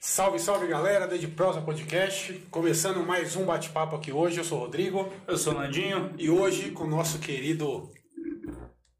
Salve, salve galera, Desde Prosa Podcast, começando mais um bate-papo aqui hoje. Eu sou o Rodrigo Eu sou o Nandinho. e hoje com o nosso querido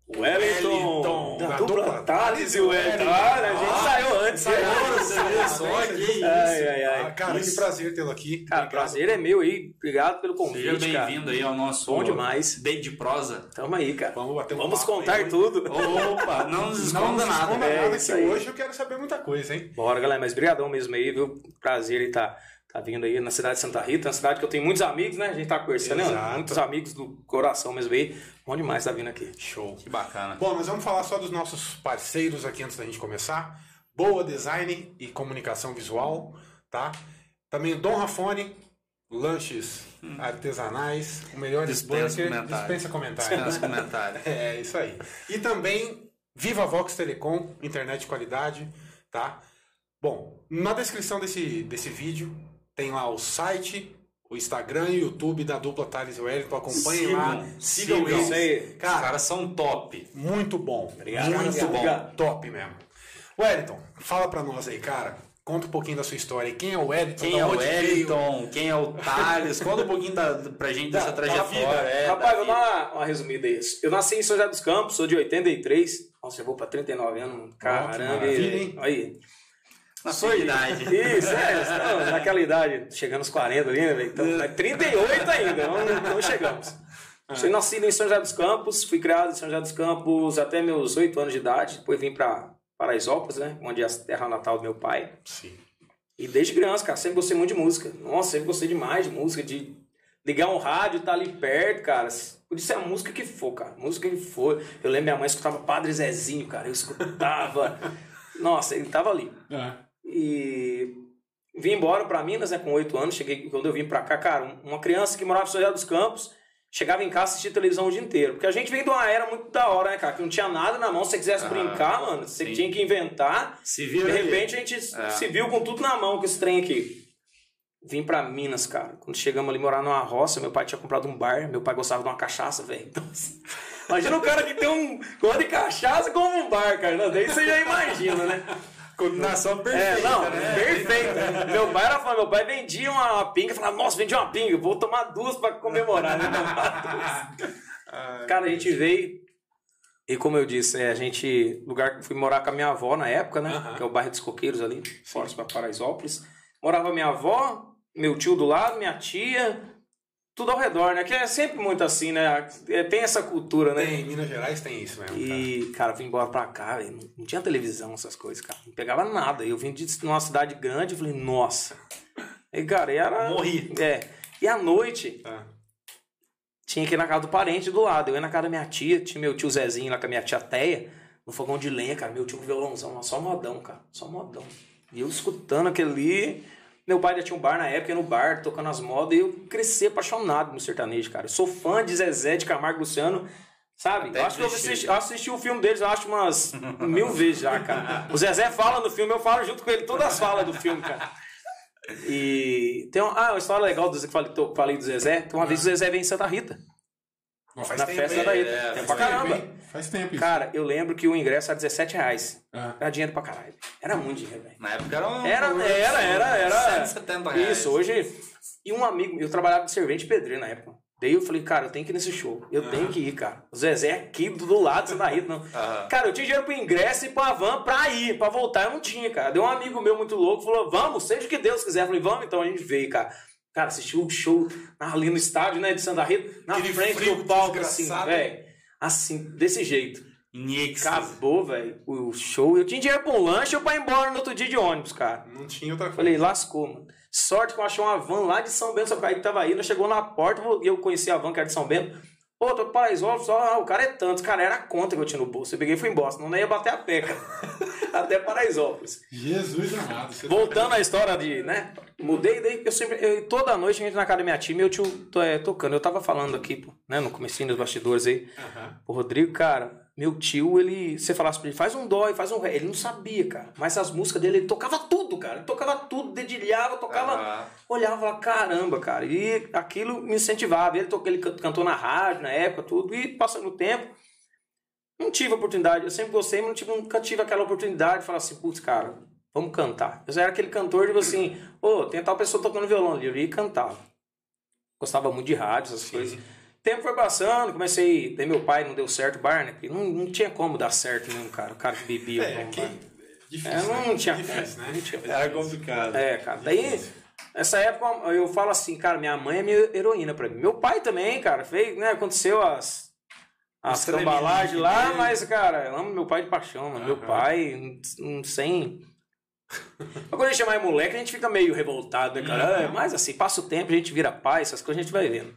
Wellington, Wellington, da da dupla dupla Thales e o Wellington. Ah, a gente Ah, saiu antes. Saiu antes, olha só, isso. Ai, ai, ai. Ah, cara, que prazer tê-lo aqui. Cara, Obrigado. prazer é meu aí. Obrigado pelo Seja convite, cara. bem-vindo aí ao nosso. Bom demais. Date de prosa. Tamo aí, cara. Vamos bater um Vamos papo contar aí. tudo. Opa, não nos Não esconda nos nada. esconda É, nada isso que hoje eu quero saber muita coisa, hein? Bora, galera. Mas brigadão mesmo aí, viu? Prazer aí tá, tá vindo aí na cidade de Santa Rita. Uma cidade que eu tenho muitos amigos, né? A gente tá conversando, né? Muitos amigos do coração mesmo aí. Bom demais tá vindo aqui. Show. Que bacana. Bom, nós vamos falar só dos nossos parceiros aqui antes da gente começar. Boa Design e Comunicação Visual, tá? Também Dom Rafone, lanches artesanais, o melhor Dispensa comentário. dispensa comentário. Dispensa comentário. É, isso aí. E também Viva Vox Telecom, internet de qualidade, tá? Bom, na descrição desse, desse vídeo tem lá o site, o Instagram e o YouTube da dupla Thales e Wellington. Acompanhem Sigam, lá. Sigam, sigam. eles. Aí. Os Cara, caras são top. muito bom. Obrigado. Muito Obrigado. bom. Obrigado. Top mesmo. Wellington, fala pra nós aí, cara. Conta um pouquinho da sua história. Quem é o Wellington? Quem Da é o? Wellington? Quem é o Thales? Conta um pouquinho da, pra gente dessa Da- da trajetória. vida. É, Rapaz, da vou dar uma, uma resumida aí. Eu nasci em São José dos Campos, sou de 83. Nossa, eu vou pra 39 anos. Caramba. hein? Aí. Na sua idade. Isso, é, não, naquela idade, chegando aos 40 ali, né? Então, é 38 ainda, não, não chegamos. Sou nascido em São José dos Campos, fui criado em São José dos Campos até meus 8 anos de idade, depois vim pra Paraisópolis, né, onde é a terra natal do meu pai. Sim. E desde criança, cara, sempre gostei muito de música. Nossa, sempre gostei demais de música, de ligar um rádio, estar ali perto, cara. Podia ser a música que for, cara. Música que for. Eu lembro minha mãe escutava Padre Zezinho, cara. Eu escutava. Nossa, ele tava ali. E vim embora para Minas, né, com oito anos. Cheguei quando eu vim para cá, cara, uma criança que morava em São José dos Campos, chegava em casa e assistia televisão o dia inteiro. Porque a gente vem de uma era muito da hora, né, cara? Que não tinha nada na mão. Se você quisesse Ah, brincar, mano, você sim. tinha que inventar. Se De vira aí. repente a gente É. se viu com tudo na mão com esse trem aqui. Vim pra Minas, cara. Quando chegamos ali morar numa roça, meu pai tinha comprado um bar. Meu pai gostava de uma cachaça, velho. Então, assim, imagina o cara que tem um gosto de cachaça como um bar, cara. Não, daí você já imagina, né? Combinação É, perfeita, não, né? perfeito. Meu pai era meu pai vendia uma, pinga e falava, nossa, vendi uma pinga, vou tomar duas pra comemorar, né? Cara, a gente veio. E como eu disse, é, a gente. Lugar que fui morar com a minha avó na época, né? Aham. Que é o bairro dos Coqueiros ali, forte para Paraisópolis. Morava minha avó, meu tio do lado, minha tia, tudo ao redor, né? Que é sempre muito assim, né? É, Tem essa cultura, né? Tem, em Minas Gerais tem isso mesmo, cara. E, cara, vim embora pra cá, velho. Não, tinha televisão, essas coisas, cara. Não pegava nada. Eu vim de uma cidade grande e falei, nossa. E, cara, e era. Morri. É. E à noite, Tá. tinha que ir na casa do parente do lado. Eu ia na casa da minha tia, tinha meu tio Zezinho lá com a minha tia Teia, no fogão de lenha, cara. Meu tio com violãozão lá, só modão, cara. Só modão. E eu escutando aquele ali. Meu pai já tinha um bar na época, no bar, tocando as modas, e eu cresci apaixonado no sertanejo, cara. Eu sou fã de Zezé, de Camargo Luciano, sabe? Até eu acho que eu assisti, eu assisti o filme deles, eu acho umas mil vezes já, cara. O Zezé fala no filme, eu falo junto com ele todas as falas do filme, cara. E tem uma, ah, uma história legal do Zezé, que falei, tô- falei do Zezé, que uma vez o Zezé veio em Santa Rita. Faz na festa hein? da Rita. é, faz pra caramba. Faz tempo isso. Cara, eu lembro que o ingresso era 17 reais. Ah. Era dinheiro pra caralho. Era muito dinheiro, velho. Na época era um. Era, era, era, era. 170 reais. Isso, hoje. E um amigo, eu trabalhava de servente pedreiro na época. Daí eu falei, cara, eu tenho que ir nesse show. Eu tenho que ir, cara. O Zezé é aqui do, do lado, você tá rindo, não. Aham. Cara, eu tinha dinheiro pro ingresso e pra van pra ir, pra voltar, eu não tinha, cara. Deu um amigo meu muito louco, falou, vamos, seja o que Deus quiser. Eu falei, vamos, então a gente veio, cara. Cara, assistiu o show ali no estádio, né, de Santa Rita, na Aquele frente do palco, assim, velho. Assim, desse jeito. Nix. Acabou, velho, o show. Eu tinha dinheiro pra um lanche ou pra ir embora no outro dia de ônibus, cara. Não tinha outra coisa. Falei, lascou, mano. Sorte que eu achei uma van lá de São Bento, Sapucaí, que tava aí. Nós chegou na porta e eu conheci a van que era de São Bento. Pô, tô Paraisópolis, só, ah, o cara é tanto. Cara, era a conta que eu tinha no bolso. Eu peguei e fui embora, senão não ia bater a pé, cara. Até Paraisópolis. Jesus amado. tá- Voltando à história de, né? Mudei, daí eu sempre. eu- toda noite a gente na minha tia, meu tio é, tocando. Eu tava falando aqui, pô, né, no comecinho dos bastidores aí. O Rodrigo, cara, meu tio, ele. Você falasse pra ele, faz um dó e faz um ré. Ele não sabia, cara. Mas as músicas dele, ele tocava tudo, cara. Ele tocava tudo, dedilhava, tocava. Olhava e falava, caramba, cara. E aquilo me incentivava. Ele, to- ele can- cantou na rádio na época, tudo. E passando o tempo, não tive a oportunidade. Eu sempre gostei, mas não tive- nunca tive aquela oportunidade de falar assim, putz, cara, vamos cantar. Eu era aquele cantor, tipo assim, pô, tem tal pessoa tocando violão ali, eu ia e cantava. Gostava muito de rádio, essas coisas. O tempo foi passando, comecei. Daí meu pai não deu certo, bar, né? Porque não, não tinha como dar certo mesmo, cara. O cara que bebia. É, que... Difícil, É, não, né? tinha. Difícil, né? não tinha. Era complicado. É, cara. Daí, nessa época, eu falo assim, cara, minha mãe é minha heroína pra mim. Meu pai também, cara, fez, né? Aconteceu as. As cambalagens lá, dele. mas, cara, eu amo meu pai de paixão, mano. Meu Aham. pai, não sem. Mas quando a gente é mais moleque, a gente fica meio revoltado, né, cara? É, mas assim, passa o tempo, a gente vira pai, essas coisas a gente vai vendo.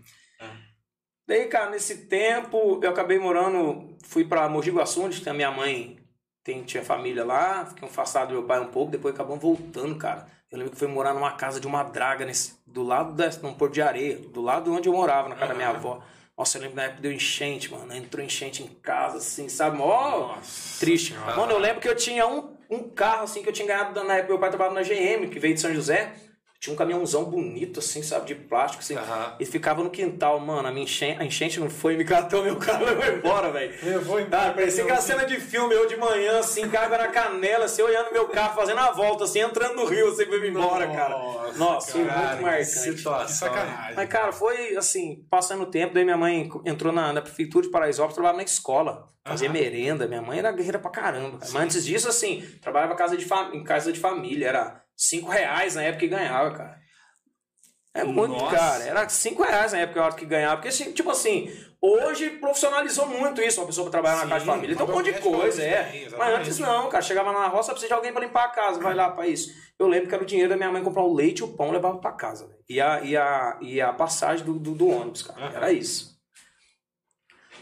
Daí, cara, nesse tempo, eu acabei morando, fui pra Mogi Guaçu, onde a minha mãe, tem, tinha família lá, fiquei afastado do meu pai um pouco, depois acabamos voltando, cara. Eu lembro que fui morar numa casa de uma draga, nesse, do lado da, num porto de areia, do lado onde eu morava, na casa da minha avó. Nossa, eu lembro na época deu enchente, mano. Entrou enchente em casa, assim, sabe? Mó Nossa triste. Mano, eu lembro que eu tinha um, um carro, assim, que eu tinha ganhado na época. Meu pai trabalhava na GM, que veio de São José. Tinha um caminhãozão bonito, assim, sabe? De plástico, assim. Aham. E ficava no quintal, mano. A, minha enchente, a enchente não foi, me catou meu carro e levou embora, velho. Levou embora. Ah, parecia aquela cena de filme, eu de manhã, assim, carga na canela, assim, olhando meu carro, fazendo a volta, assim, entrando no rio, assim, ir embora, cara. Nossa, Nossa, foi muito que marcante. Que situação. sacanagem. Mas, cara, foi assim, passando o tempo, daí minha mãe entrou na, na prefeitura de Paraisópolis, trabalhava na escola, fazia Aham. merenda, minha mãe era guerreira pra caramba. cara. Mas antes disso, assim, trabalhava casa de fam- em casa de família, era cinco reais na época que ganhava, cara. É muito, Nossa. cara. Era cinco reais na época que ganhava. Porque, assim, tipo assim, hoje profissionalizou muito isso, uma pessoa pra trabalhar na Sim, casa de família. Tem um monte de coisa, é. também, Mas antes não, cara. Chegava na roça, precisa de alguém pra limpar a casa, vai lá pra isso. Eu lembro que era o dinheiro da minha mãe comprar o leite e o pão levava pra casa. E a, e a, e a passagem do, do, do ônibus, cara. Era isso.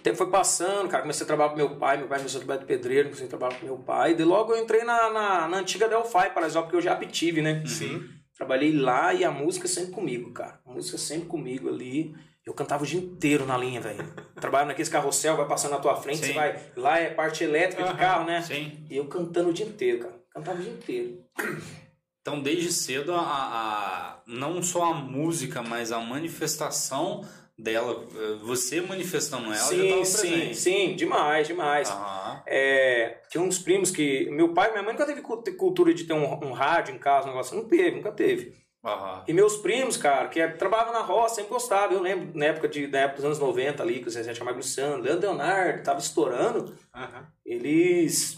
O tempo foi passando, cara. Comecei a trabalhar com meu pai. Meu pai começou a trabalhar de pedreiro, comecei a trabalhar com meu pai. De logo eu entrei na, na, na antiga Delphi, Paraisópolis, porque eu já aptive, né? Sim. Trabalhei lá e a música sempre comigo, cara. A música sempre comigo ali. Eu cantava o dia inteiro na linha, velho. Trabalhava naqueles carrossel, vai passando na tua frente, Sim. você vai. Lá é parte elétrica de Aham. carro, né? Sim. E eu cantando o dia inteiro, cara. Cantava o dia inteiro. Então, desde cedo, a, a- não só a música, mas a manifestação dela, eh, você manifestando ela, já sim, estava sim, presente. sim, demais, demais. Aham. É, tinha uns primos que. Meu pai e minha mãe nunca teve cu- cultura de ter um, um rádio em casa, um negócio. Não teve, nunca teve. Aham. E meus primos, cara, que trabalhavam na roça, sempre gostavam. Eu lembro na época, de, na época dos anos 90 ali, que o Zezé chamava Luciano, Leandro Leonardo, tava estourando. Aham. Eles.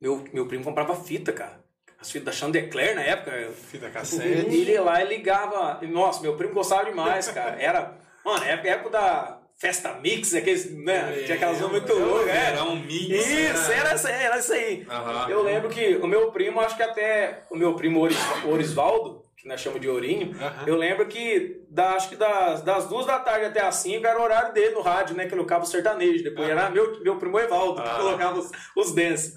Meu, meu primo comprava fita, cara. As fitas da Chandecler na época. Fita E cassete. ele ia lá e ligava. Nossa, meu primo gostava demais, cara. Era. Mano, época, época da Festa Mix, aqueles, né? Tinha aquelas coisas muito loucas. é. Era um mix. Isso, né? era, isso aí, era isso aí. Aham. Eu lembro que o meu primo, acho que até o meu primo Oris, Orisvaldo, que nós chamamos de Ourinho, Aham. eu lembro que da, acho que das, das duas da tarde até as cinco era o horário dele no rádio, né? Que colocava o sertanejo. Depois Aham. era meu, meu primo Evaldo, que Ah. colocava os, os dance.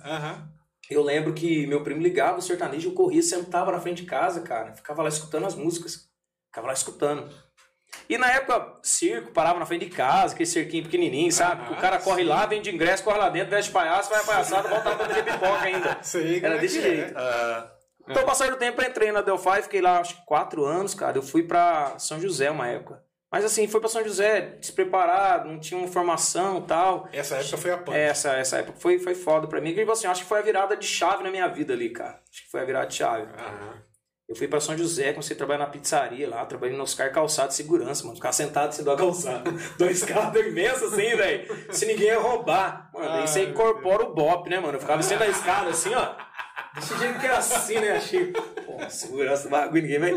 Eu lembro que meu primo ligava o sertanejo, eu corria, sentava na frente de casa, cara. Ficava lá escutando as músicas. Ficava lá escutando. E na época, circo, parava na frente de casa, aquele cerquinho pequenininho, sabe? Aham, o cara corre sim. lá, vem de ingresso, corre lá dentro, veste palhaço, vai a palhaçada, volta pra vender pipoca ainda. Como Era é desse que é. jeito. Ah, Então, passar do tempo, eu entrei na Delphi, fiquei lá acho que quatro anos, cara. Eu fui pra São José uma época. Mas assim, foi pra São José despreparado, não tinha uma formação e tal. Essa época foi a punk. Essa, essa época foi, foi foda pra mim. E, tipo assim, acho que foi a virada de chave na minha vida ali, cara. Acho que foi a virada de chave. Aham. Eu fui pra São José, comecei a trabalhar na pizzaria lá, trabalhei no Oscar Calçado de Segurança, mano. Ficar sentado assim do calçado. Dois carros imensos assim, velho. Se ninguém ia roubar. Mano, aí você Ai, incorpora o bop, né, mano? Eu ficava assim na escada, assim, ó. Desse jeito que era assim, né? Achei. Pô, segurança do bagulho, ninguém vai.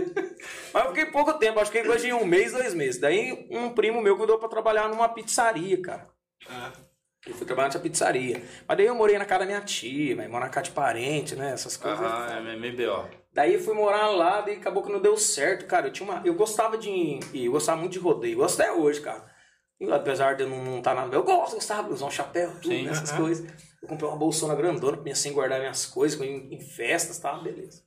Mas eu fiquei pouco tempo, acho que coisa de um mês, dois meses. Daí um primo meu cuidou pra trabalhar numa pizzaria, cara. Ah, Eu fui trabalhar nessa pizzaria. Mas daí eu morei na casa da minha tia, vai morar na casa de parente, né? Essas coisas. Aham, é MBO. Daí eu fui morar lá, daí acabou que não deu certo, cara. Eu tinha uma. Eu gostava de. Eu gostava muito de rodeio. Gosto até hoje, cara. E, apesar de eu não estar nada. Eu gosto, gostava de usar um chapéu, tudo, Sim. essas Aham. coisas. Eu comprei uma bolsona grandona pra mim assim guardar minhas coisas em, em festas, tá? Beleza.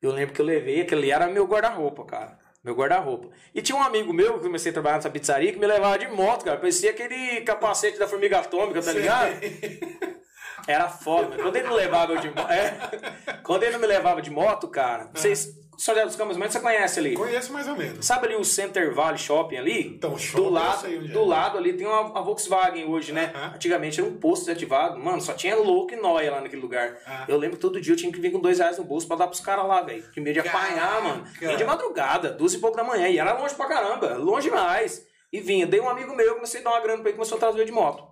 Eu lembro que eu levei, aquele ali era meu guarda-roupa, cara. Meu guarda-roupa. E tinha um amigo meu que eu comecei a trabalhar nessa pizzaria que me levava de moto, cara. Parecia aquele capacete da formiga atômica, tá ligado? Era foda, quando ele não levava eu de moto. É, quando ele não me levava de moto, cara, vocês. São José dos Campos, mas você conhece ali. Conheço mais ou menos. Sabe ali o Center Valley Shopping ali? Então, shopping do lado, é. do lado ali tem uma, uma Volkswagen hoje, né? Aham. Antigamente era um posto desativado. Mano, só tinha louco e nóia lá naquele lugar. Ah. Eu lembro que todo dia eu tinha que vir com dois reais no bolso pra dar pros caras lá, velho. De medo de apanhar, mano. Caraca. Vinha de madrugada, duas e pouco da manhã. E era longe pra caramba, longe demais. E vinha. Dei um amigo meu, comecei a dar uma grana pra ele, começou a trazer de moto.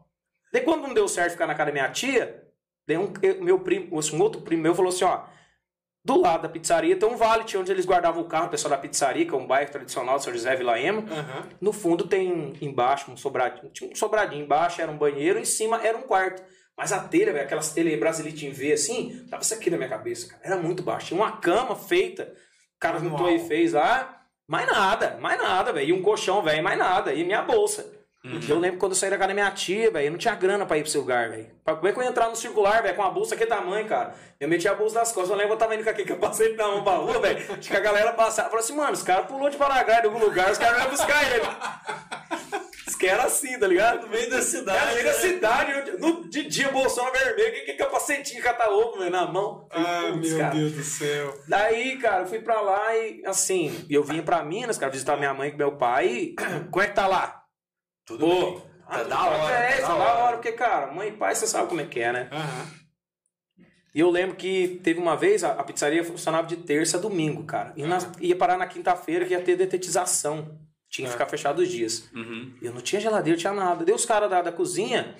Daí quando não deu certo ficar na casa da minha tia, daí um eu- meu primo, um outro primo meu falou assim, ó. Do lado da pizzaria tem um vale, onde eles guardavam o carro, o pessoal da pizzaria, que é um bairro tradicional de São José Vila Ema. Aham. No fundo tem embaixo um sobradinho. Tinha um sobradinho embaixo, era um banheiro, em cima era um quarto. Mas a telha, velho, aquelas telhas brasilite em V assim, tava isso aqui na minha cabeça, cara. Era muito baixo. Tinha uma cama feita, o cara juntou e fez lá. Mais nada, mais nada, velho. E um colchão, velho, mais nada. E minha bolsa. Eu lembro quando eu saí da casa da minha tia, velho, eu não tinha grana pra ir pro seu lugar, velho. Como é que eu ia entrar no circular, velho, com a bolsa que tamanho, cara? Eu meti a bolsa nas costas, eu lembro que eu tava indo com aquele capacete na mão pra rua, velho. Acho que a galera passava, falou assim, mano, os caras pulou de paragrafo em algum lugar, os caras vão buscar ele. Os caras era assim, tá ligado? No meio da cidade. Cara, no meio da né? cidade, eu- no, de dia, bolsão vermelho, que, que capacetinho catar ovo, velho, na mão. Ah, Putz, meu cara. Deus do céu. Daí, cara, eu fui pra lá e, assim, eu vinha pra Minas, cara, visitar minha mãe e meu pai. E, como é que tá lá? Tudo Pô, bem. Tá da hora, É, tá da é da hora. hora, porque, cara, mãe e pai, você sabe como é que é, né? Aham. E eu lembro que teve uma vez, a, a pizzaria funcionava de terça a domingo, cara. E na- ia parar na quinta-feira que ia ter detetização. Tinha que ficar fechado os dias. Uhum. E eu não tinha geladeira, não tinha nada. Deu os caras da, da cozinha,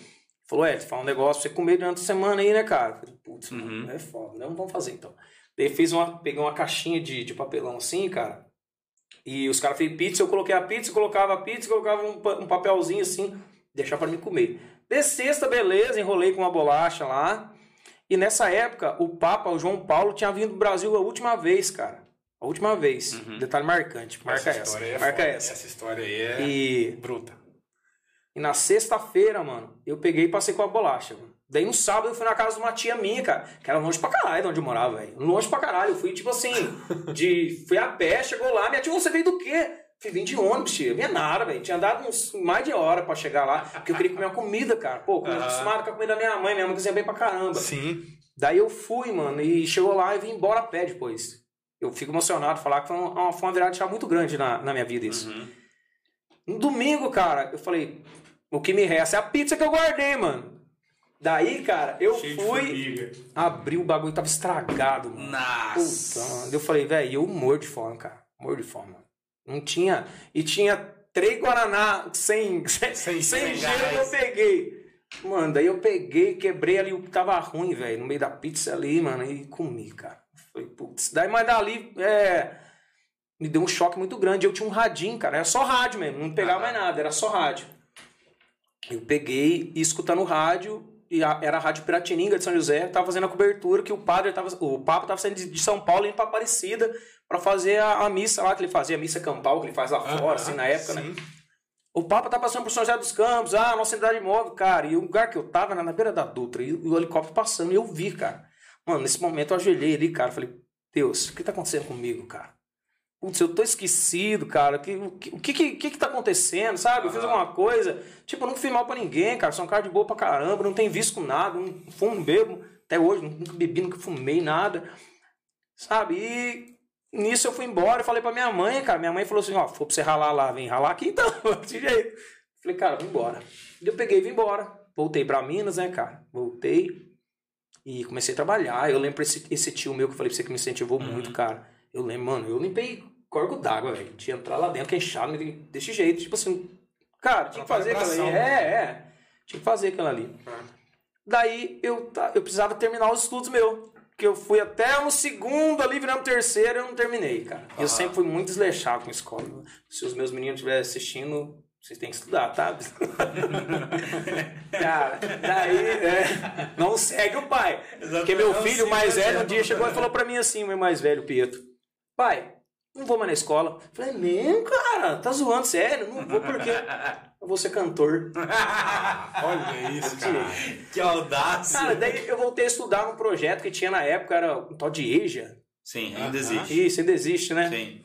falou, é, fala um negócio pra você comer durante a semana aí, né, cara? Eu Falei, putz, Uhum. mano, é foda, não vamos fazer então. Daí fiz uma, peguei uma caixinha de, de papelão assim, cara. E os caras fez pizza, eu coloquei a pizza, colocava a pizza, colocava um, um papelzinho assim, deixar pra mim comer. De sexta, beleza, enrolei com uma bolacha lá. E nessa época, o Papa, o João Paulo, tinha vindo do Brasil a última vez, cara. A última vez. Detalhe marcante. Marca essa. aí é marca foda. essa. Essa história aí é E bruta. e na sexta-feira, mano, eu peguei e passei com a bolacha. Mano. Daí no sábado eu fui na casa de uma tia minha, cara, que era longe pra caralho de onde eu morava, velho. Longe pra caralho. Eu fui, tipo assim, de. Fui a pé, chegou lá, minha tia, "Ô, você veio do quê? Fui vim de ônibus, tia. Vinha nada, velho. Tinha dado uns mais de hora pra chegar lá, porque eu queria comer uma comida, cara. Pô, eu acostumado com a comida da minha mãe, minha mãe cozinha bem pra caramba. Sim. Daí eu fui, mano, e chegou lá e vim embora a pé depois. Eu fico emocionado falar que foi uma, foi uma virada de chave muito grande na, na minha vida isso. Uhum. No domingo, cara, eu falei, o que me resta é a pizza que eu guardei, mano. Daí, cara, eu Cheio fui, abri o bagulho, tava estragado, mano. Nossa. Puta, mano. Eu falei, velho, eu morro de fome, cara. Morro de fome, mano. Não tinha. E tinha três Guaraná sem, sem, Sem- sem gelo que eu peguei. Mano, daí eu peguei, quebrei ali o que tava ruim, velho, no meio da pizza ali, mano, e comi, cara. Falei, putz. Daí, mas dali, é. Me deu um choque muito grande. Eu tinha um radinho, cara. Era só rádio mesmo, não pegava mais nada, era só rádio. Eu peguei e escutando o rádio, era a Rádio Piratininga de São José, tava fazendo a cobertura que o padre tava. O Papa tava saindo de São Paulo indo pra Aparecida pra fazer a, a missa lá, que ele fazia, a missa campal, que ele faz lá fora, assim, na época, né? Sim. O Papa tá passando por São José dos Campos, ah, nossa cidade móvel, cara. E o lugar que eu tava era na beira da Dutra, e o helicóptero passando, e eu vi, cara. Mano, nesse momento eu ajoelhei ali, cara. Falei, Deus, o que tá acontecendo comigo, cara? Putz, eu tô esquecido, cara. Que- O que, o que, que, que que tá acontecendo, sabe? Eu fiz alguma coisa. Tipo, eu não fiz mal pra ninguém, cara. Sou um cara de boa pra caramba, não tenho vício com nada, não fumo, bebo. Até hoje, nunca bebi, nunca fumei nada. Sabe? E nisso eu fui embora e falei pra minha mãe, cara. Minha mãe falou assim: ó, for pra você ralar lá, vem ralar aqui então, desse jeito. Falei, cara, vou embora. E eu peguei e vim embora. Voltei pra Minas, né, cara? Voltei e comecei a trabalhar. Eu lembro esse, esse tio meu que eu falei pra você que me incentivou muito, cara. Eu lembro, mano, eu limpei corgo d'água, velho. Tinha entrar lá dentro, queixado, desse jeito. Tipo assim, cara, tinha que fazer aquilo ali. Trabalho É, é. Tinha que fazer aquilo ali. Daí eu, eu precisava terminar os estudos meus. Que eu fui até no segundo ali, virando terceiro, eu não terminei, cara. E Eu sempre fui muito desleixado com a escola. Se os meus meninos estiverem assistindo, vocês têm que estudar, tá? cara, daí, é, não segue o pai. Porque meu filho, mais velho, um dia chegou e falou pra mim assim, meu mais velho, Pietro. Pai, não vou mais na escola. Falei, nem, cara, tá zoando, sério? Não vou porque eu vou ser cantor. Olha isso, cara. Que audácia. Cara, daí eu voltei a estudar num projeto que tinha na época, era um tal de EJA. Sim, ainda existe. Isso, ainda existe, né? Sim.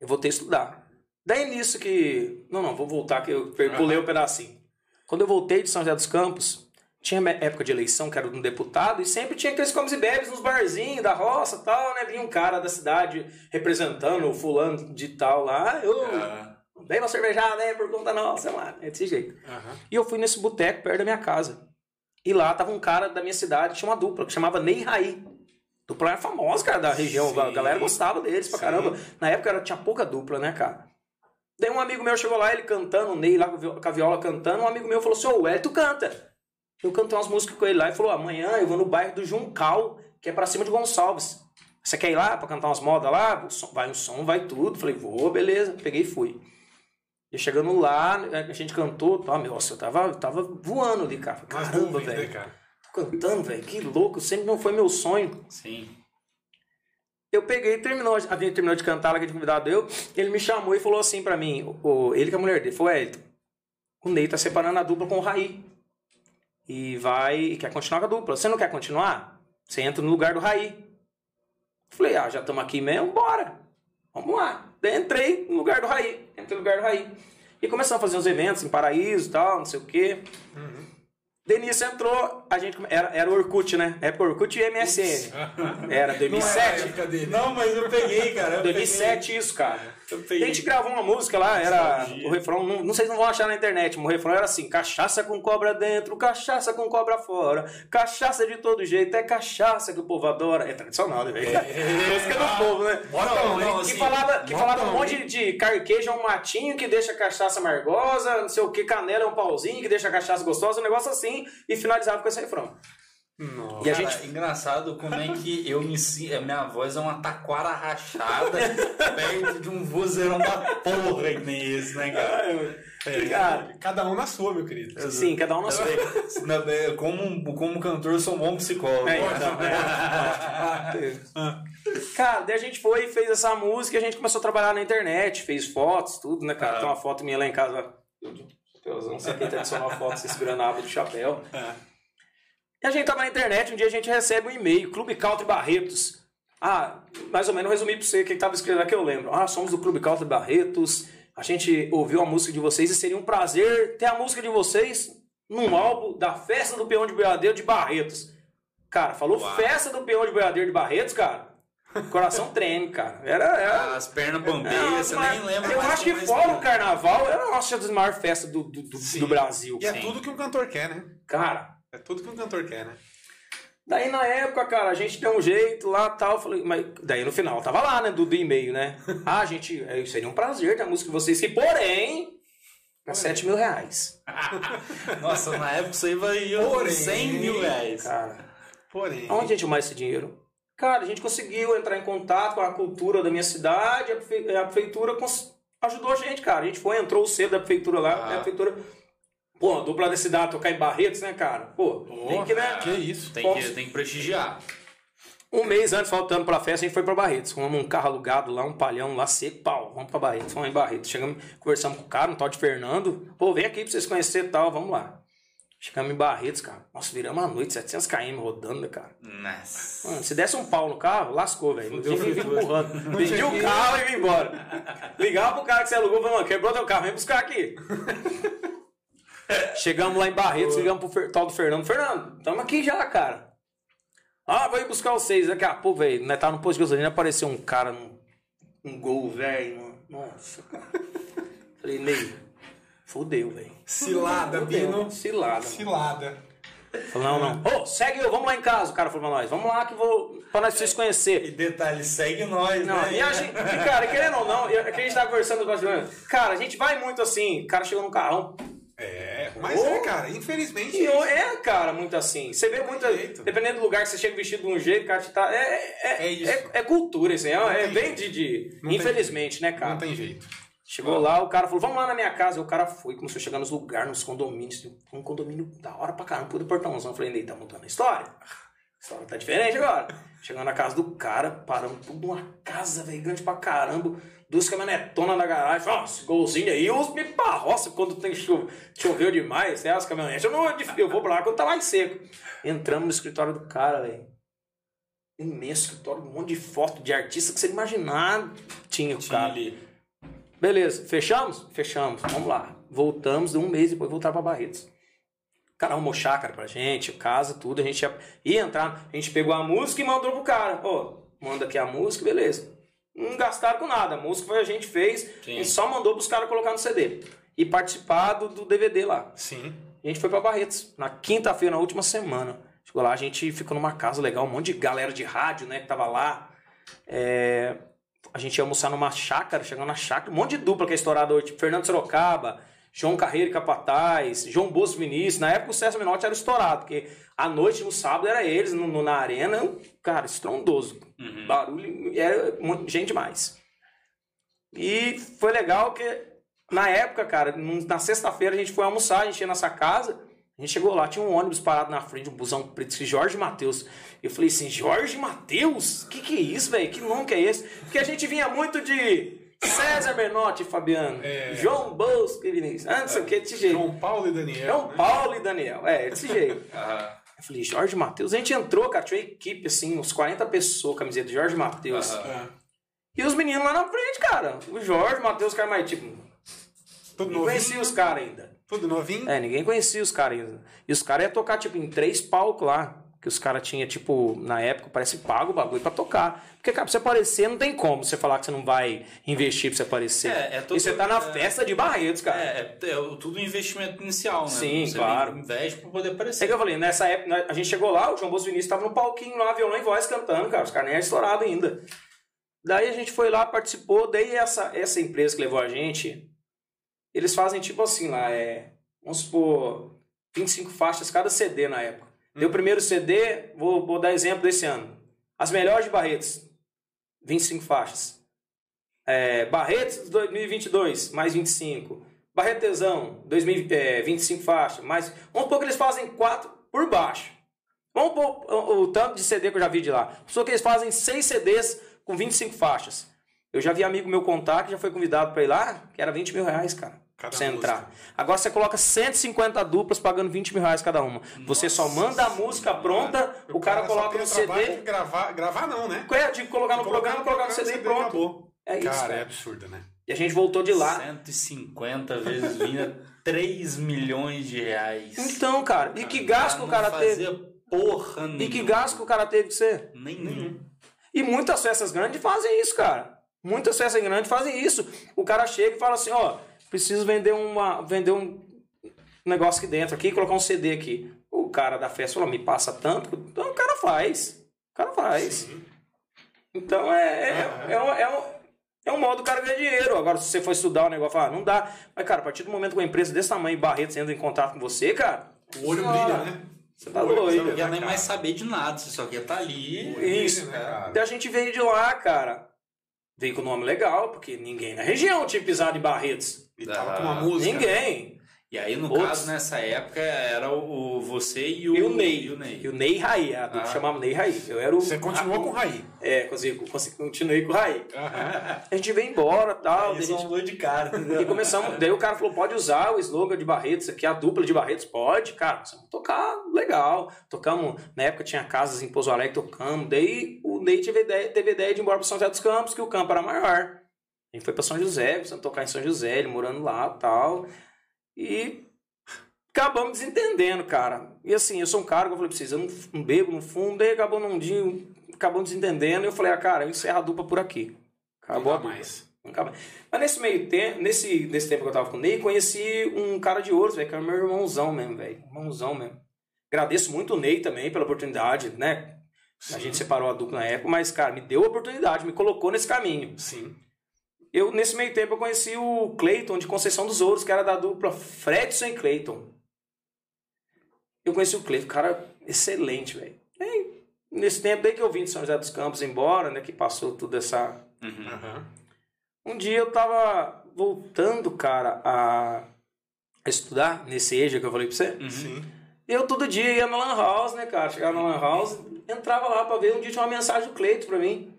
Eu voltei a estudar. Daí nisso que. Não, não, vou voltar que eu pulei o pedacinho. Quando eu voltei de São José dos Campos, tinha época de eleição, que era um deputado, e sempre tinha aqueles comes e bebes nos barzinhos da roça e tal, né? Vinha um cara da cidade representando o fulano de tal lá. Eu, Ah, Dei uma cervejada, né? Por conta nossa, mano. É desse jeito. Aham. E eu fui nesse boteco perto da minha casa. E lá tava um cara da minha cidade, tinha uma dupla, que chamava Ney Raí. Dupla era famosa, cara, da região. Sim. A galera gostava deles pra Sim. caramba. Na época era, tinha pouca dupla, né, cara? Daí um amigo meu chegou lá, ele cantando, o Ney lá com a viola cantando. Um amigo meu falou assim: Ô, Hélio, tu canta. Eu cantei umas músicas com ele lá e falou: amanhã eu vou no bairro do Juncal, que é pra cima de Gonçalves. Você quer ir lá pra cantar umas modas lá? Vai o som, vai tudo. Falei: vou, beleza. Peguei e fui. E chegando lá, a gente cantou, tá, meu, nossa, eu tava, eu tava voando ali, cara. Caramba, nuvens, né, velho. cara? Tô cantando, velho, que louco, sempre não foi meu sonho. sim. Eu peguei e terminou, a gente terminou de cantar lá que tinha convidado eu, ele me chamou e falou assim pra mim, o- ele que é a mulher dele, falou, Elton, o Ney tá separando a dupla com o Raí. E vai, quer continuar com a dupla. Você não quer continuar? Você entra no lugar do Raí. Falei, ah, já estamos aqui mesmo, bora. Vamos lá. Daí entrei no lugar do Raí. Entrei no lugar do Raí. E começamos a fazer uns eventos em Paraíso e tal, não sei o quê. Denise entrou, a gente era, era o Orkut, né? Época Orkut e MSN. Era 2007. época dele. Não, mas eu peguei, cara. eu 2007 isso, cara. Eu peguei. a gente gravou uma música lá, era o refrão, não, não sei se não vão achar na internet, mas o refrão era assim: cachaça com cobra dentro, cachaça com cobra fora, cachaça de todo jeito, é cachaça que o povo adora. É tradicional, né, velho? Música do povo, né? Não, não, que assim, falava, que falava um botão, monte de carqueja é um matinho que deixa a cachaça amargosa, não sei o que, canela é um pauzinho que deixa a cachaça gostosa, um negócio assim, e finalizava com Nossa. E a Cara, gente engraçado como é que eu me sinto. Minha voz é uma taquara rachada perto de um vozeirão da porra que nem esse, né, cara? É, Cara. cada um na sua, meu querido. Sim, cada um na sua. Na- é, Como, como cantor, eu sou um bom psicólogo. É, então, Cara, daí a gente foi e fez essa música e a gente começou a trabalhar na internet, fez fotos, tudo, né, cara? Ah. Tem uma foto minha lá em casa. eu de chapéuzão, Não sei quem tradicional foto, você segurando a aba do chapéu. E a gente tava na internet, um dia a gente recebe um e-mail, Clube Country Barretos. Ah, mais ou menos resumir pra você o que tava escrito aqui, eu lembro. Ah, somos do Clube Country Barretos, a gente ouviu a música de vocês e seria um prazer ter a música de vocês num álbum da Festa do Peão de Boiadeiro de Barretos. Cara, falou Uau. Festa do Peão de Boiadeiro de Barretos, cara. O coração treme, cara. Era, era, As pernas você mas nem lembra. Eu mais acho que é fora o carnaval, era a nossa das maiores festas do, do, do, do Brasil. E é Sim. tudo que um cantor quer, né? Cara, É tudo que um cantor quer, né? daí na época, cara, a gente deu um jeito lá tal. Falei, mas daí no final tava lá, né? Do, do e-mail, né? Ah, gente, é, seria um prazer ter a música de vocês, que porém. É 7 mil reais. Nossa, na época isso aí valia Porém, 100 mil reais. Cara, Porém. onde a gente arrumar esse dinheiro? Cara, a gente conseguiu entrar em contato com a cultura da minha cidade, a, prefe- a prefeitura cons- ajudou a gente, cara. A gente foi, entrou o selo da prefeitura lá, Ah. a prefeitura. Pô, dupla da cidade tocar em Barretos, né, cara? Pô, tem que, né? que isso. Tem que, tem que prestigiar. Um mês antes, faltando pra festa, a gente foi pra Barretos. Fomos um carro alugado lá, um palhão lá, seco, pau. Vamos pra Barretos, vamos em Barretos. Chegamos, conversamos com o cara, um tal de Fernando. Pô, vem aqui pra vocês conhecerem e tal, vamos lá. Chegamos em Barretos, cara. Nossa, viramos a noite, 700 km rodando, né, cara? Nossa. Mano, se desse um pau no carro, lascou, velho. Eu fui empurrando. Vendi o carro e vim embora. Ligava pro cara que você alugou e falou, mano, quebrou teu carro, vem buscar aqui. Chegamos lá em Barretos, ligamos pro Fer- tal do Fernando. Fernando, tamo aqui já, cara. Ah, vou ir buscar vocês. Daqui a pouco, velho, nós tava no posto de gasolina, apareceu um cara num um gol, velho, mano. Nossa, cara. Falei, Ney, fudeu, velho. Cilada, Fudeu, Bino. Cilada. Cilada. Falei, não, não. Ô, segue eu, vamos lá em casa. O cara falou pra nós, vamos lá que vou. Pra nós vocês conhecer. E detalhe, segue nós, Não, né? e a gente, cara, querendo ou não, é que a gente tava conversando com a Cara, a gente vai muito assim, o cara chegou no carrão. É, mas Ô. é, cara, infelizmente. E é, cara, muito assim. Você vê muito. jeito. Dependendo do lugar que você chega vestido de um jeito, cara, tá. É, é, É isso. é, é cultura, assim. É, é bem jeito. de. de- Não infelizmente, né, cara? Não tem jeito. Chegou lá, o cara falou, vamos lá na minha casa. E o cara foi, começou a chegar nos lugares, nos condomínios. Um condomínio da hora pra caramba, puta portãozão. Eu falei, Ney, tá montando a história? A história tá diferente agora. Chegando na casa do cara, paramos tudo numa casa, velho, grande pra caramba. Duas caminhonetonas na garagem. Nossa, esse golzinho aí, eu uso me pra roça quando tem chuva. Choveu demais, né? As caminhonetes. Eu, não, eu vou pra lá quando tá mais seco. Entramos no escritório do cara, velho. Imenso escritório, um monte de foto de artista que você imaginar tinha o Tinha cara. ali. Beleza, fechamos? Fechamos, vamos lá. Voltamos, um mês depois voltar pra Barretos. cara arrumou chácara pra gente, casa, tudo. A gente ia, ia entrar, a gente pegou a música e mandou pro cara. Ó, manda aqui a música, beleza. Não gastaram com nada. A música foi a gente fez, Sim. a gente só mandou pros caras colocar no CD. E participar do, do DVD lá. Sim. A gente foi pra Barretos, na quinta-feira, na última semana. Chegou lá, a gente ficou numa casa legal, um monte de galera de rádio, né, que tava lá. É, A gente ia almoçar numa chácara, chegando na chácara, um monte de dupla que é estourada hoje, tipo Fernando Sorocaba, João Carreiro e Capataz, João Bosco Vinícius. Na época o César Menotti era estourado, porque à noite, no sábado, era eles no, no- na arena, cara, estrondoso. Barulho, era gente demais. E foi legal que na época, cara, na sexta-feira a gente foi almoçar, a gente ia nessa casa, a gente chegou lá, tinha um ônibus parado na frente, um busão preto, Jorge Matheus. Eu falei assim, Jorge Matheus? Que que é isso, velho? Que nome que é esse? Porque a gente vinha muito de César Menotti e Fabiano, É. João Bosco e Vinícius, ah, não sei o que, desse jeito. João Paulo e Daniel. João né? Paulo e Daniel, é, desse jeito. Aham. Eu falei, Jorge Matheus, a gente entrou, cara, tinha uma equipe, assim, uns 40 pessoas, camiseta de Jorge Matheus. Aham. É. E os meninos lá na frente, cara. O Jorge, o Matheus, os caras mais, tipo, Tudo não conhecia novinho. os caras ainda. Tudo novinho. É, ninguém conhecia os caras ainda. E os caras iam tocar, tipo, em três palcos lá. Que os caras tinham, tipo, na época, parece pago o bagulho pra tocar. Porque, cara, pra você aparecer, não tem como você falar que você não vai investir pra você aparecer. É, é todo- e você tá na é- festa de Barretos, cara. É, é, é tudo investimento inicial, né? Sim, Você claro. investe pra poder É aparecer. que eu falei, nessa época, nós- a gente chegou lá, o João Bosco Vinícius tava no palquinho lá, violão e voz cantando, cara. Os caras nem eram estourados ainda. Daí a gente foi lá, participou, daí essa, essa empresa que levou a gente, eles fazem tipo assim lá, é. Vamos supor, 25 faixas cada CD na época. Deu o primeiro CD, vou, vou dar exemplo desse ano. As melhores de Barretos, 25 faixas. É, Barretos 2022, mais 25. Barretesão, 2000, é, 25 faixas, mais. Vamos supor que eles fazem quatro por baixo. Vamos pôr o, o tanto de CD que eu já vi de lá. Supor que eles fazem seis CDs com 25 faixas. Eu já vi amigo meu contar que já foi convidado para ir lá, que era 20 mil reais, cara. Cada você música. entrar. Agora você coloca 150 duplas pagando 20 mil reais cada uma. Você só manda a música pronta, o, cara, só coloca no CD. de gravar, gravar não, né? É, de colocar no programa, colocar no CD e pronto. acabou. É isso, Cara, é cara. absurdo, né? E a gente voltou de lá. 150 vezes vinha 3 milhões de reais. Então, cara, e que gasto que o cara não teve? fazia porra nenhuma. E que gasto que o cara teve com você? Nenhum. E muitas festas grandes fazem isso, cara. Muitas festas grandes fazem isso. O cara chega e fala assim, ó, preciso vender uma, vender um negócio aqui dentro aqui, colocar um CD aqui. O cara da festa fala, me passa tanto, então o cara faz. O cara faz. Então é, é, é, um, é, um, é um modo do cara ganhar dinheiro. Agora, se você for estudar o negócio, fala, não dá. Mas, cara, a partir do momento que uma empresa desse tamanho, Barretos, entra em contato com você, cara, O olho Senhora, brilha, né? Você tá O doido. Você não quer né, nem mais saber de nada, você só quer estar ali. O olho brilha, Isso, né, cara? Daí a gente veio de lá, cara. Veio com nome legal, porque ninguém na região tinha pisado em Barretos. E tava Ah, com uma música. Ninguém. E aí, no Outros- caso, nessa época, era o, o- você e o, E o Ney. E o Ney. E o Ney Raí. A dupla Ah. chamava Ney Raí. Eu era o. Você continuou com o Raí. É, continuei com o Raí. Aham. A gente veio embora tal. a é gente- de cara. E começamos, daí o cara falou, pode usar o slogan de Barretos aqui, a dupla de Barretos, pode, cara, tocar, legal. Tocamos, na época tinha casas em Pouso Alegre, tocamos, daí o Ney teve ideia, teve ideia de ir embora para São José dos Campos, que o campo era maior. A gente foi para São José, começamos a tocar em São José, ele morando lá tal. E acabamos desentendendo, cara. E assim, eu sou um cara que eu falei pra vocês, eu não, não bebo, não fumo, daí acabou num dia, acabamos desentendendo, e eu falei, ah, cara, eu encerro a dupla por aqui. Acabou Nunca mais. Nunca mais. Mas nesse meio tempo, nesse, nesse tempo que eu tava com o Ney, conheci um cara de ouro, velho, que era meu irmãozão mesmo, velho. Irmãozão mesmo. Agradeço muito o Ney também pela oportunidade, né? A gente separou a dupla na época, mas, cara, me deu a oportunidade, me colocou nesse caminho. Sim. Eu, nesse meio tempo, eu conheci o Clayton de Conceição dos Ouros, que era da dupla Fredson e Clayton. Eu conheci o Clayton, cara excelente, velho. E Nesse tempo, daí que eu vim de São José dos Campos embora, né, que passou toda essa Uhum. Um dia eu tava voltando, cara, a, estudar nesse EJA que eu falei pra você. Sim. E eu todo dia ia na Lan House, né, cara? Chegava na Lan House, entrava lá pra ver. Um dia tinha uma mensagem do Cleito pra mim.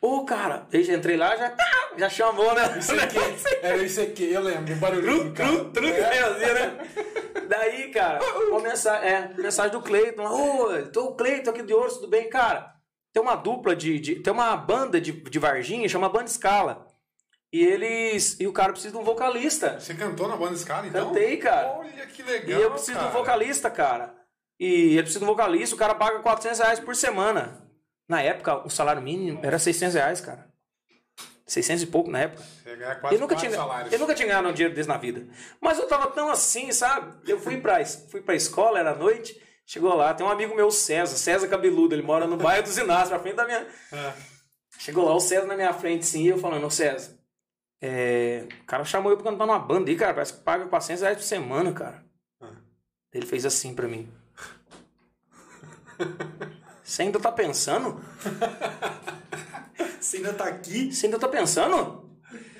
Ô, cara, aí já entrei lá, já, já chamou, né? Isso aqui, era isso aqui, eu lembro, o barulhinho, cara. Tru, tru, É. assim, né? Daí, cara, uma mensagem, é, mensagem do Cleiton ô, tô o Cleiton aqui de Ouro, tudo bem? Cara, tem uma dupla de, de- tem uma banda de, de Varginha, chama Banda Escala. E eles. E o cara precisa de um vocalista. Você cantou na banda Scala, então? Cantei, cara. Olha que E legal, eu preciso de cara. um vocalista, cara. E ele precisa de um vocalista, o cara paga 400 reais por semana. Na época, o salário mínimo era 600 reais, cara. 600 e pouco na época. Você ganha quase Eu nunca, tinha, salários. eu nunca tinha ganhado um dinheiro desse na vida. Mas eu tava tão assim, sabe? Eu fui pra, fui pra escola, era noite, chegou lá, tem um amigo meu, César, César Cabeludo, ele mora no bairro dos Inácios, pra frente da minha. É. Chegou lá, o César na minha frente, sim, e eu falando, ô César, é, o cara chamou eu pra cantar numa banda aí, cara, parece que paga 400 reais por semana, cara. Ah. Ele fez assim pra mim. Você ainda tá pensando? Você ainda tá aqui? Você ainda tá pensando?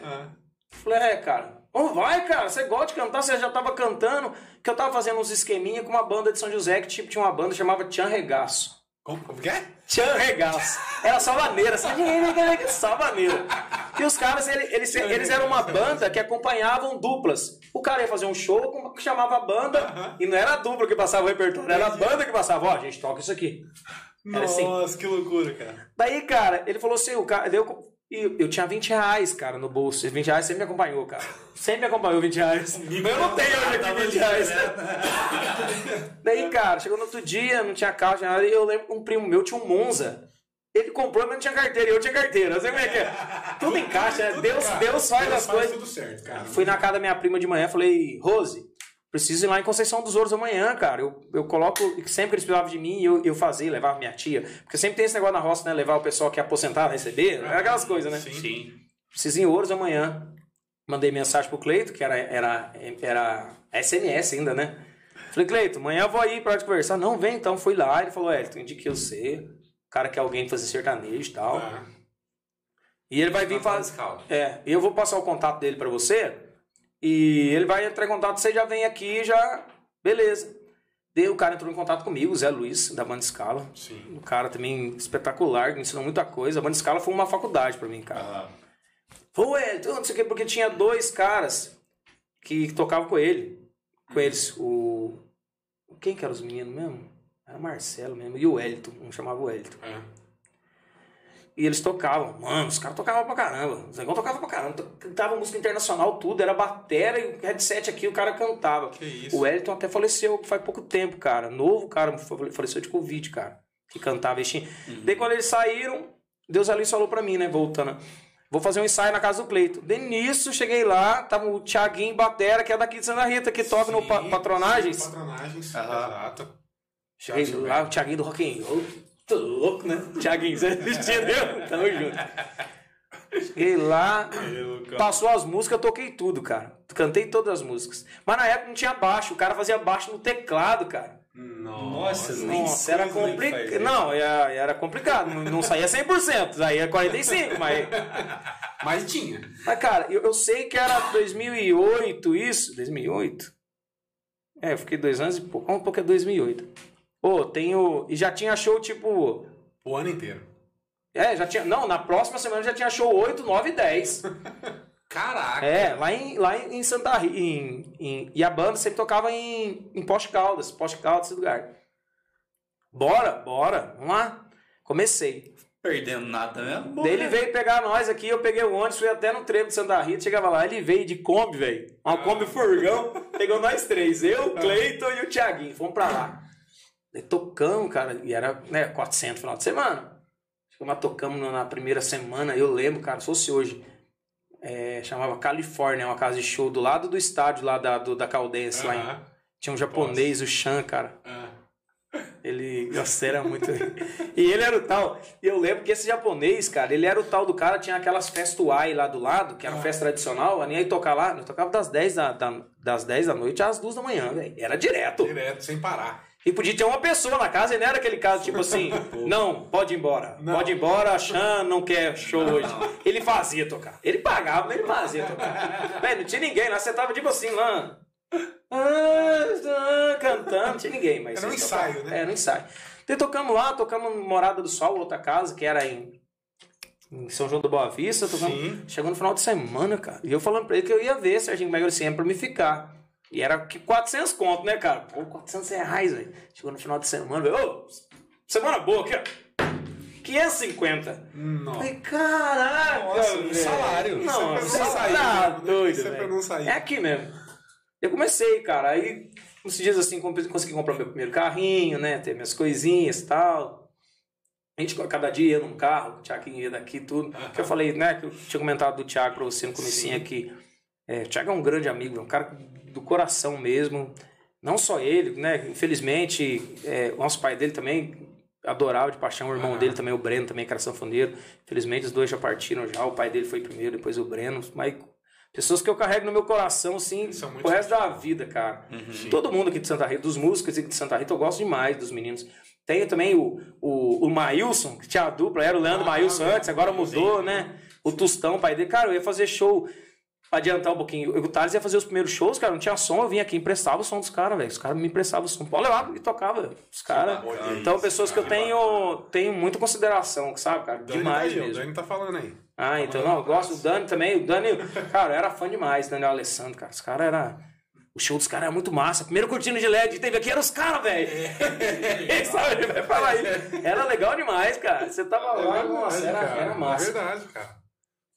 Ah. Falei, é, cara. Ô, vai, cara, você gosta de cantar, você já tava cantando, que eu tava fazendo uns esqueminha com uma banda de São José, que tipo, tinha uma banda que chamava Tchan Regaço. Como, como que é? Tchan Regaço. Era? Só maneira. E os caras, ele- eles, eles eram uma banda que acompanhavam duplas. O cara ia fazer um show, com- chamava a banda, e não era a dupla que passava o repertório, era a banda que passava. Ó, a gente toca isso aqui. Assim. Nossa, que loucura, cara. Daí, cara, ele falou assim, o cara, deu, e eu tinha 20 reais, cara, no bolso. E 20 reais sempre me acompanhou, cara. Sempre me acompanhou 20 reais. Mas eu não tenho hoje aqui 20 reais. Daí, cara, chegou no outro dia, não tinha carro, tinha nada, e eu lembro que um primo meu tinha um Monza. Ele comprou, mas não tinha carteira, e eu tinha carteira. Não sei como é que é. Tudo encaixa, né? Deus, Deus faz Deus as coisas. tudo certo, cara. Fui na casa da minha prima de manhã, falei, Rose, preciso ir lá em Conceição dos Ouros amanhã, cara. Eu, eu coloco, sempre que eles precisavam de mim, eu, eu fazia, levava minha tia. Porque sempre tem esse negócio na roça, né? Levar o pessoal que é aposentado, receber, é aquelas coisas, né? Sim. Sim. Preciso ir em Ouros amanhã. Mandei mensagem pro Cleito, que era, era, era SMS ainda, né? Falei, Cleito, amanhã eu vou aí pra te conversar. Não, vem então. Fui lá, ele falou, é, tu indiquei você. O cara quer alguém fazer sertanejo e tal. Ah. E ele vai vir Na fazer. É, e eu vou passar o contato dele pra você. E ele vai entrar em contato, você já vem aqui já. Beleza. Daí o cara entrou em contato comigo, o Zé Luiz, da Banda Escala. Sim. Um cara também espetacular, que me ensinou muita coisa. A Banda Escala foi uma faculdade pra mim, cara. Ah, Pô, Elton, não sei o que, porque tinha dois caras que tocavam com ele. Com eles. O. Quem que eram os meninos mesmo? Era Marcelo mesmo. E o Elton, um chamava o Elton. É. E eles tocavam. Mano, os caras tocavam pra caramba. Os negócios tocavam pra caramba. Cantava música internacional, tudo. Era batera e o headset aqui, o cara cantava. Que isso. O Elton até faleceu faz pouco tempo, cara. Novo cara, fale- faleceu de Covid, cara. Que cantava e tinha. Daí quando eles saíram, Deus ali falou pra mim, né? Voltando. Vou fazer um ensaio na casa do Cleito. De nisso, cheguei lá, tava o Thiaguinho Batera, que é daqui de Santa Rita, que toca no pa- Patronagens. sim, Patronagens, exato. Cheguei lá, o Thiaguinho do Rock and Roll. Tô louco, né? Thiaguinho, você entendeu? Tamo junto. Cheguei lá, passou as músicas, eu toquei tudo, cara. Cantei todas as músicas. Mas na época não tinha baixo, o cara fazia baixo no teclado, cara. Nossa, nem Nossa, era é complicado. Não, era, era complicado. Não, não saía 100%, saía 45%, mas... Mas tinha. Mas, cara, eu, eu sei que era 2008 isso. 2008? É, eu fiquei dois anos e pouco. Vamos um pouco é 2008. Ô, tenho... E já tinha show, tipo... O ano inteiro. É, já tinha... Não, na próxima semana já tinha show 8, 9 e 10. Caraca. É, lá em, lá em Santa Rita. Em, em- e a banda sempre tocava em, em Poste Caldas. Poste Caldas, esse lugar. Bora, bora. Vamos lá. Comecei. Perdendo nada mesmo. Daí ele veio pegar nós aqui, eu peguei o ônibus, fui até no trevo de Santa Rita, chegava lá, ele veio de Kombi, velho. Uma Kombi furgão, pegou nós três, eu, o Cleiton e o Thiaguinho, fomos pra lá. Daí tocamos, cara, e era né, 400 final de semana. Lá, tocamos na primeira semana, eu lembro, cara, se fosse hoje, é, chamava Califórnia, uma casa de show do lado do estádio lá da, do, da Caldense, lá em, tinha um japonês, o Chan, cara. Ah. Ele, nossa, era muito. e ele era o tal. E eu lembro que esse japonês, cara, ele era o tal do cara, tinha aquelas festuai lá do lado, que era uma festa tradicional, a aí tocar lá, eu tocava das 10 da, da- das 10 da noite às 2 da manhã, velho. Era direto. Direto, sem parar. E podia ter uma pessoa na casa, e não era aquele caso tipo assim, não, pode ir embora. Não. Pode ir embora, a Chan não quer show hoje. Ele fazia tocar. Ele pagava, mas ele fazia tocar. Não tinha ninguém lá, você tava tipo assim lá. ah, ah, Cantando, não tinha ninguém, mas. Era um ensaio, tocavam. né? Era um ensaio. Então tocamos lá, tocamos no Morada do Sol, outra casa, que era em, em São João do Boa Vista. Sim. chegou no final de semana, cara. E eu falando pra ele que eu ia ver Serginho Magrocena pra me ficar. E era que 400 conto, né, cara? Pô, 400 reais, velho. Chegou no final de semana, velho. Ô, semana boa aqui, ó. 550. Nossa. Falei, caraca, Nossa, um salário. É Não, pra não você sair, tá doido, é pra velho. não sair. É aqui mesmo. Eu comecei, cara, aí uns dias assim, consegui comprar meu primeiro carrinho, né, ter minhas coisinhas e tal. A gente cada dia ia num carro, o Thiago ia daqui tudo. Que eu falei, né, que eu tinha comentado do Thiago pra você no comecinho Sim. aqui. É, o Thiago é um grande amigo, é um cara do coração mesmo. Não só ele, né, infelizmente, é, o nosso pai dele também adorava de paixão, o irmão dele também, o Breno, também, que era sanfoneiro. Infelizmente, os dois já partiram já, o pai dele foi primeiro, depois o Breno. Mas pessoas que eu carrego no meu coração, assim, o resto da vida, cara. Todo mundo aqui de Santa Rita, dos músicos aqui de Santa Rita, eu gosto demais dos meninos. Tenho também o, o, o Maílson, que tinha a dupla, era o Leandro Ah, Maílson antes, agora mudou, né? O Tustão, pai dele. Cara, eu ia fazer show, adiantar um pouquinho. Eu, o Thales ia fazer os primeiros shows, cara, não tinha som, eu vinha aqui, emprestava o som dos caras, velho. Os caras me emprestavam o som. Pode levar e tocava. Os caras. Então, pessoas que eu tenho, tenho muita consideração, sabe, cara? Dani Demais tá aí, ó, O mesmo. Dani tá falando aí. Ah, então não, eu gosto do Dani também. O Dani, cara, eu era fã demais, Daniel Alessandro, cara. Os caras era. O show dos caras era muito massa. Primeiro cortina de LED teve aqui era os caras, velho. Ele sabe, vai falar aí. Era legal demais, cara. Você tava lá, nossa, era, cara, era massa. É verdade, cara.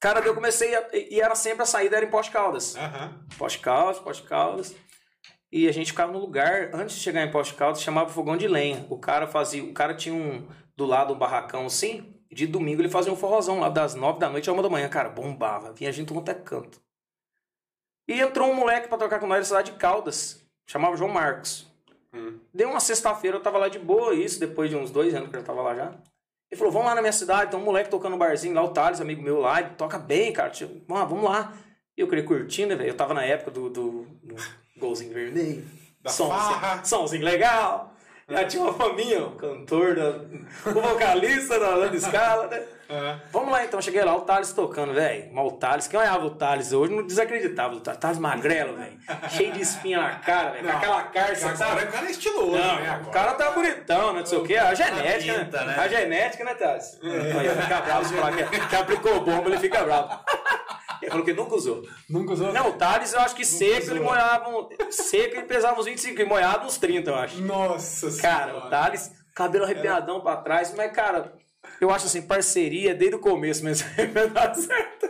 Cara, eu comecei a, e era sempre a saída era em Poste Caldas. Aham. Poste Caldas, Poste Caldas. E a gente ficava no lugar, antes de chegar em Poste Caldas, chamava fogão de lenha. O cara fazia, o cara tinha um do lado um barracão assim, de domingo ele fazia um forrozão lá das nove da noite a uma da manhã, cara, bombava. Vinha gente quanto é canto. E entrou um moleque pra tocar com nós da cidade de Caldas, chamava João Marcos. Hum. Deu uma sexta-feira, eu tava lá de boa, isso, depois de uns dois anos que eu tava lá já. Ele falou, vamos lá na minha cidade, tem um moleque tocando no barzinho lá, o Thales, amigo meu lá, ele toca bem, cara. Tipo, "Ah, vamos lá. E eu queria curtir, né, velho? Eu tava na época do, do, do golzinho vermelho. Da somzinho, somzinho legal. Já tinha uma faminha, o cantor, da, o vocalista da, da escala, né? É. Vamos lá então, cheguei lá, o Thales tocando, velho. Mas o Thales, quem olhava o Thales hoje não desacreditava. O Thales, Thales magrelo, velho. Cheio de espinha na cara, velho. Com aquela carça, Agora sabe? o cara é estiloso, Não, né? o cara tá bonitão, né? Não sei o quê. A genética, pinta, né? né? A genética, né, Thales? Aí fica bravo se falar que, que aplicou bomba, ele fica bravo. Ele falou que nunca usou. Nunca usou? Não, o Thales, eu acho que seco usou. ele molhava. um- Seco ele pesava uns 25 e molhado uns 30, eu acho. Nossa Cara, senhora. o Thales, cabelo arrepiadão pra trás, mas, cara, eu acho assim, parceria desde o começo mesmo. vai dar certo.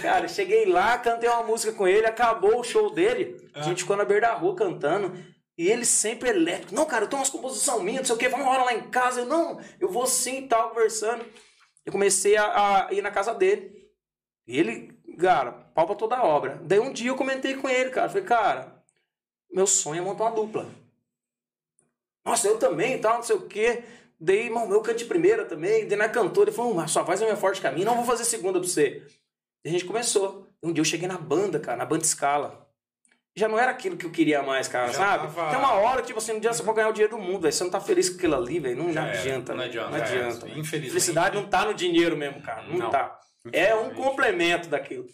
Cara, cheguei lá, cantei uma música com ele, acabou o show dele. A gente ficou na beira da rua cantando. E ele sempre elétrico. Não, cara, eu tenho umas composições minhas, não sei o quê, vamos embora lá em casa. Eu, não, eu vou sim e tal, conversando. Eu comecei a, a ir na casa dele. E ele, cara, pau pra toda a obra. Daí um dia eu comentei com ele, cara. Falei, cara, meu sonho é montar uma dupla. Nossa, eu também, tal, não sei o quê. Daí, irmão, meu canto de primeira também. Daí na cantora, ele falou, mas sua voz é minha forte caminho, não vou fazer segunda pra você. E a gente começou. Um dia eu cheguei na banda, cara, na banda escala. Já não era aquilo que eu queria mais, cara, Já sabe? tava- Tem uma hora, tipo assim, não adianta você pode ganhar o dinheiro do mundo, velho. Você não tá feliz com aquilo ali, velho. Não, Já não era. adianta, Não velho. adianta, Não já era. adianta. velho. Infelizmente. Felicidade não tá no dinheiro mesmo, cara. Não, Não. tá. É um complemento daquilo.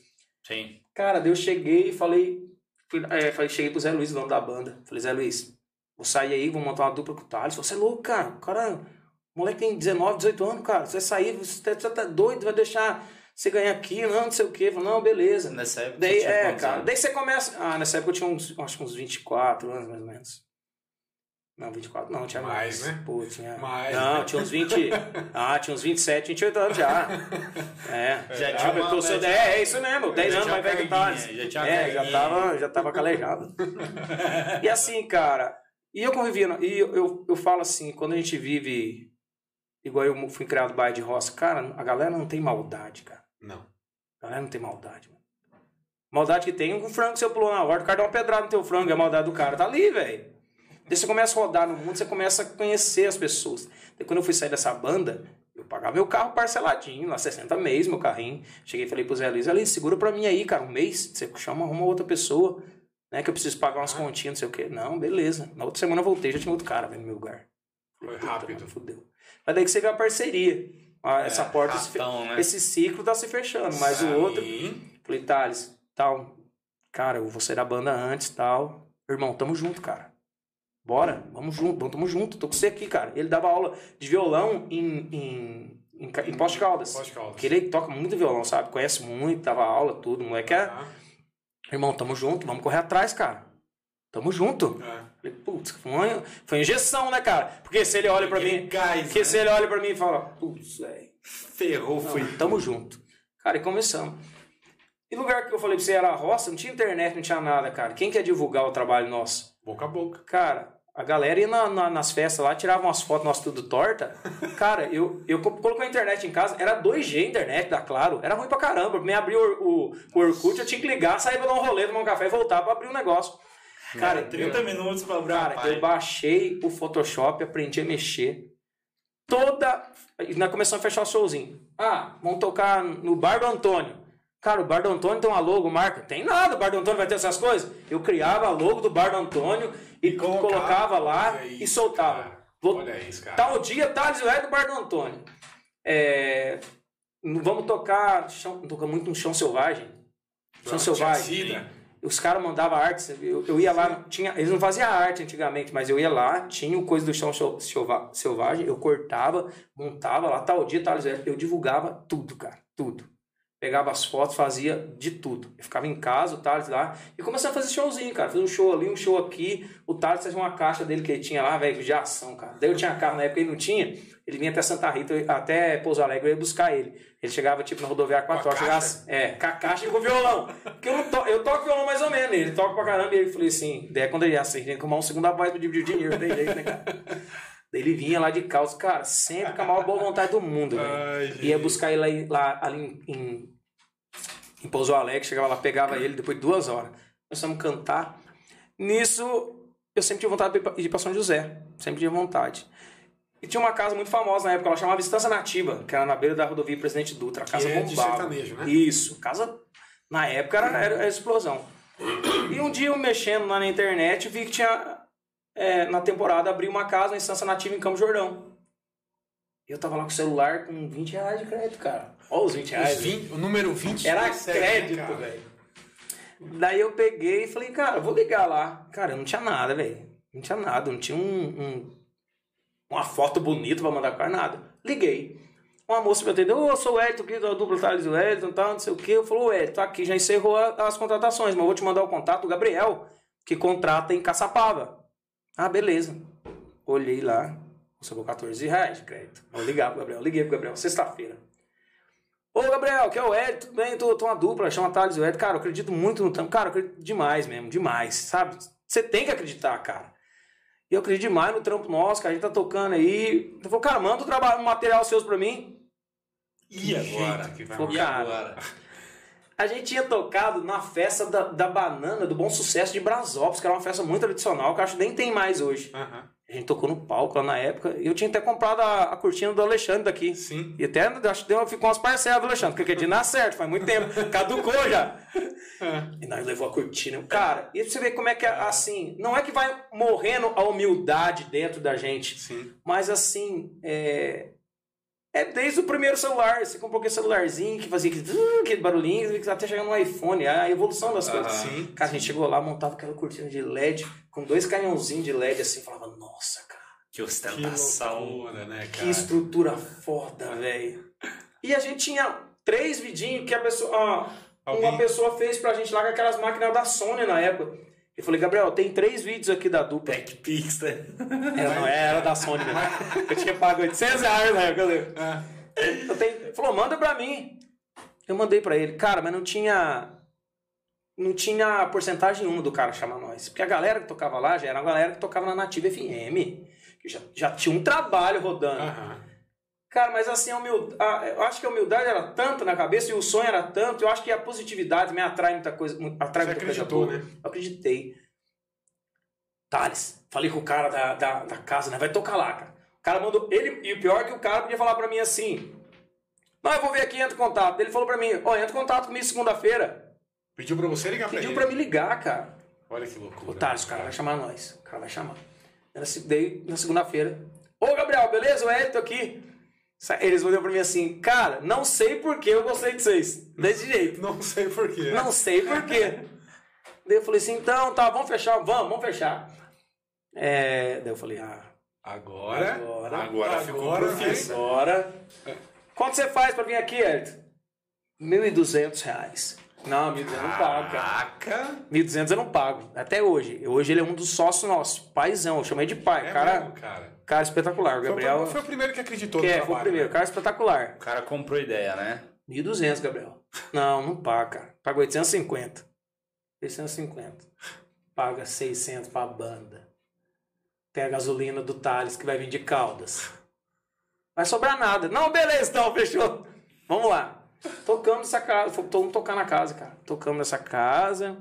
Sim. Cara, daí eu cheguei e falei, fui, é, falei, cheguei pro Zé Luiz, dono da banda. Falei, Zé Luiz, vou sair aí, vou montar uma dupla com o Thales. Você é louco, cara. O cara, o moleque tem 19, 18 anos, cara. Você vai sair, você tá, você tá doido, vai deixar você ganhar aqui, não, não sei o quê. Eu não, beleza. Nessa época. Daí, você tinha é, cara. anos? Daí você começa. Ah, nessa época eu tinha uns, acho que uns 24 anos, mais ou menos. Não, 24 não, tinha Mais, mais. né? Pô, tinha. Mais, não, né? tinha uns 20. ah, tinha uns 27, 28 anos já. É. Já tinha eu uma- sendo- já é, é isso mesmo, 10 já anos mais velho que Thales. já tinha É, já tava, já tava calejado. e assim, cara, e eu convivia, e eu, eu, eu falo assim, quando a gente vive, igual eu fui criado bairro de roça, cara, a galera não tem maldade, cara. Não. A galera não tem maldade, mano. Maldade que tem um frango que você pulou na horta, o cara dá uma pedrada no teu frango, é a maldade do cara. Tá ali, velho. Daí você começa a rodar no mundo, você começa a conhecer as pessoas. Daí quando eu fui sair dessa banda, eu pagava meu carro parceladinho, lá 60 meses, meu carrinho. Cheguei e falei pro Zé Luiz, ali, segura pra mim aí, cara, um mês, você chama, arruma outra pessoa, né, que eu preciso pagar umas continhas, não sei o quê. Não, beleza. Na outra semana eu voltei, já tinha outro cara vendo no meu lugar. Foi rápido. mano, Fudeu. Mas daí que você vê a parceria. Ah, essa porta, se fe- ratão, né? esse ciclo tá se fechando, mas o outro... Sim. Falei, Thales, tal, cara, eu vou sair da banda antes, tal. Irmão, tamo junto, cara. Bora, vamos junto, vamos, tamo junto, tô com você aqui, cara. Ele dava aula de violão em, em, em, em Poste Caldas. Poste Caldas. Que ele toca muito violão, sabe? Conhece muito, dava aula, tudo, moleque é... Tá. Irmão, tamo junto, vamos correr atrás, cara. tamo junto. É. Falei, putz, foi, uma- foi injeção, né, cara? Porque se ele olha pra Aquele mim. porque né? se ele olha pra mim e fala, putz, velho. Ferrou, foi. Foi, tamo junto. Cara, e começamos. E lugar que eu falei pra você era a roça, não tinha internet, não tinha nada, cara. Quem quer divulgar o trabalho nosso? Boca a boca. Cara, a galera ia na- na- nas festas lá, tirava umas fotos nossas tudo torta. Cara, eu, eu co- coloquei a internet em casa, era 2G a internet da Claro. Era ruim pra caramba. Pra mim abrir o, o, o Orkut, eu tinha que ligar, sair pra dar um rolê, tomar um café e voltar pra abrir o negócio. Cara, 30 minutos pra Cara, eu página. baixei o Photoshop, aprendi a mexer. Toda. e Nós começamos a fechar o showzinho. Ah, vamos tocar no Bar do Antônio. Cara, o Bar do Antônio tem uma logo, marca. Tem nada, o Bar do Antônio vai ter essas coisas. Eu criava a logo do Bar do Antônio e, colocava. colocava lá e isso, soltava. cara. Olha isso, cara. Tal dia, Thales Ué do Bar do Antônio. É, Vamos tocar. Chão, toca muito no Chão Selvagem. Chão Selvagem. Os caras mandavam artes, eu, eu ia lá, tinha, eles não faziam arte antigamente, mas eu ia lá, tinha o coisa do chão sel- selva- selvagem, eu cortava, montava lá, tal dia, tal dia, eu divulgava tudo, cara, tudo. Pegava as fotos, fazia de tudo. Eu ficava em casa, o Thales lá, e comecei a fazer showzinho, cara. Fiz um show ali, um show aqui. O Thales fazia uma caixa dele que ele tinha lá, velho, de ação, cara. Daí eu tinha carro na época, ele não tinha. Ele vinha até Santa Rita, até Pouso Alegre, eu ia buscar ele. Ele chegava, tipo, na rodoviária 4 Com a horas, chegava, caixa? é, com a caixa e com o violão. Porque eu, to, eu toco violão mais ou menos, ele toca pra caramba. E ele falei assim, daí é quando ele ia assim, tem que arrumar uma segunda voz pra dividir o dinheiro, tem jeito, né, cara? Daí ele vinha lá de calça, cara, sempre com a maior boa vontade do mundo, velho. Ia buscar ele lá, lá ali em, em, Pouso Alegre, chegava lá, pegava ele depois de duas horas. Começamos a cantar. Nisso, eu sempre tive vontade de ir pra São José. Sempre tive vontade. E tinha uma casa muito famosa na época, ela chamava Estância Nativa, que era na beira da rodovia Presidente Dutra. A casa é de bombava. sertanejo, né? Isso. Casa, na época, era, era, era explosão. E um dia eu mexendo lá na internet, vi que tinha, é, na temporada, abriu uma casa, uma Estância Nativa em Campo Jordão. E eu tava lá com o celular com 20 reais de crédito, cara. Olha os 20 reais. Os 20, o número 20 Era persegue, crédito, velho. Daí eu peguei e falei, cara, vou ligar lá. Cara, eu não tinha nada, velho. Não tinha nada, não tinha um, um- uma foto bonita pra mandar pra nada. Liguei. Uma moça me atendeu, ô, eu sou o Edson aqui da dupla Thales e o Edson, tal, não sei o quê. Eu falei, ô, Edson, tá aqui, já encerrou as contratações, mas vou te mandar o contato do Gabriel, que contrata em Caçapava. Ah, beleza. Olhei lá, sobrou 14 reais de crédito. Vou ligar pro Gabriel. Liguei pro Gabriel, sexta-feira. Ô, Gabriel, que é o Ed, tudo bem? Tô, tô uma dupla, chama Thales e o Ed. Cara, eu acredito muito no trampo. Cara, eu acredito demais mesmo, demais, sabe? Você tem que acreditar, cara. E eu acredito demais no trampo nosso, que a gente tá tocando aí. Ele falou, cara, manda o trabalho, um material seus pra mim. E agora? que vai Falou, E cara, agora? a gente tinha tocado na festa da, da banana do Bom Sucesso de Brasópolis, que era uma festa muito tradicional, que eu acho que nem tem mais hoje. Aham. A gente tocou no palco lá na época. E eu tinha até comprado a, a cortina do Alexandre daqui. Sim. E até acho que deu, ficou umas parcelas do Alexandre, porque aquele dia não certo, faz muito tempo. Caducou já. E nós levou a cortina. Cara, e você vê como é que é assim. Não é que vai morrendo a humildade dentro da gente. Sim. Mas assim, é. É desde o primeiro celular. Você comprou aquele celularzinho que fazia aquele, aquele barulhinho, que até chegar no iPhone, a evolução das coisas. Sim. Cara, a gente chegou lá, montava aquela cortina de LED com dois canhãozinhos de LED assim, falava, nossa, cara, Que Que ostentação. loucura, né, que cara? estrutura foda, velho. E a gente tinha três vidinhos que a pessoa, ah, uma pessoa fez pra gente lá com aquelas máquinas da Sony na época. Eu falei, Gabriel, tem três vídeos aqui da dupla. TechPix, né? Era, não, era da Sony mesmo. Eu tinha pago 800 reais na época. eu lembro. Ah, Eu tenho, ele falou, manda pra mim. Eu mandei pra ele. Cara, mas não tinha. Não tinha porcentagem nenhuma do cara chamar nós. Porque a galera que tocava lá já era uma galera que tocava na Nativa FM. Que já, já tinha um trabalho rodando. aham. Cara, mas assim, a humildade, eu acho que a humildade era tanto na cabeça e o sonho era tanto. Eu acho que a positividade me atrai muita coisa. Atrai Você muita coisa boa. né? Eu acreditei. Thales, falei com o cara da, da, da casa, né? Vai tocar lá, cara. O cara mandou. Ele, e o pior é que o cara podia falar pra mim assim. Não, eu vou ver aqui, entra em contato. Ele falou pra mim, ó, entra em contato comigo segunda-feira. Pediu pra você ligar pra Pediu ele. pra me ligar, cara. Olha que loucura. Ô, Thales, o cara vai chamar nós. O cara vai chamar. Daí, na segunda-feira. Ô, Gabriel, beleza? O Elton aqui. Eles responderam pra mim assim, cara, não sei por que eu gostei de vocês. Desse jeito. Não sei porquê. Não sei por quê. Daí eu falei assim, então, tá, vamos fechar, vamos, vamos fechar. É, daí eu falei, ah, Agora. Agora. Agora ficou Agora, agora. Quanto você faz pra vir aqui? 1.200 reais. Não, 1.200 eu não pago, cara. Caraca! 1.200 eu não pago. Até hoje. Hoje ele é um dos sócios nossos. Paizão, eu chamei de pai. É cara, mesmo, cara. Cara espetacular. O Foi, o- Gabriel. foi o primeiro que acreditou que no é, trabalho. foi o primeiro. né? Cara espetacular. O cara comprou ideia, né? 1.200, Gabriel. Não, não paga, cara. Paga 850. 650. Paga 600 pra banda. Tem a gasolina do Thales que vai vir de Caldas. Vai sobrar nada. Não, beleza, então, fechou. Vamos lá. Tocamos nessa casa. Todo mundo tocar na casa, cara. Tocamos nessa casa.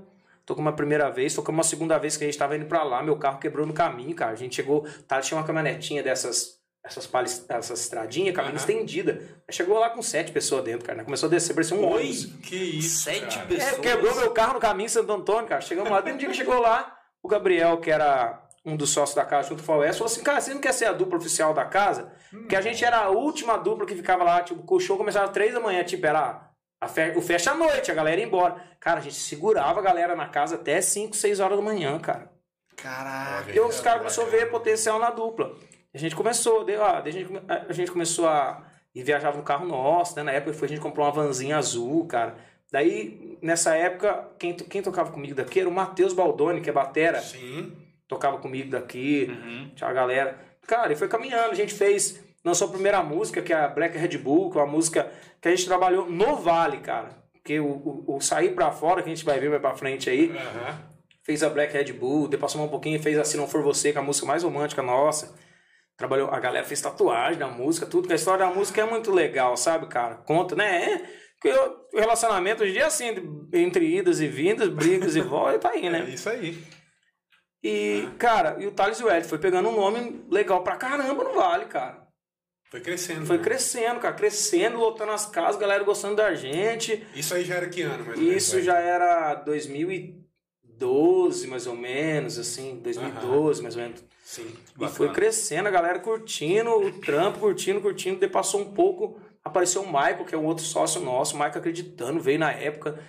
Tocamos uma primeira vez, tocamos uma segunda vez que a gente tava indo pra lá. Meu carro quebrou no caminho, cara. A gente chegou. Thales tinha uma caminhonetinha dessas. Essas, palis, essas estradinhas, caminho Aham. estendida. Chegou lá com sete pessoas dentro, cara. Começou a descer, parecia um ônibus. Que isso, Sete cara. pessoas. É, quebrou meu carro no caminho em Santo Antônio, cara. Chegamos lá, tem um dia que chegou lá, o Gabriel, que era um dos sócios da casa junto com o FOS, falou assim, cara, você não quer ser a dupla oficial da casa? Porque a gente era a última dupla que ficava lá, tipo, o show começava às três da manhã, tipo, era fe- o fecha à noite, a galera ia embora. Cara, a gente segurava a galera na casa até 5, 6 horas da manhã, cara. Caraca. E os caras começaram a ver potencial na dupla. A gente começou, deu, a, gente, a gente começou a. E viajava no carro nosso, né? Na época foi, a gente comprou uma vanzinha azul, cara. Daí, nessa época, quem, quem tocava comigo daqui era o Matheus Baldoni, que é batera. Sim. Tocava comigo daqui, Uhum. tinha a galera. Cara, e foi caminhando, a gente fez. Lançou a primeira música, que é a Black Red Bull, que é uma música que a gente trabalhou no Vale, cara. Porque o, o, o Sair Pra Fora, que a gente vai ver mais pra frente aí, Aham. fez a Black Red Bull, depois passou um pouquinho e fez a Se Não For Você, que é a música mais romântica nossa. Trabalhou, a galera fez tatuagem da música, tudo, que a história da música é muito legal, sabe, cara? Conta, né? É, que o relacionamento hoje em dia é assim, entre idas e vindas, brigas e volta, tá aí, É né? isso aí. E, cara, e o Thales e o Ed foi pegando um nome legal pra caramba no Vale, cara. Foi crescendo. Foi né? crescendo, cara, crescendo, lotando as casas, galera gostando da gente. Isso aí já era que ano, mais ou menos? Isso já era 2012, mais ou menos, assim, 2012, mais ou menos. Sim. E Bacana. foi crescendo, a galera curtindo o trampo, curtindo, curtindo. Daí passou um pouco, apareceu o Michael, que é um outro sócio nosso, o Michael acreditando, veio na época,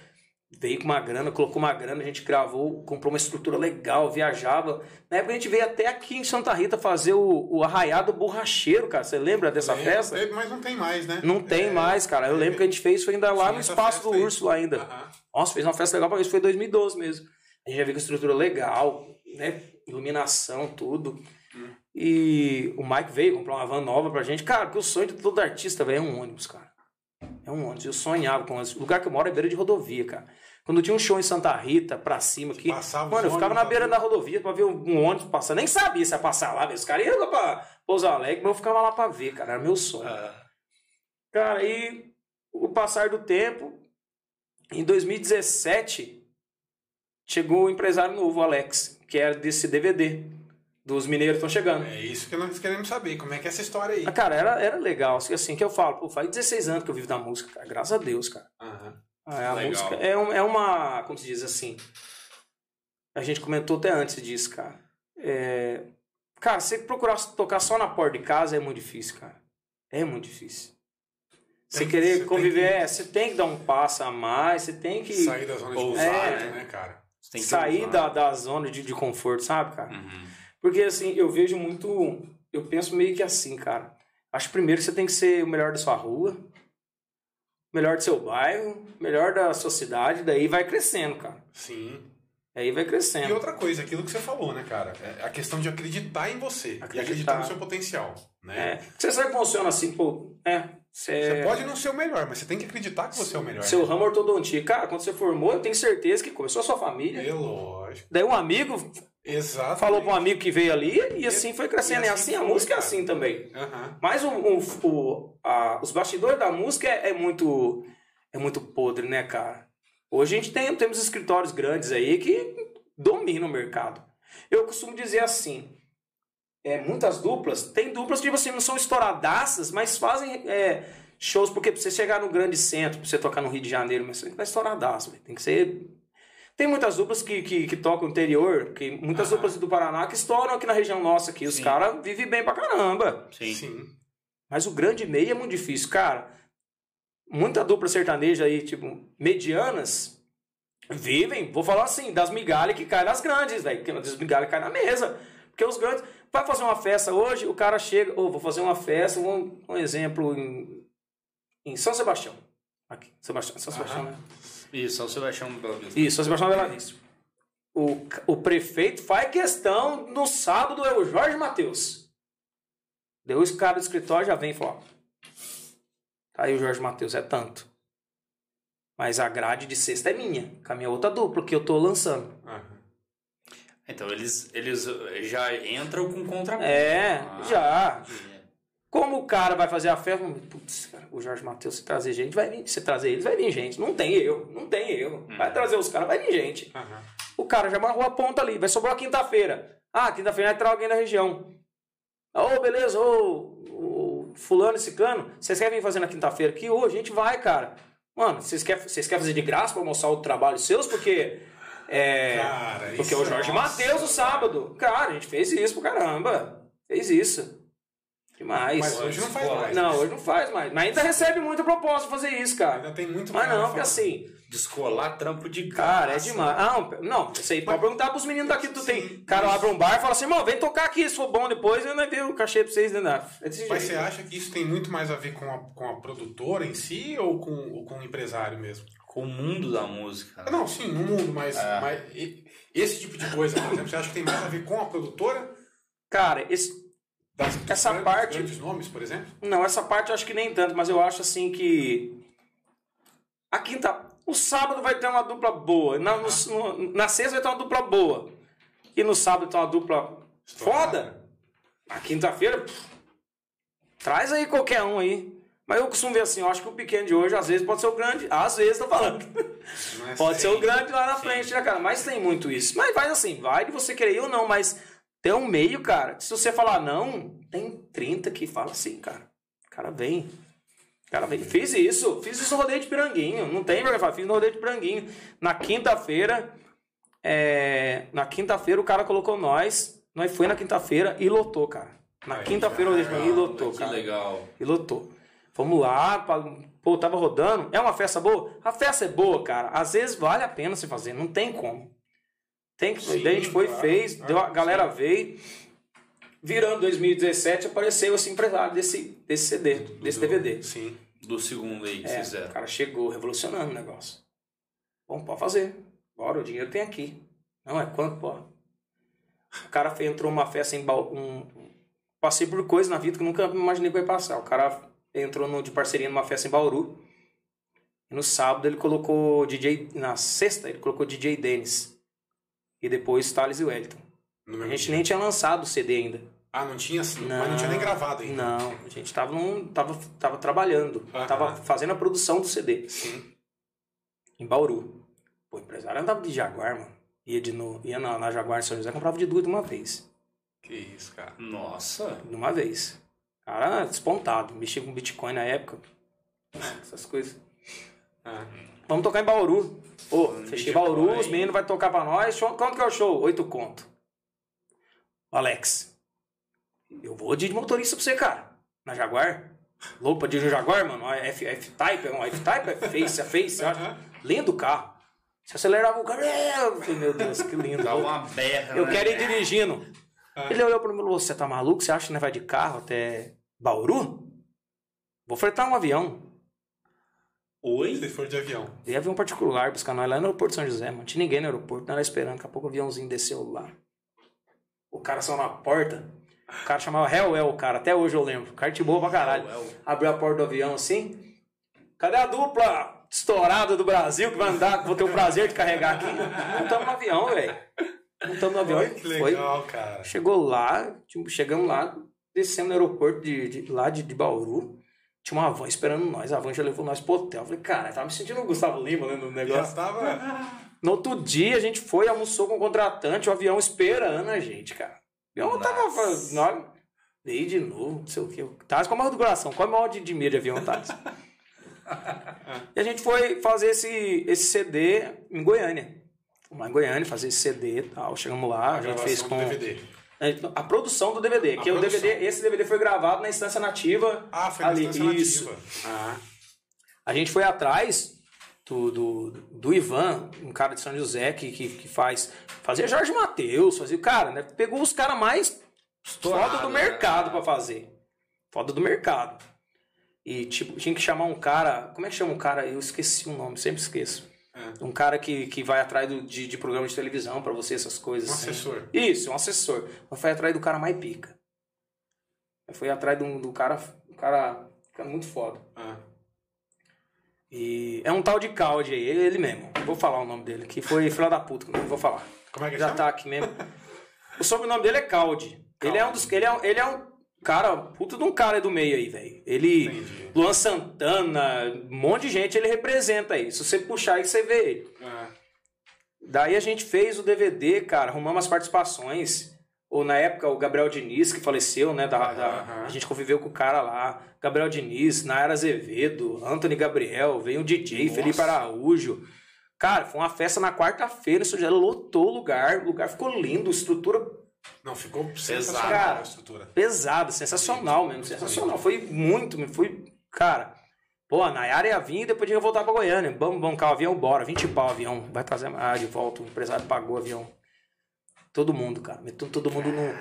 veio com uma grana, colocou uma grana, a gente gravou, comprou uma estrutura legal, viajava. Na época a gente veio até aqui em Santa Rita fazer o, o Arraiado Borracheiro, cara. Você lembra dessa Lembro, festa? teve, Mas não tem mais, né? Não tem É, mais, cara. Eu lembro que a gente fez, foi ainda lá no espaço do aí. Urso ainda. Aham. Nossa, fez uma festa legal pra isso, foi 2012 mesmo. A gente já viu com estrutura legal, né? Iluminação, tudo. E o Mike veio comprar uma van nova pra gente. Cara, porque o sonho de todo artista, velho, é um ônibus, cara. É um ônibus. Eu sonhava com ônibus. O lugar que eu moro é beira de rodovia, cara. Quando tinha um show em Santa Rita, pra cima aqui. Passava os mano, eu ficava na beira da rodovia pra ver um um ônibus passar. Nem sabia se ia passar lá, meus caras iam pra Pouso Alegre, mas eu ficava lá pra ver, cara. Era meu sonho. Ah, Cara, aí o passar do tempo, em 2017, chegou o empresário novo, o Alex, que era desse DVD, dos mineiros estão chegando. É isso que nós queremos saber. Como é que é essa história aí? Ah, cara, era, era legal, assim, assim que eu falo, pô, faz 16 anos que eu vivo da música, cara, graças a Deus, cara. Aham. Ah, A Legal. música é, um- é uma, como se diz assim, a gente comentou até antes disso, cara. É, cara, você procurar tocar só na porta de casa é muito difícil, cara. É muito difícil. Você Tem- querer você tem conviver, que- é, você tem que dar um passo a mais, você tem que Sair da zona de Ousar, conforto, né? né, cara? você tem que sair da, da zona de, de conforto, sabe, cara? Uhum. Porque assim, eu vejo muito. Eu penso meio que assim, cara. Acho que primeiro você tem que ser o melhor da sua rua, o melhor do seu bairro, o melhor da sua cidade, daí vai crescendo, cara. Sim. Aí vai E crescendo. outra coisa, aquilo que você falou, né, cara? É a questão de acreditar em você. E Acreditar. acreditar no seu potencial, né? É. Você sabe que funciona assim, pô. É. Você, Você pode não ser o melhor, mas você tem que acreditar que você é o melhor. Seu né? ramo ortodontia. Cara, quando você formou, eu tenho certeza que começou a sua família. É lógico. Daí um amigo Exato. falou para um amigo que veio ali e assim foi crescendo. E E assim assim, a música é assim também. Aham. Mas o, o, o- a- os bastidores da música é, é muito é muito podre, né, cara? Hoje a gente tem, temos escritórios grandes aí que dominam o mercado. Eu costumo dizer assim, é, muitas duplas, tem duplas que tipo assim, não são estouradaças, mas fazem é, shows, porque pra você chegar no grande centro, pra você tocar no Rio de Janeiro, mas você que estar estouradaço, velho. tem que ser... Tem muitas duplas que, que, que tocam interior, que, muitas Aham. duplas do Paraná que estouram aqui na região nossa, aqui. Os caras vivem bem pra caramba. Sim. Sim. Mas o grande meio é muito difícil, cara. Muita dupla sertaneja aí, tipo, medianas, vivem, vou falar assim, das migalhas que caem nas grandes, velho. Que das migalhas que caem na mesa. Porque os grandes. Vai fazer uma festa hoje, o cara chega, ou vou fazer uma festa, um, um exemplo em, em São Sebastião. Aqui, Sebastião, São Sebastião, né? Isso, São Sebastião do Bela Vista. Isso, São Sebastião da Bela Vista. O, o prefeito faz questão, no sábado é o Jorge Matheus. Deu esse cara do escritório, já vem e fala, ó, tá aí o Jorge Matheus, é tanto. Mas a grade de sexta é minha, com a minha outra dupla, que eu tô lançando. Aham. Então eles, eles já entram com contraponto. É, Ah, já. entendi. Como o cara vai fazer a festa, putz, o Jorge Matheus, se trazer gente, vai vir. Se trazer eles, vai vir gente. Não tem erro, não tem erro. Vai trazer os caras, vai vir gente. Aham. O cara já amarrou a ponta ali, vai sobrar quinta-feira. Ah, quinta-feira vai entrar alguém da região. Ô, beleza, ô, ô, fulano, esse cano, vocês querem vir fazer na quinta-feira aqui? Ô, a gente vai, cara. Mano, vocês querem, vocês querem fazer de graça pra mostrar o trabalho seus? Porque. É, Cara, porque isso o Jorge é- Matheus, o sábado. Cara, a gente fez isso pro caramba. Fez isso. Demais. Mas hoje não faz mais. Não, hoje não faz mais. Mas ainda recebe muita proposta fazer isso, cara. Ainda tem muito Mas não, porque assim, Descolar trampo de Cara, é demais. Ah, não, não, isso aí pode perguntar pros meninos daqui. Tu Sim, tem. Cara, abre um bar e fala assim, mano, vem tocar aqui, se for bom depois, eu não ver o cachê pra vocês, né? É desse Mas jeito. você acha que isso tem muito mais a ver com a, com a produtora em si ou com, ou com o empresário mesmo? Com o mundo da música. né? Não, sim, no mundo, mas, É. mas esse tipo de coisa, por exemplo, você acha que tem mais a ver com a produtora? Cara, esse. Das, Essa grandes, parte- grandes nomes, por exemplo? Não, essa parte eu acho que nem tanto, mas eu acho assim que. A quinta. O sábado vai ter uma dupla boa. Na, no- no- na sexta vai ter uma dupla boa. E no sábado ter uma dupla foda. Na quinta-feira. Traz aí qualquer um aí. Mas eu costumo ver assim, eu acho que o pequeno de hoje, às vezes, pode ser o grande. Às vezes, tô falando. É Pode ser o grande lá na frente, né, cara? Mas tem muito isso. Mas vai assim, vai de você querer ir ou não, mas tem um meio, cara. Se você falar não, tem 30 que fala assim, cara. O cara vem. O cara vem. Fiz isso, fiz isso no rodeio de Piranguinho. Não tem vergonha, fiz no rodeio de Piranguinho. Na quinta-feira, é, na quinta-feira o cara colocou nós. Nós foi na quinta-feira e lotou, cara. Na quinta-feira o rodeio de Piranguinho e lotou, Que cara. legal. E lotou. Vamos lá, pô, tava rodando. É uma festa boa? A festa é boa, cara. Às vezes vale a pena se fazer, não tem como. Tem que, Sim, daí a gente foi, claro. fez, Ah, deu, a sim. galera veio. Virando 2017, apareceu esse empresário desse, desse CD, desse DVD. Sim. Do segundo aí que É, fizeram. o cara chegou revolucionando o negócio. Bom, pode fazer. Bora, o dinheiro tem aqui. Não, é quanto, pô? O cara entrou numa festa em Bauru. Um, passei por coisa na vida que eu nunca imaginei que ia passar. O cara entrou no, de parceria numa festa em Bauru. E no sábado ele colocou DJ. Na sexta ele colocou DJ Dennis. E depois Thales e Wellington. No A gente dia. nem tinha lançado o CD ainda. Ah, não tinha, mas não tinha nem gravado ainda. Não, a gente tava, num, tava, tava trabalhando. Aham. Tava fazendo a produção do CD Sim. em Bauru. Pô, o empresário andava de Jaguar, mano. Ia, de no, ia na, na Jaguar em São José, comprava de duas de uma vez. Que isso, cara. Nossa. De uma vez. Cara, despontado. Mexia com Bitcoin na época. Essas coisas. Ah, Vamos tocar em Bauru. Fechei Bitcoin. Bauru, os meninos vão tocar pra nós. Show- Quanto que é o show? Oito conto. Alex, eu vou de motorista pra você, cara. Na Jaguar. Dirigir um Jaguar, mano. F-Type, é um F-Type, é Face, é Face. Aham. Lindo carro. Se acelerava o carro, meu Deus, que lindo. Dá uma berra. Eu né? quero ir dirigindo. Ele olhou pra mim e falou: Você tá maluco? Você acha que nós vai de carro até Bauru? Vou fretar um avião. Oi? Se for de avião. E avião particular buscar nós lá no aeroporto de São José, mano. Tinha ninguém no aeroporto, nós era esperando. Daqui a pouco o aviãozinho desceu lá. O cara saiu na porta. O cara chamava Hellwell, o cara. Até hoje eu lembro. O cara te boa pra caralho. Hellwell. Abriu a porta do avião assim. Cadê a dupla estourada do Brasil que vai andar? Vou ter o prazer de carregar aqui. Não estamos no avião, velho. Não estamos no avião. Que Foi. legal, cara. Chegou lá, tipo, chegamos lá, descemos no aeroporto de, de- lá de, de Bauru. Tinha uma van esperando nós. A van já levou nós pro hotel. Eu falei, cara, eu tava me sentindo o Gustavo Lima né, no Já negócio. estava. No outro dia a gente foi, almoçou com o contratante, o avião esperando a gente, cara. O avião tava. Nossa. Nós, veio de novo, não sei o quê. Thales com a maior do coração. Qual é o maior de, de medo de avião, Thales? e a gente foi fazer esse, esse CD em Goiânia. Fomos lá em Goiânia fazer esse CD e tal. Chegamos lá, a, gente fez com. DVD. A produção do DVD, A que o produção. DVD, esse DVD foi gravado na instância nativa. Ah, foi na ali. instância Isso. nativa. Ah, A gente foi atrás do, do, do Ivan, um cara de São José que, que, que faz. Fazia Jorge Matheus, fazia. Cara, né? Pegou os caras mais foda do né? mercado pra fazer. Foda do mercado. E, tipo, tinha que chamar um cara. Como é que chama um cara? Eu esqueci o nome, sempre esqueço. É. Um cara que, que vai atrás do- de, de programa de televisão pra você, essas coisas. Um assim. assessor. Isso, um assessor. Eu fui atrás do cara mais pica. Fui atrás do, do cara, do cara, cara muito foda. Ah. E é um tal de Caldi aí, ele ele mesmo. Vou falar o nome dele, que foi filho da puta, não vou falar. Como é que Já chama? tá aqui mesmo. O sobrenome dele é Caldi. Ele é um dos. Ele é, ele é um cara, puta de um cara do meio aí, velho. Ele. Entendi. Luan Santana, um monte de gente ele representa aí. Se você puxar aí, você vê ele. Ah. Daí a gente fez o DVD, cara, arrumamos as participações. Ou na época o Gabriel Diniz, que faleceu, né? Da, da- a gente conviveu com o cara lá. Gabriel Diniz, Nayara Azevedo, Anthony Gabriel, veio o DJ, Nossa. Felipe Araújo. Cara, foi uma festa na quarta-feira, isso já lotou o lugar. O lugar ficou lindo, estrutura Não, ficou Pesado. sensacional Cara. a estrutura. pesada, sensacional mesmo, sensacional. Foi muito, foi, cara. Pô, a Nayara ia vir e depois ia voltar pra Goiânia. Vamos bancar o avião, bora. 20 pau o avião. Vai trazer ah, de volta. O empresário pagou o avião. Todo mundo, cara. Meteu todo mundo num,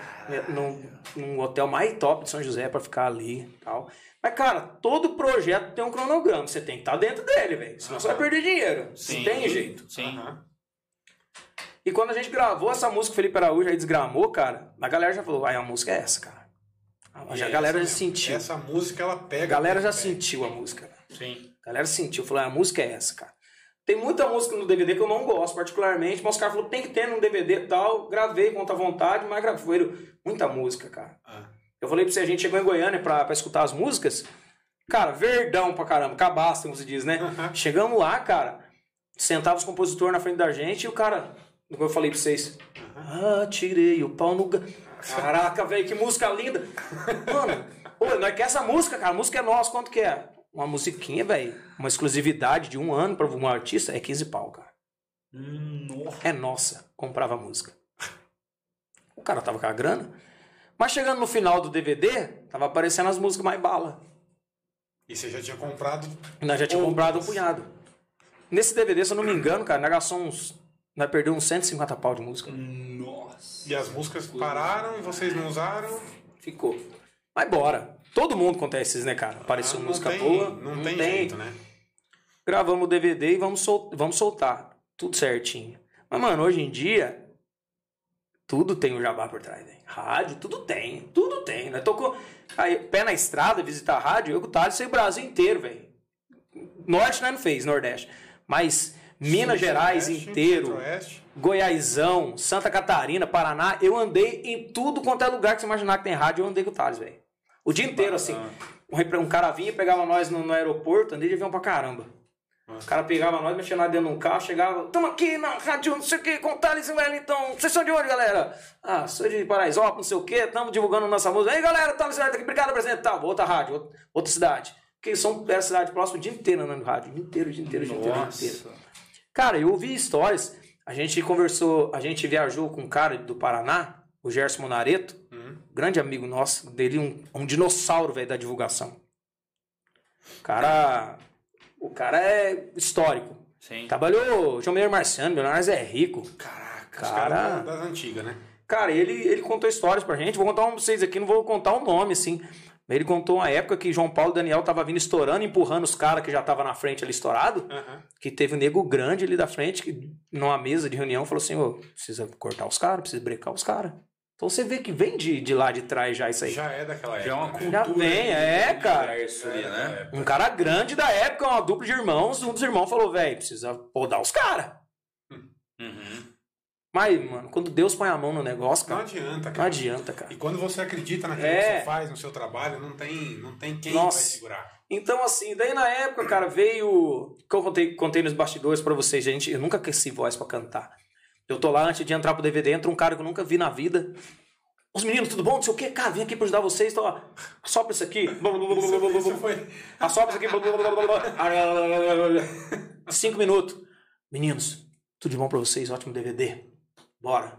num, num hotel mais top de São José pra ficar ali e tal. Mas, cara, todo projeto tem um cronograma. Você tem que estar dentro dele, velho. Senão você vai perder dinheiro. Não tem jeito. Sim. Aham. E quando a gente gravou essa música, o Felipe Araújo aí desgramou, cara, a galera já falou, ai, a música é essa, cara. A, E a galera já essa sentiu. Essa música ela A pega. galera já pega. sentiu a música. Sim. A galera sentiu, falou, "Ah, a música é essa, cara. Tem muita música no DVD que eu não gosto particularmente, mas os caras falaram, tem que ter no DVD e tal. Gravei com outra vontade, mas gravei muita música, cara. Ah. Eu falei pra você, a gente chegou em Goiânia pra, pra escutar as músicas. Cara, verdão pra caramba, cabaço, como se diz, né? Chegamos lá, cara, sentava os compositores na frente da gente e o cara, como eu falei pra vocês, ah, tirei o pau no... ga-" Caraca, velho, que música linda. Mano, ô, nós quer essa música, cara, a música é nossa, quanto que é? Uma musiquinha, velho, uma exclusividade de um ano pra um artista é 15 pau, cara. É nossa, comprava a música. O cara tava com a grana. Mas chegando no final do DVD, tava aparecendo as músicas mais bala. E você já tinha comprado. Nós já tínhamos Outras. comprado um punhado. Nesse DVD, se eu não me engano, cara, nós gastamos uns. Nós perdemos uns 150 pau de música. Nossa. E as músicas pararam, vocês não usaram. Ficou. Mas bora. Todo mundo acontece isso, né, cara? Apareceu Ah, não música tem- boa. Não, tem, jeito, né? Gravamos o DVD e vamos, sol- vamos soltar. Tudo certinho. Mas, mano, hoje em dia, tudo tem o jabá por trás, velho. Rádio, tudo tem. Tudo tem. Nós tocou aí, pé na estrada, visitar a rádio, eu com o Thales sei o Brasil inteiro, velho. Norte nós não fez, Nordeste. Mas Minas Sul, Gerais Centro-Oeste, inteiro. Goiásão, Santa Catarina, Paraná, eu andei em tudo quanto é lugar que você imaginar que tem rádio, eu andei com o Thales, velho. O dia inteiro, assim. Um, um cara vinha, pegava nós no, no aeroporto, andei de avião pra caramba. O cara pegava nós, mexia nós dentro de um carro, chegava, tamo aqui na rádio, não sei o que, com o Thales e Wellington. Vocês são de onde, galera? Ah, sou de Paraisópolis, não sei o que, tamo divulgando nossa música. Aí, galera, Thales e Wellington aqui, obrigado, presidente. Tá, outra rádio, outra, outra cidade. Porque são era cidade próxima o dia inteiro andando no rádio. O dia inteiro, o dia inteiro, o dia inteiro, o dia inteiro. Cara, eu ouvi histórias. A gente conversou, a gente viajou com um cara do Paraná, o Gerson Monareto, Uhum. grande amigo nosso, dele um, um dinossauro, velho, da divulgação. O cara, o cara é histórico. Sim. Trabalhou João Meyer Marciano, Leonardo é rico. Caraca, Cara. das antigas, né? Cara, ele, ele contou histórias pra gente. Vou contar um pra vocês aqui, não vou contar o nome, assim. Mas Ele contou uma época que João Paulo e Daniel tava vindo estourando, empurrando os caras que já tava na frente ali estourado. Aham. que teve um nego grande ali da frente, que numa mesa de reunião falou assim, ô, precisa cortar os caras, precisa brecar os caras. Então você vê que vem de, de lá de trás já isso aí. Já é daquela época. Já é uma né? cultura. Já vem, é, cara. Isso ali, né? Um cara grande da época, uma dupla de irmãos, um dos irmãos falou, velho, precisa podar os caras. Uhum. Mas, mano, quando Deus põe a mão no negócio, Não cara, adianta, não cara. adianta, cara. E quando você acredita naquilo É. que você faz, no seu trabalho, não tem, não tem quem Nossa. vai segurar. Então, assim, daí na época, cara, veio. Que eu contei, contei nos bastidores pra vocês, gente. Eu nunca aqueci voz pra cantar. Eu tô lá antes de entrar pro DVD, entra um cara que eu nunca vi na vida. Os meninos, tudo bom? Não sei o quê. Cara, vim aqui pra ajudar vocês. Então, ó, assopra isso aqui. Isso foi. Assopra isso aqui. Cinco minutos. Meninos, tudo de bom pra vocês. Ótimo DVD. Bora.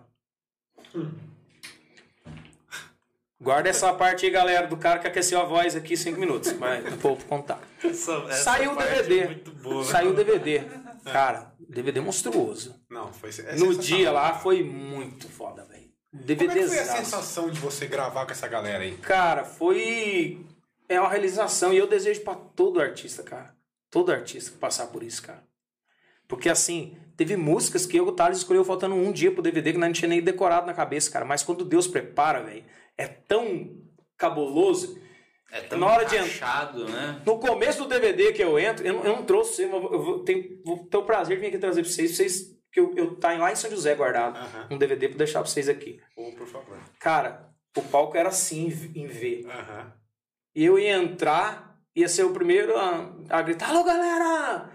Guarda essa parte aí, galera, do cara que aqueceu a voz aqui cinco minutos. Mas eu vou contar. Essa, essa Saiu o DVD. é boa. Saiu o DVD. Cara, DVD monstruoso. Não, foi. é No dia lá foi muito foda, velho. Como é foi a DVD sensação de você gravar com essa galera aí? Cara, foi. É uma realização e eu desejo pra todo artista, cara. Todo artista passar por isso, cara. Porque assim, teve músicas que eu e o Thales escolheu faltando um dia pro DVD que nós não tinha nem decorado na cabeça, cara. Mas quando Deus prepara, velho, é tão cabuloso. É tão Na hora de encaixado, né? No começo do DVD que eu entro, eu não, eu não trouxe, eu vou, eu vou, tenho, vou ter o prazer de vir aqui trazer pra vocês, vocês que eu, eu tá lá em São José guardado, Aham. um DVD pra deixar pra vocês aqui. Ô, por favor. Cara, o palco era assim em V. Aham. E eu ia entrar, ia ser o primeiro a, a gritar, alô galera!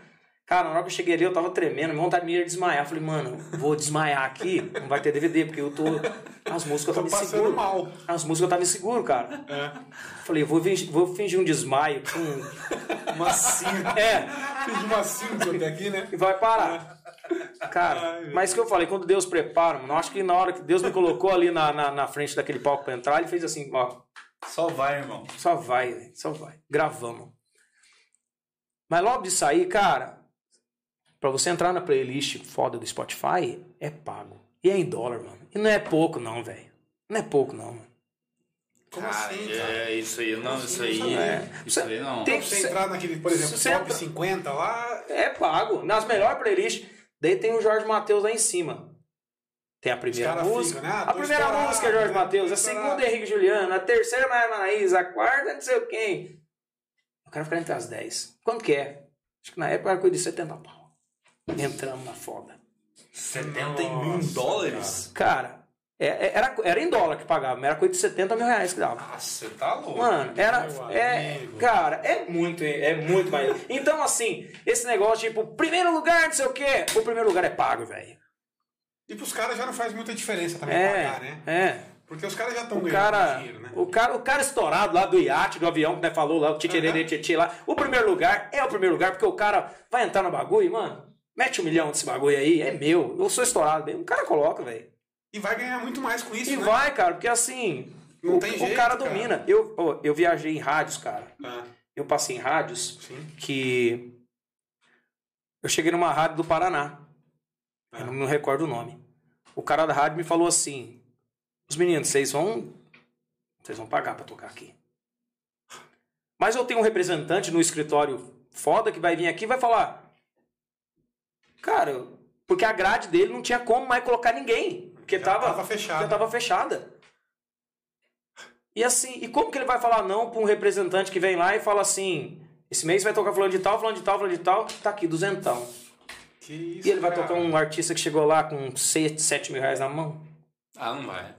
Cara, na hora que eu cheguei ali, eu tava tremendo, minha vontade minha era desmaiar. Eu falei, mano, vou desmaiar aqui, não vai ter DVD, porque eu tô. As músicas eu Tô tava inseguro. mal. As músicas eu tava inseguro, cara. É. Falei, vou fingir, vou fingir um desmaio com. Uma cinta. É, Fiz uma cinta até aqui, né? e vai parar. Cara, Ai, mas que eu falei, quando Deus prepara, mano, eu acho que na hora que Deus me colocou ali na, na, na frente daquele palco pra entrar, ele fez assim, ó, Só vai, irmão. só vai, só vai. Gravamos. Mas logo de sair, cara, pra você entrar na playlist foda do Spotify, é pago. E é em dólar, mano. E não é pouco, não, velho. Não é pouco, não, mano. Como Cara, assim, cara? é isso aí, não, assim? isso Não aí. sabia. Isso aí não. Tem- Pra você entrar naquele, por exemplo, top entra- 50 lá. É pago. Nas melhores playlists. Daí tem o Jorge Matheus lá em cima. Tem a primeira música. ficam, né? Ah, a primeira música é Jorge né? Matheus. A segunda é Henrique Juliano. A terceira é Maria Manaísa. A quarta não sei o quem. Eu quero ficar entre as 10. Quanto que é? Acho que na época era coisa de 70 pau. Entramos na foda. 71 Nossa, dólares? Cara, é- é- era, era em dólar que pagava, mas era coisa de 70 mil reais que dava. Nossa, você tá louco. Mano, era. É, amigo. cara, é muito, é muito mais. Então, assim, esse negócio, tipo, primeiro lugar, não sei o quê. O primeiro lugar é pago, velho. E pros caras já não faz muita diferença também É, pagar, né? é. Porque os caras já estão O ganhando cara, dinheiro, né? o, cara, o cara estourado lá do iate, do avião, que né, falou lá, o tchê tchê lá. O primeiro lugar é o primeiro lugar, porque o cara vai entrar no bagulho, mano. Mete um milhão desse bagulho aí, é meu. Eu sou estourado mesmo. O cara coloca, velho. E vai ganhar muito mais com isso, E né? vai, cara, porque assim. Não o, tem o jeito, cara cara. domina. Eu, ó, eu viajei em rádios, cara. Ah, Eu passei em rádios sim. que. Eu cheguei numa rádio do Paraná. Eu não me recordo o nome. O cara da rádio me falou assim: Os meninos, vocês vão. Vocês vão pagar pra tocar aqui. Mas eu tenho um representante no escritório foda que vai vir aqui e vai falar. Cara, porque a grade dele não tinha como mais colocar ninguém. Porque Já tava, tava fechada. Já tava fechada. E assim, e como que ele vai falar não pra um representante que vem lá e fala assim: esse mês vai tocar falando de tal, falando de tal, falando de tal, tá aqui, duzentão. Que isso, E ele vai cara. tocar um artista que chegou lá com 6, 7 mil reais na mão? Ah, não vai.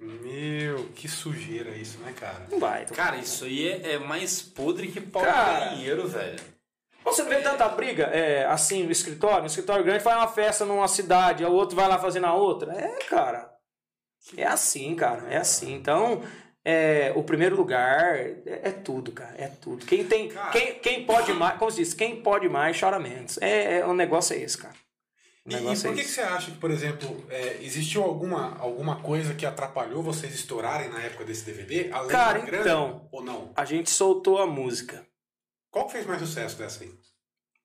Meu, que sujeira isso, né, cara? Não vai. Cara, isso aí é, é mais podre que pau de dinheiro, velho. Você vê tanta briga, é, assim, no escritório, no escritório grande faz uma festa numa cidade, o outro vai lá fazer na outra. É, cara. É assim, cara. É assim. Então, é, o primeiro lugar é, é tudo, cara. É tudo. Quem tem. Cara. Quem, quem pode mais, como se diz, quem pode mais chora menos. É, é, o negócio é esse, cara. E, e negócio por é que, que você acha que, por exemplo, é, existiu alguma, alguma coisa que atrapalhou vocês estourarem na época desse DVD? Além Cara, grana, então. Ou não? A gente soltou a música. Qual que fez mais sucesso dessa aí?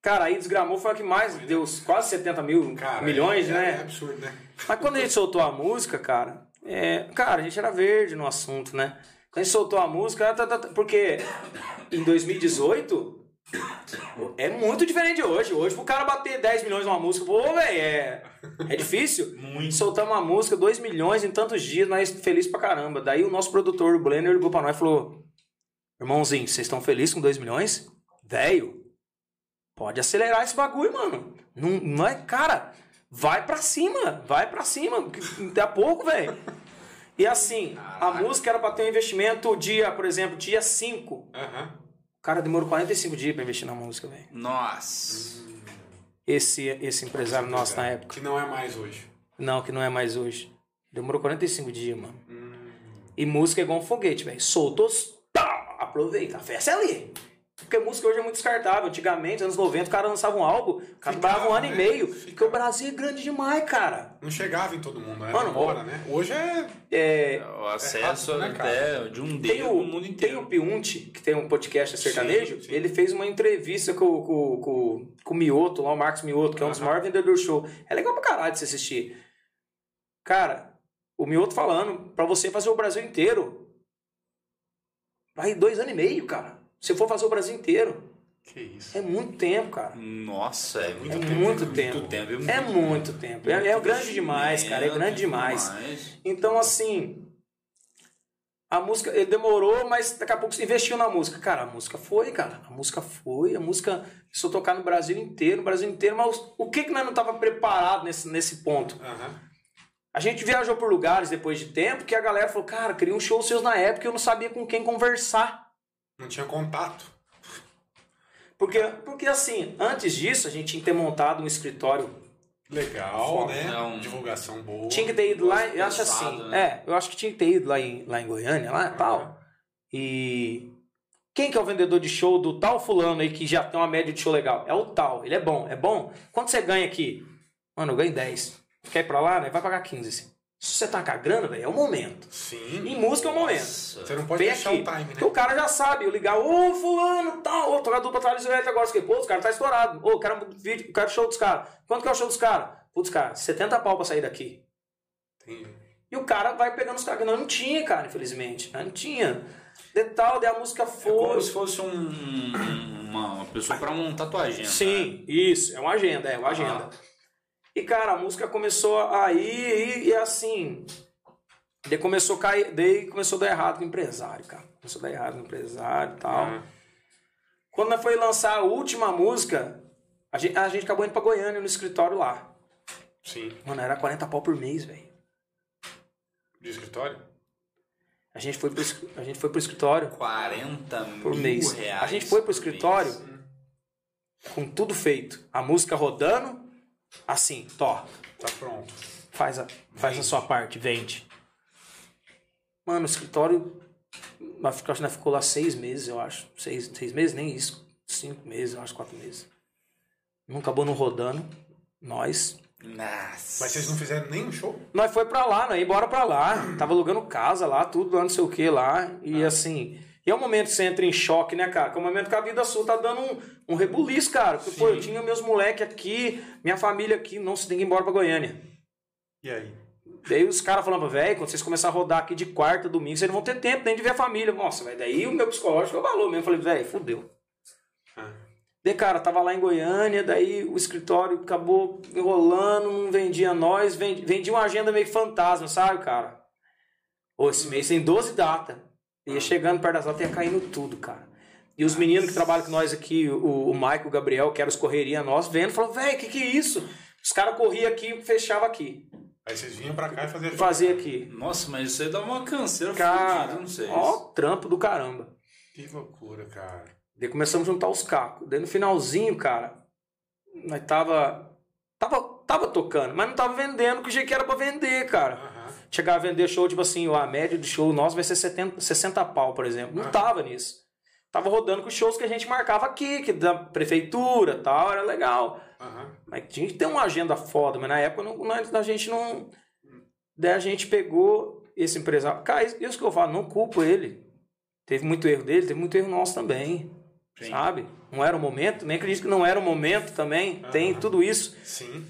Cara, aí desgramou foi a que mais deu quase 70 mil Cara, milhões, é, né? É absurdo, né? Mas quando a gente soltou a música, cara, é, cara, a gente era verde no assunto, né? Quando a gente soltou a música, tá, tá, tá, porque em 2018 é muito diferente de hoje. Hoje, pro cara bater 10 milhões numa música, pô, velho, é, é difícil. Muito. Soltamos uma música, 2 milhões em tantos dias, nós felizes pra caramba. Daí o nosso produtor, o Blender, ligou pra nós e falou: Irmãozinho, vocês estão felizes com 2 milhões? Velho, pode acelerar esse bagulho, mano. Não, não é, cara, vai pra cima, vai pra cima. Daqui a pouco, velho. E assim, a música era pra ter um investimento dia, por exemplo, dia 5. Aham. O cara demorou 45 dias pra investir na música, velho. Nossa. Esse, esse empresário nosso na época. Que não é mais hoje. Não, que não é mais hoje. Demorou 45 dias, mano. E música é igual um foguete, velho. Soltou, tá, aproveita. A festa é ali. Porque música hoje é muito descartável. Antigamente, anos 90, o cara lançava um álbum, o cara um ano né? e meio. Ficava. Porque o Brasil é grande demais, cara. Não chegava em todo mundo, era Mano, embora, né? Hoje é. É, O acesso rápido, né, cara? até de um tem, dedo o, no mundo tem inteiro. o Piunte, que tem um podcast sertanejo, Sim, sim. ele fez uma entrevista com, com, com, com o Mioto, lá o Marcos Mioto, que é um dos Aham. maiores vendedores do show. É legal pra caralho de você assistir. Cara, o Mioto falando, pra você fazer o Brasil inteiro, vai dois anos e meio, cara. Se for fazer o Brasil inteiro. Que isso. É muito tempo, cara. Nossa, é muito É tempo. muito Muito tempo. tempo. É muito tempo. É, é grande demais, cara. É grande demais. Então, assim, a música, ele demorou, mas daqui a pouco investiu na música. Cara, a música foi, cara. A música foi, a música a tocar no Brasil inteiro, no Brasil inteiro, mas o que que nós não tava preparado nesse, nesse ponto? Aham. A gente viajou por lugares depois de tempo que a galera falou, cara, queria um show seus na época e eu não sabia com quem conversar. Não tinha contato. Porque, porque assim, antes disso, a gente tinha que ter montado um escritório Legal, Foda, né? é um- Divulgação boa. Tinha que ter ido lá, eu acho assim, né? é, eu acho que tinha que ter ido lá em, lá em Goiânia, lá e tal. E quem que é o vendedor de show do tal fulano aí que já tem uma média de show legal? É o tal, ele é bom, é bom. Quanto você ganha aqui? Mano, eu ganho 10. Quer ir pra lá, né? Vai pagar 15. assim. Se você tá com a grana, velho, é o momento. Sim. Em música é o momento. Você não pode Vem deixar aqui. o time, Porque o né? cara já sabe, eu ligar, ô fulano, tal, ô, tocar dupla trás elétrica agora, que, pô, os caras tá estourado. Ô, quero um vídeo, quero show dos caras. Quanto que é o show dos caras? Putz, cara, 70 pau pra sair daqui. Entendi. E o cara vai pegando os caras nós não tinha, cara, infelizmente. Não tinha. De tal, daí a música É como foi. se fosse um, uma, pessoa pra montar tua agenda. Sim, isso, é uma agenda, é uma agenda. E, cara, a música começou a ir e, e assim. Daí começou a cair, daí começou a dar errado com o empresário, cara. Começou a dar errado com o empresário e tal. Ah, Quando nós foi lançar a última música, a gente, a gente acabou indo pra Goiânia no escritório lá. sim. Mano, era 40 pau por mês, velho. De escritório? A gente foi pro, a gente foi pro escritório 40 por mil mês. reais. A gente foi pro por escritório mês. com tudo feito. A música rodando, assim, tó, Tá pronto. faz a, faz a sua parte, vende. Mano, o escritório, nós ficou- acho que nós ficou lá seis meses, eu acho. Seis, seis meses, nem isso. Cinco meses, eu acho, quatro meses. Não acabou não rodando. Nós. Nossa. Mas vocês não fizeram nenhum show? Nós foi pra lá, nós ia embora pra lá. Tava alugando casa lá, tudo lá, não sei o que lá. E assim. E é um momento que você entra em choque, né, cara? Que é um momento que a vida sua tá dando um, um rebuliço, cara. Porque, pô, eu tinha meus moleques aqui, minha família aqui, não, você tem que ir embora pra Goiânia. E aí? Daí os caras falando, velho, quando vocês começarem a rodar aqui de quarta, domingo, vocês não vão ter tempo nem de ver a família. Nossa, velho, daí o meu psicológico valor mesmo. Eu falei, velho, fudeu. Ah, Daí, cara, tava lá em Goiânia, daí o escritório acabou enrolando, não vendia nós, vendi- vendia uma agenda meio fantasma, sabe, cara? Ô, esse mês tem 12 datas. Ia chegando perto das datas, ia caindo tudo, cara. E os meninos que trabalham com nós aqui, o, o Maico, o Gabriel, que eram os correria nós, vendo, falou, velho, que que é isso? Os caras corriam aqui e fechavam aqui. Aí vocês vinham pra cá e faziam show. Fazia aqui. Nossa, mas isso aí dá uma canseira Cara, não sei. ó, trampo do caramba. Que loucura, cara. Daí começamos a juntar os cacos. Daí no finalzinho, cara, nós tava. Tava, tava tocando, mas não tava vendendo que o jeito que era pra vender, cara. Chegar a vender show, tipo assim, a média do show nosso vai ser 70, 60 pau, por exemplo. Não Ah. tava nisso. Tava rodando com os shows que a gente marcava aqui, que da prefeitura tal, era legal. Aham. Mas tinha que ter uma agenda foda, mas na época não, a gente não. Daí a gente pegou esse empresário. Cara, isso que eu falo, não culpo ele. Teve muito erro dele, teve muito erro nosso também. Sim. Sabe? Não era o momento, nem acredito que não era o momento também. Tem Aham. tudo isso. Sim.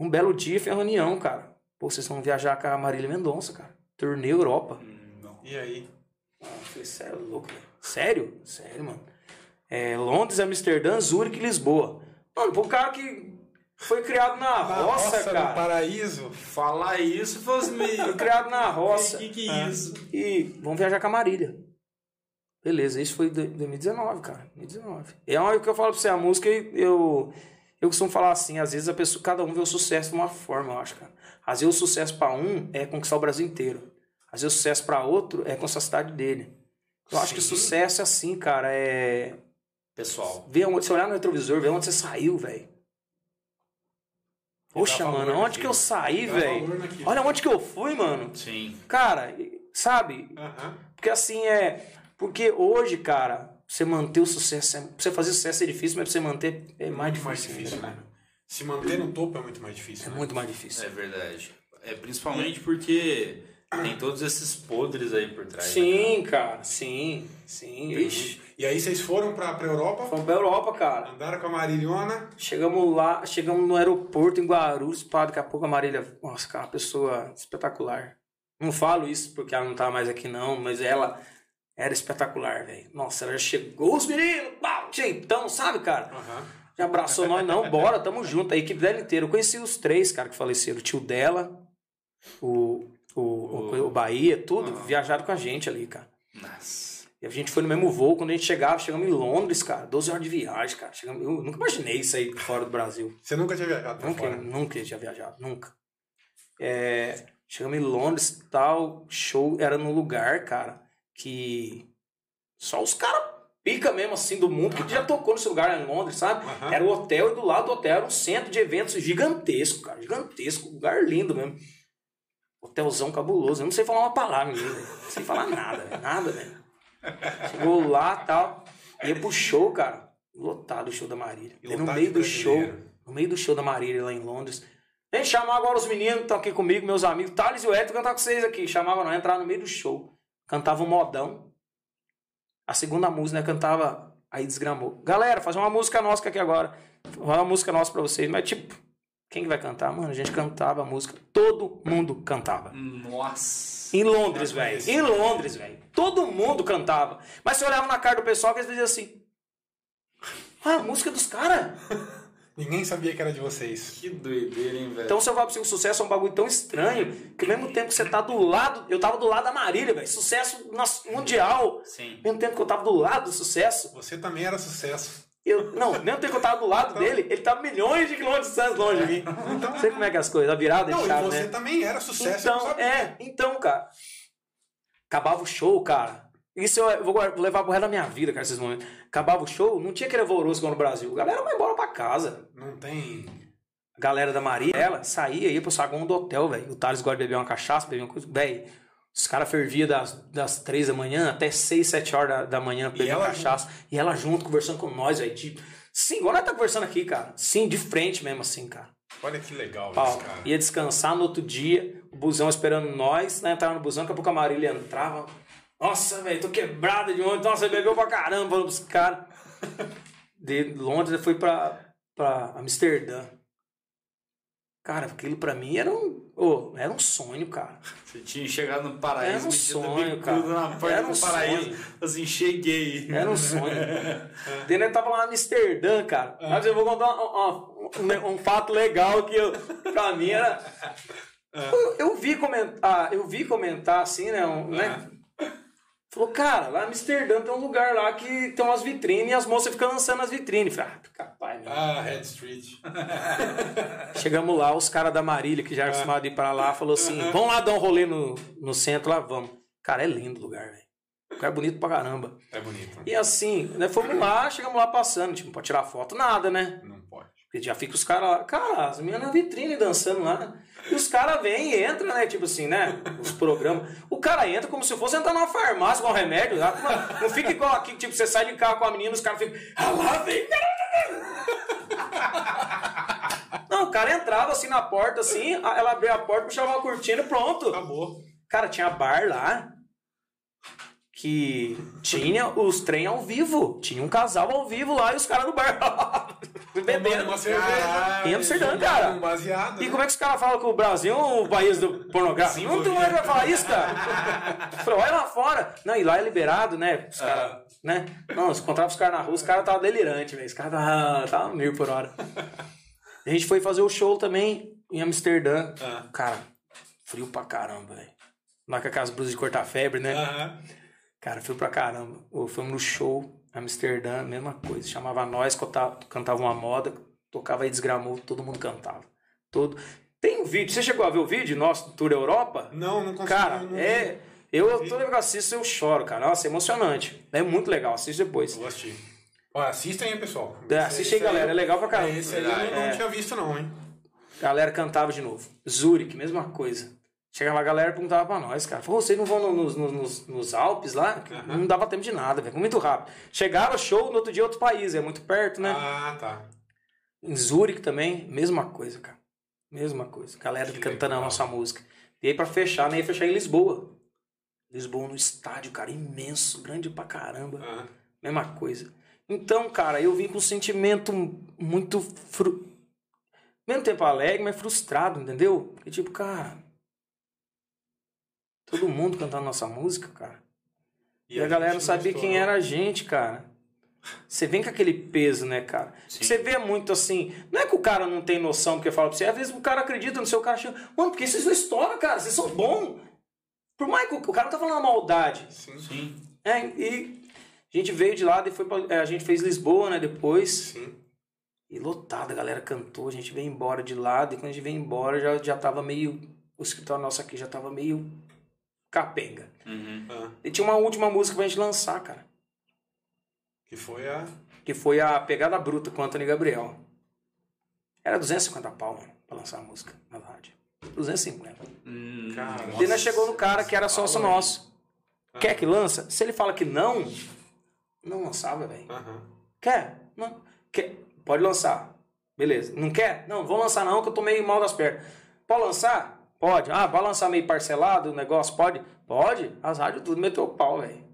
Um belo dia foi a reunião, cara. Pô, vocês vão viajar com a Marília Mendonça, cara. Turnê Europa. Hum, não. E aí? Ah, eu falei, sério, louco, velho. Sério? Sério, mano. É, Londres, Amsterdã, Zurique e Lisboa. Mano, pro cara que foi criado na, Na roça, no cara. paraíso. Falar isso fosse meio. Foi criado na roça. Que que é isso? E vamos viajar com a Marília. Beleza, isso foi em 2019, cara. 2019. É o que eu falo pra você, a música, eu, eu costumo falar assim, às vezes a pessoa, cada um vê o sucesso de uma forma, eu acho, cara. Às vezes o sucesso pra um é conquistar o Brasil inteiro. Às vezes o sucesso pra outro é conquistar a cidade dele. Eu acho que Sim. sucesso é assim, cara, é... Pessoal. Ver onde, você olhar no retrovisor, ver onde você saiu, velho. Poxa, valor mano, onde naquilo. que eu saí, Dá velho? Olha onde que eu fui, mano. Sim. Cara, sabe? Aham. Porque assim é. Porque hoje, cara, você manter o sucesso. é- Você fazer sucesso é difícil, mas pra você manter é mais Muito mais difícil. difícil, né? Se manter no topo é muito mais difícil. É né? muito mais difícil. É verdade. É principalmente porque tem todos esses podres aí por trás. né, Sim, cara, sim, sim. Ixi. E aí vocês foram pra, pra Europa, Fomos pra Europa, cara. andaram com a Marilhona. Chegamos lá, chegamos no aeroporto em Guarulhos, pá, daqui a pouco a Marília, nossa, cara, uma pessoa espetacular. Não falo isso porque ela não tá mais aqui não, mas ela Era espetacular, velho. Nossa, ela já chegou, os meninos, pau, jeitão, sabe, cara? Aham. Já abraçou nós, não, bora, tamo junto. A equipe dela inteira. Eu conheci os três, cara, que faleceram. O tio dela, o, o, o, o Bahia, tudo, viajaram com a gente ali, cara. Nossa. E a gente foi no mesmo voo. Quando a gente chegava, chegamos em Londres, cara. 12 horas de viagem, cara. Chegamos, eu nunca imaginei isso aí fora do Brasil. Você nunca tinha viajado Nunca, fora? nunca tinha viajado, nunca. É, chegamos em Londres, tal, show era num lugar, cara, que só os caras pica mesmo assim do mundo, que já tocou nesse lugar em Londres, sabe? Aham. Era o hotel e do lado do hotel era um centro de eventos gigantesco, cara, gigantesco, lugar lindo mesmo. Hotelzão cabuloso, eu não sei falar uma palavra, menino, não sei falar nada, velho, nada, velho. Chegou lá, tal, ia pro show, cara, lotado o show da Marília. E no meio do show, no meio do show da Marília lá em Londres. Vem chamar agora os meninos que estão aqui comigo, meus amigos. Thales e o Edson cantar com vocês aqui. Chamava nós, entrar no meio do show. Cantava um modão. A segunda música, né? Cantava. Aí desgramou. Galera, fazer uma música nossa aqui agora. Uma música nossa pra vocês. Mas, tipo, quem que vai cantar? Mano, a gente cantava a música. Todo mundo cantava. Nossa. Em Londres, velho. Em Londres, velho. Todo mundo cantava. Mas você olhava na cara do pessoal que eles diziam assim. Ah, a música dos caras. Ninguém sabia que era de vocês. Que doideira, hein, velho? Então, se eu falar pra você que o sucesso é um bagulho tão estranho, que ao mesmo tempo que você tá do lado. Eu tava do lado da Marília, velho. Sucesso mundial. Sim. Ao mesmo tempo que eu tava do lado do sucesso. Você também era sucesso. Eu, não, ao mesmo tempo que eu tava do lado dele, ele tava milhões de quilômetros de distância longe de mim. Não sei como é que é as coisas, a virada Não, de e chave, você né? também era sucesso. Então, é, então, cara. Acabava o show, cara. Isso eu vou levar pro resto da minha vida, cara, esses momentos. Acabava o show, não tinha aquele alvoroço igual no Brasil. A galera vai embora pra casa. Não tem. A galera da Maria, ela saía, ia pro saguão do hotel, velho. O Thales gosta de beber uma cachaça, beber uma coisa. Velho, os caras ferviam das, das três da manhã até seis, sete horas da, da manhã pra beber ela cachaça. E ela junto, conversando com nós, velho. Tipo, sim, igual nós tá conversando aqui, cara. Sim, de frente mesmo, assim, cara. Olha que legal Pau. isso, cara. Ia descansar no outro dia, o busão esperando nós, né? Entrava no busão, daqui a pouco a Marília entrava. Nossa, velho, tô quebrada de ontem. Nossa, bebeu pra caramba, falando pros caras. De Londres eu fui pra, pra Amsterdã. Cara, aquilo pra mim era um, ô, era um sonho, cara. Você tinha chegado no paraíso, Era um sonho, cara. na porta Era um do paraíso. sonho. Assim, cheguei. Era um sonho. Daí nós tava lá em Amsterdã, cara. Mas eu vou contar um, um- um- um fato legal que eu, pra mim era. Eu, eu vi comentar, eu vi comentar assim, né? um- né? Falou, cara, lá em Amsterdã tem um lugar lá que tem umas vitrines e as moças ficam lançando nas vitrines. Falei, ah, capaz, meu. Ah, Red Street. Chegamos lá, os caras da Marília, que já era acostumado a ir pra lá, falou assim: vamos lá dar um rolê no, no centro, lá vamos. Cara, é lindo o lugar, velho. O lugar é bonito pra caramba. É bonito. E assim, né, fomos lá, chegamos lá passando, tipo, pra tirar foto, nada, né? Não pode. Porque já fica os caras lá, cara, as meninas na vitrine dançando lá. E os caras vêm e entram, né? Tipo assim, né? Os programas. O cara entra como se fosse entrar numa farmácia com um remédio. Lá. Não, não fica igual aqui, tipo, você sai de carro com a menina, os caras ficam. Ah lá, vem, Não, o cara entrava assim na porta, assim, ela abria a porta, puxava uma cortina e pronto. Acabou. Cara, tinha bar lá que tinha os trem ao vivo. Tinha um casal ao vivo lá e os caras no bar. Bebendo. Uma cerveja. Em Amsterdã, cara. Um baseado. E né? como é que os caras falam que o Brasil é um país do pornográfico? Não tem mais vai falar isso, cara. Falei, olha lá fora. Não, e lá é liberado, né? Os caras, né? Não, se encontrava os caras na rua, os caras estavam delirantes, velho. Os caras estavam tava mil por hora. A gente foi fazer o show também em Amsterdã. Ah. Cara, frio pra caramba, velho. Lá com aquelas blusas de cortar febre, né? Aham. Cara, frio pra caramba. Fomos no show, Amsterdã, mesma coisa. Chamava nós, canta- cantava uma moda, tocava aí desgramou, todo mundo cantava. Todo. Tem um vídeo, você chegou a ver o vídeo nosso do Tour Europa? Não, não consegui. Cara, não, não é. Eu, toda vez que eu assisto, eu choro, cara. Nossa, é emocionante. É muito legal, assiste depois. Ó, assistem aí, pessoal. É, Esse- assiste aí, esse galera. É legal pra caramba. Esse aí eu não, não É. tinha visto, não, hein? Galera cantava de novo. Zurich, mesma coisa. Chegava a galera perguntava pra nós, cara. Falou, vocês não vão no- nos, nos, nos- nos Alpes lá? Não dava tempo de nada, velho. Muito rápido. Chegava show, no outro dia outro país. É muito perto, né? Ah, tá. Em Zurich também, mesma coisa, cara. Mesma coisa. Galera Que cantando legal. a nossa música. E aí pra fechar, né? Ia fechar em Lisboa. Lisboa no estádio, cara, imenso, grande pra caramba. Ah, Mesma coisa. Então, cara, eu vim com um sentimento muito. Fru... Mesmo tempo alegre, mas frustrado, entendeu? Porque, tipo, cara. Todo mundo cantando nossa música, cara. E, a, galera não sabia quem era a gente, cara. Você vem com aquele peso, né, cara? Sim. Você vê muito assim. Não é que o cara não tem noção porque fala pra você. Às vezes o cara acredita no seu cara. chega, Mano, porque vocês não estouram, cara. Vocês são bons. Por mais que o cara não tá falando uma maldade. Sim, Sim. É, e a gente veio de lá, e foi é, a gente fez Lisboa, né, depois. sim. E lotada, a galera cantou, a gente veio embora de lá, e quando a gente veio embora já, já tava meio. O escritório nosso aqui já tava meio capenga. Uhum. Ah, E tinha uma última música pra gente lançar, cara. que foi a. Que foi a Pegada Bruta com o Anthony Gabriel. Era 250 pau, mano, pra lançar a música na rádio. 250. Hum, Cara, E nós chegou no cara que era sócio Fala nosso. Quer que lança? Se ele fala que não, não lançava, velho. Aham. Quer? Não. Quer? Pode lançar. Beleza. Não quer? Não, vou lançar não, que eu tô meio mal das pernas. Pode lançar? Pode. Ah, vai lançar meio parcelado o negócio? Pode? Pode. As rádios tudo meteu o pau, velho.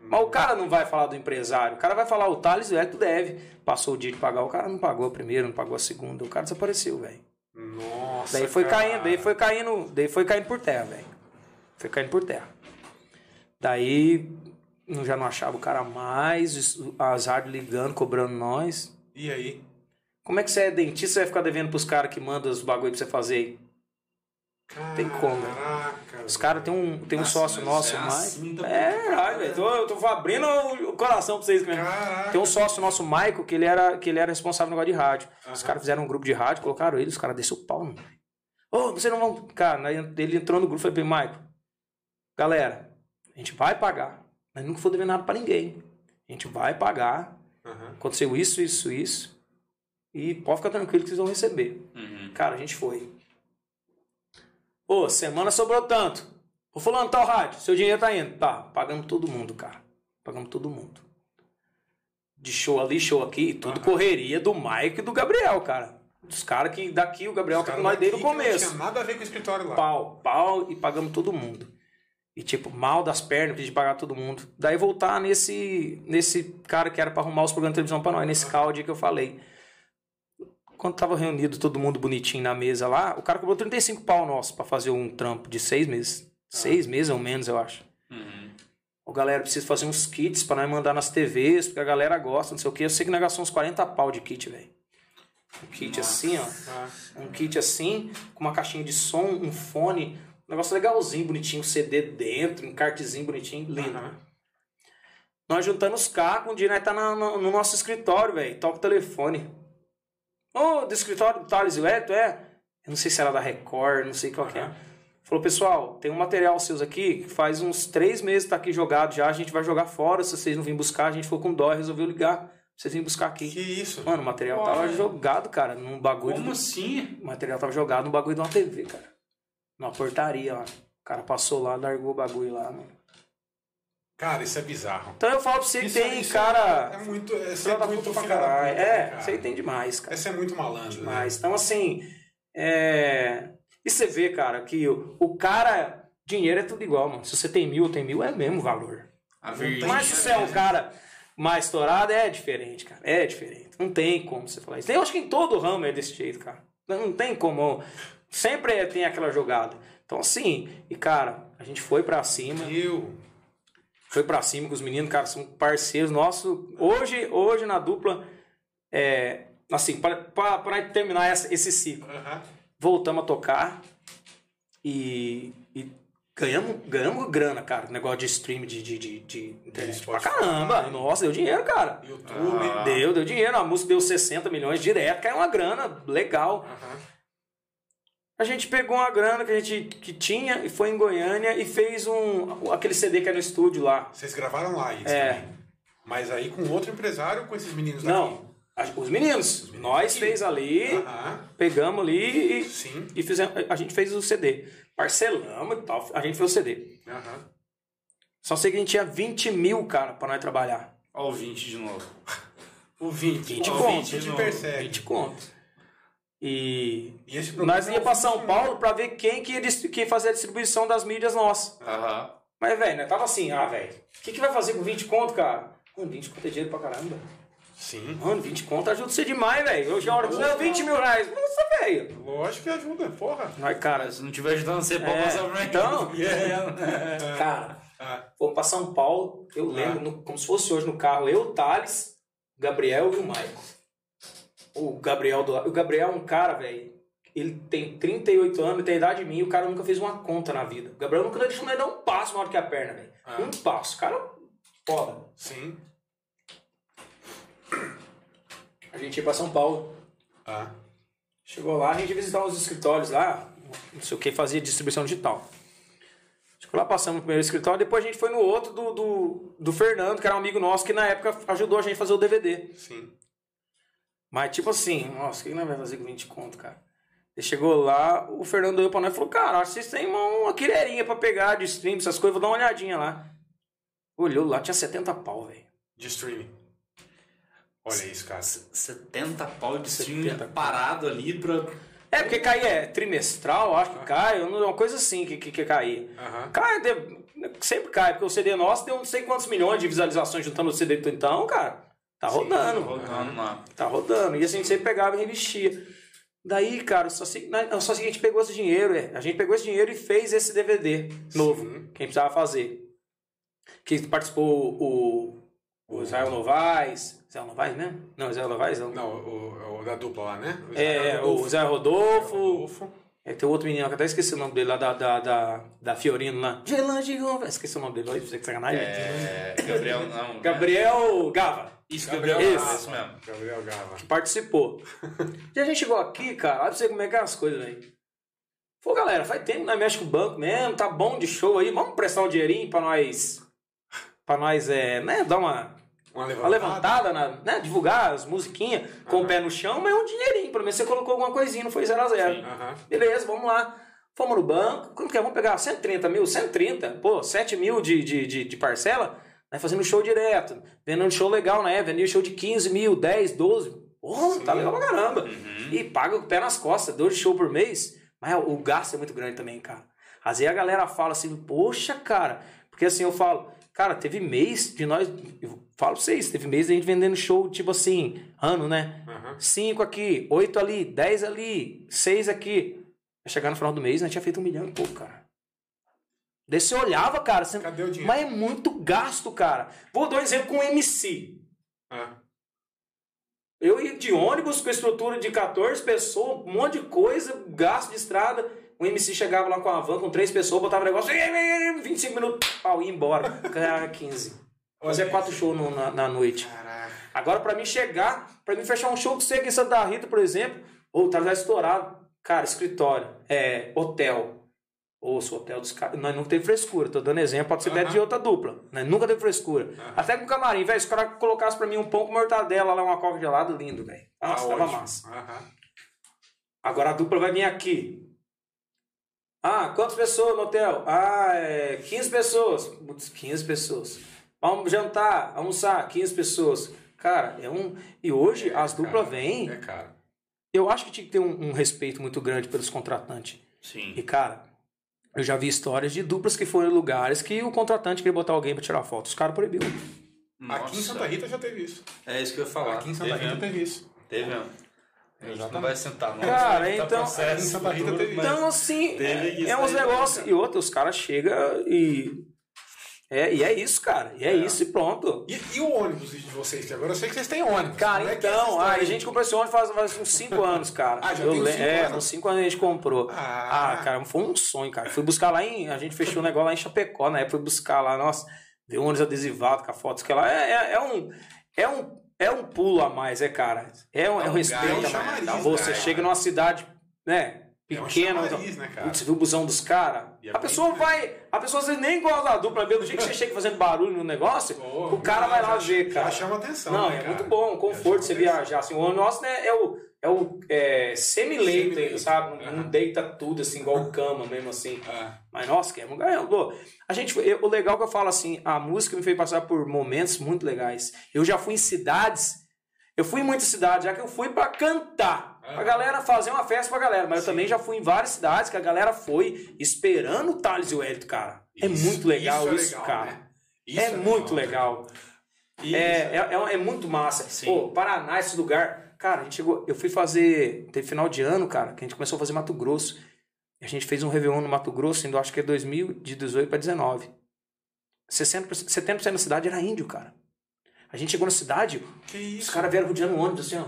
Mas o cara não vai falar do empresário. O cara vai falar, o Thales que deve. Passou o dia de pagar, o cara não pagou a primeira, não pagou a segunda. O cara desapareceu, velho. Nossa. Daí foi cara. caindo, daí foi caindo, daí foi caindo por terra, velho. Foi caindo por terra. Daí já não achava o cara mais, as rádios ligando, cobrando nós. E aí? Como é que você é dentista, você vai ficar devendo pros caras que mandam os bagulho pra você fazer aí? Tem como, velho. Caraca. Os caras tem um, tem um Nossa, sócio nosso, é mais. assim. É, ai, velho. Tô, eu tô abrindo o coração pra vocês mesmo. Caraca. Tem um sócio nosso, Maico, que ele era, que ele era responsável no negócio de rádio. Os caras fizeram um grupo de rádio, colocaram ele, os caras desceram o pau, mano. Ô, vocês não vão. Cara, aí ele entrou no grupo e falei pra ele, Maico, galera, a gente vai pagar. Mas nunca for dever nada pra ninguém. A gente vai pagar. Aham. Aconteceu isso, isso, isso. E pode ficar tranquilo que vocês vão receber. Uhum. Cara, a gente foi. Ô, semana sobrou tanto. Ô, fulano, tal rádio, seu dinheiro tá indo. Tá, pagamos todo mundo, cara. Pagamos todo mundo. De show ali, show aqui, tudo Aham. correria do Mike e do Gabriel, cara. Dos caras que daqui o Gabriel tá com nós desde o que Não começo. tinha nada a ver com o escritório lá. Pau, pau e pagamos todo mundo. E tipo, mal das pernas, de pagar todo mundo. Daí voltar nesse nesse cara que era pra arrumar os programas de televisão pra nós, nesse caldo que eu falei. Quando tava reunido todo mundo bonitinho na mesa lá, o cara cobrou 35 pau nosso pra fazer um trampo de seis meses. Seis meses ou menos, eu acho. Uhum. Ô galera, precisa fazer uns kits pra nós mandar nas TVs, porque a galera gosta, não sei o que. Eu sei que nós gastamos uns 40 pau de kit, velho. Um kit assim, ó. Ah, Um kit assim, com uma caixinha de som, um fone, um negócio legalzinho, bonitinho, CD dentro, um cartezinho bonitinho, lindo. aham. Nós juntando os carros, um dia nós tá na- no, no nosso escritório, velho, toca o telefone. Ô, do escritório do Thales e o Eto, é? Eu não sei se era da Record, não sei qual que é. Falou, pessoal, tem um material seus aqui que faz uns três meses tá aqui jogado já, a gente vai jogar fora, se vocês não virem buscar, a gente ficou com dó e resolveu ligar. Vocês virem buscar aqui. Que isso? Mano, o material tava Olha. jogado, cara, num bagulho. Como do- assim? o material tava jogado no bagulho de uma TV, cara. Numa portaria lá. O cara passou lá, largou o bagulho lá, mano. Cara, isso é bizarro. Então eu falo pra você que Isso- tem, isso cara. É muito. É filho da muito pra caralho. puta, É, cara. você tem demais, cara. Esse é muito malandro. né? Demais. Então, assim. É... E você vê, cara, que o, o cara. Dinheiro é tudo igual, mano. Se você tem mil, tem mil, é o mesmo valor. A verdade. Mas se você é um cara mais estourado, é diferente, cara. É diferente. Não tem como você falar isso. Eu acho que em todo ramo é desse jeito, cara. Não tem como. Sempre é- tem aquela jogada. Então, assim, e cara, a gente foi pra cima. Eu. Foi pra cima com os meninos, cara, são parceiros nossos. Hoje, hoje na dupla, é, assim, pra terminar essa- esse ciclo, Aham. voltamos a tocar e, e ganhamos, ganhamos grana, cara. Negócio de stream de, de, de, de internet. Pra caramba. Nossa, deu dinheiro, cara. YouTube. Ah. Deu, deu dinheiro. A música deu 60 milhões direto, caiu uma grana legal. Aham. A gente pegou uma grana que a gente que tinha e foi em Goiânia e fez um aquele CD que é no estúdio lá. Vocês gravaram lá isso É. também. Mas aí com outro empresário ou com esses meninos daqui? Não, a- os meninos. Nós fez ali, Aham. pegamos ali e, Sim. e fizemos, a gente fez o CD. Parcelamos e tal, a gente fez o CD. Aham. Só sei que a gente tinha 20 mil, cara, pra nós trabalhar. Ó o 20 de novo. O 20. 20 o conto. 20 te persegue. 20 conto. E E nós é ia 20 São mil. Paulo pra ver quem que que fazer a distribuição das mídias nossas. Aham. Mas, velho, nós tava assim, ah, velho, o que, que vai fazer com 20 conto, cara? Mano, 20 conto é dinheiro pra caramba. Sim. Mano, 20 conto ajuda você demais, velho. Eu já hora, não, 20 mil reais. Nossa, velho. Lógico que ajuda, porra. Nós, cara, Cara, se não tiver ajudando você, pode É, passar pra mim. então- É. cara, Ah, Fomos pra São Paulo, eu lembro, no- como se fosse hoje no carro, eu, o Thales, o Gabriel e o Maicon. O Gabriel do O Gabriel é um cara, velho. Ele tem 38 anos, tem a idade de mim, e o cara nunca fez uma conta na vida. O Gabriel nunca deixou nem dar um passo maior que a perna, velho. Ah. Um passo. Cara, foda. Sim. A gente ia pra São Paulo. Ah. Chegou lá, a gente ia visitar uns escritórios lá, não sei o que, fazia distribuição digital. Chegou lá, passamos no primeiro escritório, depois a gente foi no outro do, do, do Fernando, que era um amigo nosso, que na época ajudou a gente a fazer o DVD. Sim. Mas tipo assim, nossa, o que que nós vamos fazer com 20 conto, cara? Ele chegou lá, o Fernando olhou pra nós e falou, cara, acho que vocês têm uma, uma quireirinha pra pegar de stream, essas coisas, vou dar uma olhadinha lá. Olhou lá, tinha 70 pau, velho. De streaming. Olha isso, cara. 70 pau de stream 70 parado ali pra. É, porque cai é trimestral, acho que cai, uma coisa assim que, que, que caía. Aham. Cai, sempre cai, porque o CD nosso deu não sei quantos milhões de visualizações juntando o CD do então, cara. Tá rodando. Rodando lá. Tá rodando. E assim, a gente sempre pegava e revestia. Daí, cara, só se, não, só se a gente pegou esse dinheiro, é. A gente pegou esse dinheiro e fez esse DVD novo, Sim. que a gente precisava fazer. Que participou o, o Israel Novaes. Israel Novaes mesmo? Não, Israel Novaes não. Não, o, o da dupla lá, né? O É, Rodolfo. o Zé Rodolfo. Rodolfo. É, tem outro menino que até esqueci o nome dele lá da, da, da, da Fiorino lá. Gelange. Esqueci o nome dele, olha pra você que sacanagem. É. Gabriel, não. Gabriel Gava. Isso, Gabriel Gabriel. Gava. Isso mesmo. Gabriel Gava. participou. e a gente chegou aqui, cara, olha pra você como é que é as coisas, velho. Pô, galera, faz tempo que nós mexe com o banco mesmo, tá bom de show aí, vamos prestar um dinheirinho pra nós. Pra nós, é, né, dar uma, Uma uma levantada. levantada, na, né, divulgar as musiquinhas com o pé no chão, mas um dinheirinho, pelo menos você colocou alguma coisinha, não foi 0 a 0 Aham. Beleza, vamos lá. Fomos no banco, quanto que é? Vamos pegar 130 mil, 130, pô, 7 mil de, de, de, de parcela, né, fazendo show direto, vendendo show legal, né, vendendo show de 15 mil, 10, 12, porra, tá legal pra caramba. Uhum. E paga com o pé nas costas, dois show por mês, mas o gasto é muito grande também, cara. Às vezes a galera fala assim, poxa, cara, porque assim eu falo, cara, teve mês de nós, eu falo pra vocês, teve mês de a gente vendendo show, tipo assim, ano, né? Aham. Cinco aqui, oito ali, dez ali, seis aqui. Chegar no final do mês, nós tinha feito um milhão e pouco, cara. Daí você olhava, cara, você... Cadê o dinheiro? mas é muito gasto, cara. Vou dar um exemplo com o MC. Ah. Eu ia de ônibus com estrutura de 14 pessoas, um monte de coisa, gasto de estrada. O MC chegava lá com a van com três pessoas, botava o negócio, 25 minutos, pau, ia embora. Ganhava 15. Fazia quatro shows no- na, na noite. Caraca. Agora, pra mim chegar, pra mim fechar um show com você aqui em Santa Rita, por exemplo, ou tá já estourado. Cara, escritório, é, hotel. Ouça, o hotel dos caras. Nós nunca teve frescura. Tô dando exemplo, pode ser até Aham. de outra dupla. Nós nunca teve frescura. Até com o camarim, velho. Se o cara colocasse pra mim um pão com mortadela lá, uma coca gelada, lindo, velho. Nossa, Tá tava ótimo. massa. Aham. Agora a dupla vai vir aqui. Ah, quantas pessoas no hotel? Ah, é 15 pessoas. Putz, 15 pessoas. Vamos jantar, almoçar, 15 pessoas. Cara, é um. E hoje as duplas Cara, vêm. É caro. Eu acho que tinha que ter um, um respeito muito grande pelos contratantes. Sim. E, cara, eu já vi histórias de duplas que foram em lugares que o contratante queria botar alguém pra tirar foto. Os caras proibiram. Aqui em Santa Rita já teve isso. É isso que eu ia falar. Aqui em Santa Teve Rita mesmo. teve isso. Teve mesmo. A gente não vai sentar, não. Cara, Tá então- processo futuro, teve Então, assim, é, é uns negócios. E outros, os caras chegam e. É, e é isso, cara. E é, isso, e pronto. E, e o ônibus de vocês? Que agora eu sei que vocês têm ônibus. Cara, é é então, história a gente comprou esse ônibus faz, faz uns 5 anos, cara. Ah, já Eu tem uns le- cinco É, anos? uns 5 anos a gente comprou. Ah. Ah, cara, foi um sonho, cara. Fui buscar lá em. A gente fechou o negócio lá em Chapecó, né? Fui buscar lá, nossa, ver o ônibus adesivado com a foto que lá. É, é, é um. É um. É um pulo a mais, é, cara. É um, é um um respeito gás, a mais. né? Dá um Você chega né? numa cidade, né? É um Pequena. chamariz, né, cara? Putz, viu o busão dos caras? É A pessoa bem- vai. A pessoa às vezes nem gosta da dupla, vê do jeito que você chega fazendo barulho no negócio, Pô, o cara vai lá ver, cara. Já chama atenção. Não, né, é muito bom, um conforto você atenção. viajar. Assim, o nosso né, é o, é o é, semi-leito ainda, sabe? Não, deita tudo assim, igual cama mesmo assim. Ah, Mas nossa, que é. Pô, a gente, eu- o legal que eu falo assim, a música me fez passar por momentos muito legais. Eu já fui em cidades, eu fui em muitas cidades, já que eu fui pra cantar. Pra Aham. galera fazer uma festa pra galera. Mas eu Sim. também já fui em várias cidades que a galera foi esperando o Thales e o Hélito, cara. É Isso- muito legal isso isso, é legal, cara. né? Isso é, muito né? legal. Isso. É, é, é, é muito massa. Sim. Pô, Paraná, esse lugar. Cara, a gente chegou. Eu fui fazer. Teve final de ano, cara, que a gente começou a fazer Mato Grosso. A gente fez um Réveillon no Mato Grosso, ainda acho que é 2018 para 19. 60%, 70% da cidade era índio, cara. A gente chegou na cidade, Que isso? os caras vieram rodeando o ônibus assim, ó.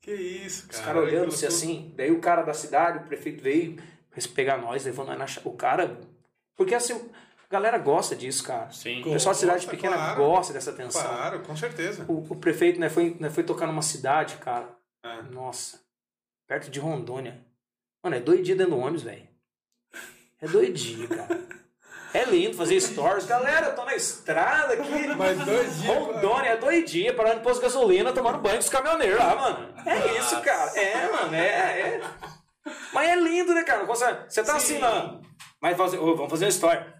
Que isso, Os cara. caras olhando Aquilo assim, assim. Daí o cara da cidade, o prefeito veio pegar nós, levou nós na O cara. Porque assim, a galera gosta disso, cara. Sim. O pessoal de cidade Gosta, pequena claro. gosta dessa atenção. Claro, com certeza. O, o prefeito né, foi, né, foi tocar numa cidade, cara. É. Nossa. Perto de Rondônia. Mano, é doidinho dentro do ônibus, velho. É doidinho, cara. É lindo fazer stories. Galera, eu tô na estrada aqui. Mas dois dias. Rondônia é doidinha, parando em posto de gasolina, tomando banho com os caminhoneiros lá, mano. É isso, cara. É, mano, é, é. Mas é lindo, né, cara? Você tá Sim. assim. Mas fazer, vamos fazer uma história.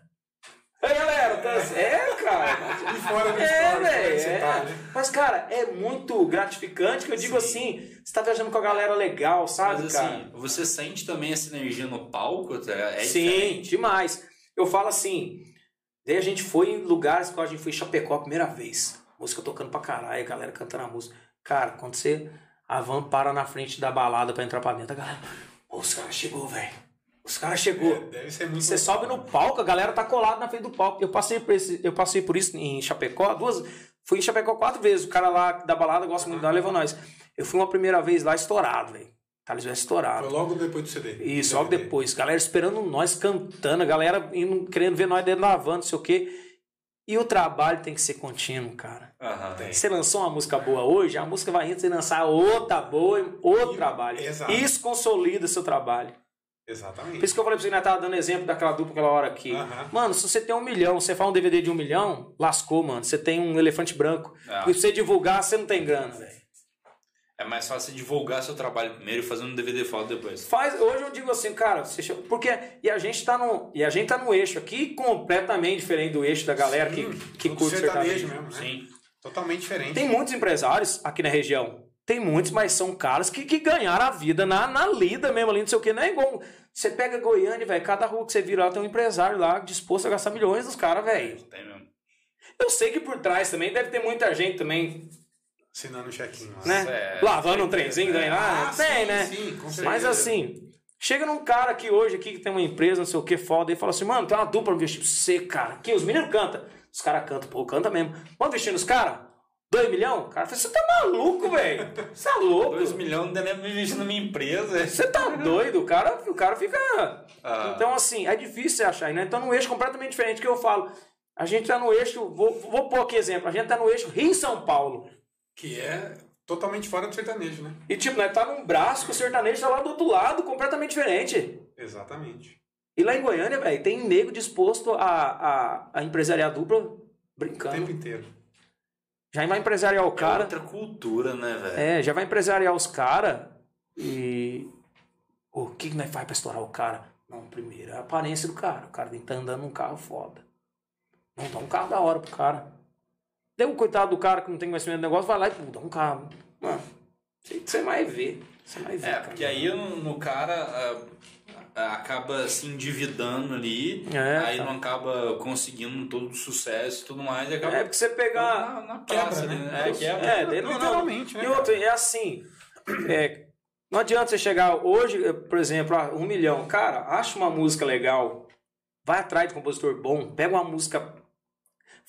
Ei, galera, tá... é, cara. E fora do É, é velho. você é. tá, né? Mas, cara, é muito gratificante que eu digo assim, você tá viajando com a galera legal, sabe, Mas cara? assim, você sente também essa energia no palco? tá? É Sim, diferente. demais. Eu falo assim, daí a gente foi em lugares que a gente foi em Chapecó a primeira vez. Música tocando pra caralho, a galera cantando a música. Cara, quando você. A van para na frente da balada pra entrar pra dentro, a galera. Os caras chegou, velho. Os caras chegou. Deve ser muito. Você sobe no palco, a galera tá colada na frente do palco. Eu passei por, esse, eu passei por isso em Chapecó duas. Fui em Chapecó quatro vezes. O cara lá da balada gosta muito de dar, levou nós. Eu fui uma primeira vez lá estourado, velho. Thales West estourado. Foi logo depois do CD. Isso, logo depois. Galera esperando nós cantando, a galera indo, querendo ver nós dentro da van, não sei o quê. E o trabalho tem que ser contínuo, cara. Aham. Você lançou uma música boa hoje, a música vai indo, você lançar outra boa, outro E- trabalho. exato. Isso consolida seu trabalho. Por Exatamente. isso que eu falei pra você, nós tava dando exemplo daquela dupla aquela hora aqui. Aham. Mano, se você tem um milhão, você faz um DVD de um milhão, lascou, mano. Você tem um elefante branco. Ah. E pra você divulgar, você não tem grana, velho. É mais fácil divulgar seu trabalho primeiro e fazer um DVD foto depois. Faz, hoje eu digo assim, cara, porque e a gente tá no e a gente tá no eixo aqui completamente diferente do eixo da galera Sim, que que curte sertanejo sertanejo. mesmo, né? Sim. Totalmente diferente. Tem muitos empresários aqui na região. Tem muitos, mas são caras que, que ganharam a vida na, na lida mesmo ali, não sei o que. Não é igual. Você pega Goiânia, velho, cada rua que você vira lá tem um empresário lá disposto a gastar milhões dos caras, velho. Tem mesmo. Eu sei que por trás também deve ter muita gente também, Assinando o check-in lá. né? É, Lavando um trenzinho, ganhando lá. Ah, tem, sim, né? sim, com Mas certeza. assim, chega num cara aqui hoje aqui que tem uma empresa, não sei o que, foda, e fala assim, mano, tem uma dupla investir pra você, cara. Que os meninos cantam. Os caras cantam, pô, canta mesmo. Vamos investir nos caras? 2 milhões? O cara fala, você tá maluco, velho? Você tá louco? 2 milhões não pra investir na minha empresa. Você tá doido? O cara, o cara fica. Ah. Então, assim, é difícil você achar, né? Então, no eixo completamente diferente que eu falo. A gente tá no eixo, vou, vou pôr aqui exemplo, a gente tá no eixo Rio-São Paulo. Que é totalmente fora do sertanejo, né? E tipo, nós tá num braço que o sertanejo tá lá do outro lado, completamente diferente. Exatamente. E lá em Goiânia, velho, tem nego disposto a, a, a empresariar dupla O brincando. tempo inteiro. Já vai empresariar o É cara. outra cultura, né, velho? É, já vai empresariar os caras e. O que, que nós faz pra estourar o cara? Não, primeiro é a aparência do cara. O cara tem que estar andando num carro foda. Não dá um carro da hora pro cara. Deu um coitado do cara que não tem conhecimento do negócio, vai lá e pô, dá um carro. Mano, você- vai ver. Você vai ver. É, cara. porque aí no, no cara ah, acaba se endividando ali, É, aí tá. não acaba conseguindo todo o sucesso e tudo mais, e acaba É porque você pegar. na, na Quebra, praça, né? né? É, quebra. É, daí não, não. Literalmente, né, E outro, é assim. é, não adianta você chegar hoje, por exemplo, um milhão. Cara, acha uma música legal, vai atrás de compositor bom, pega uma música,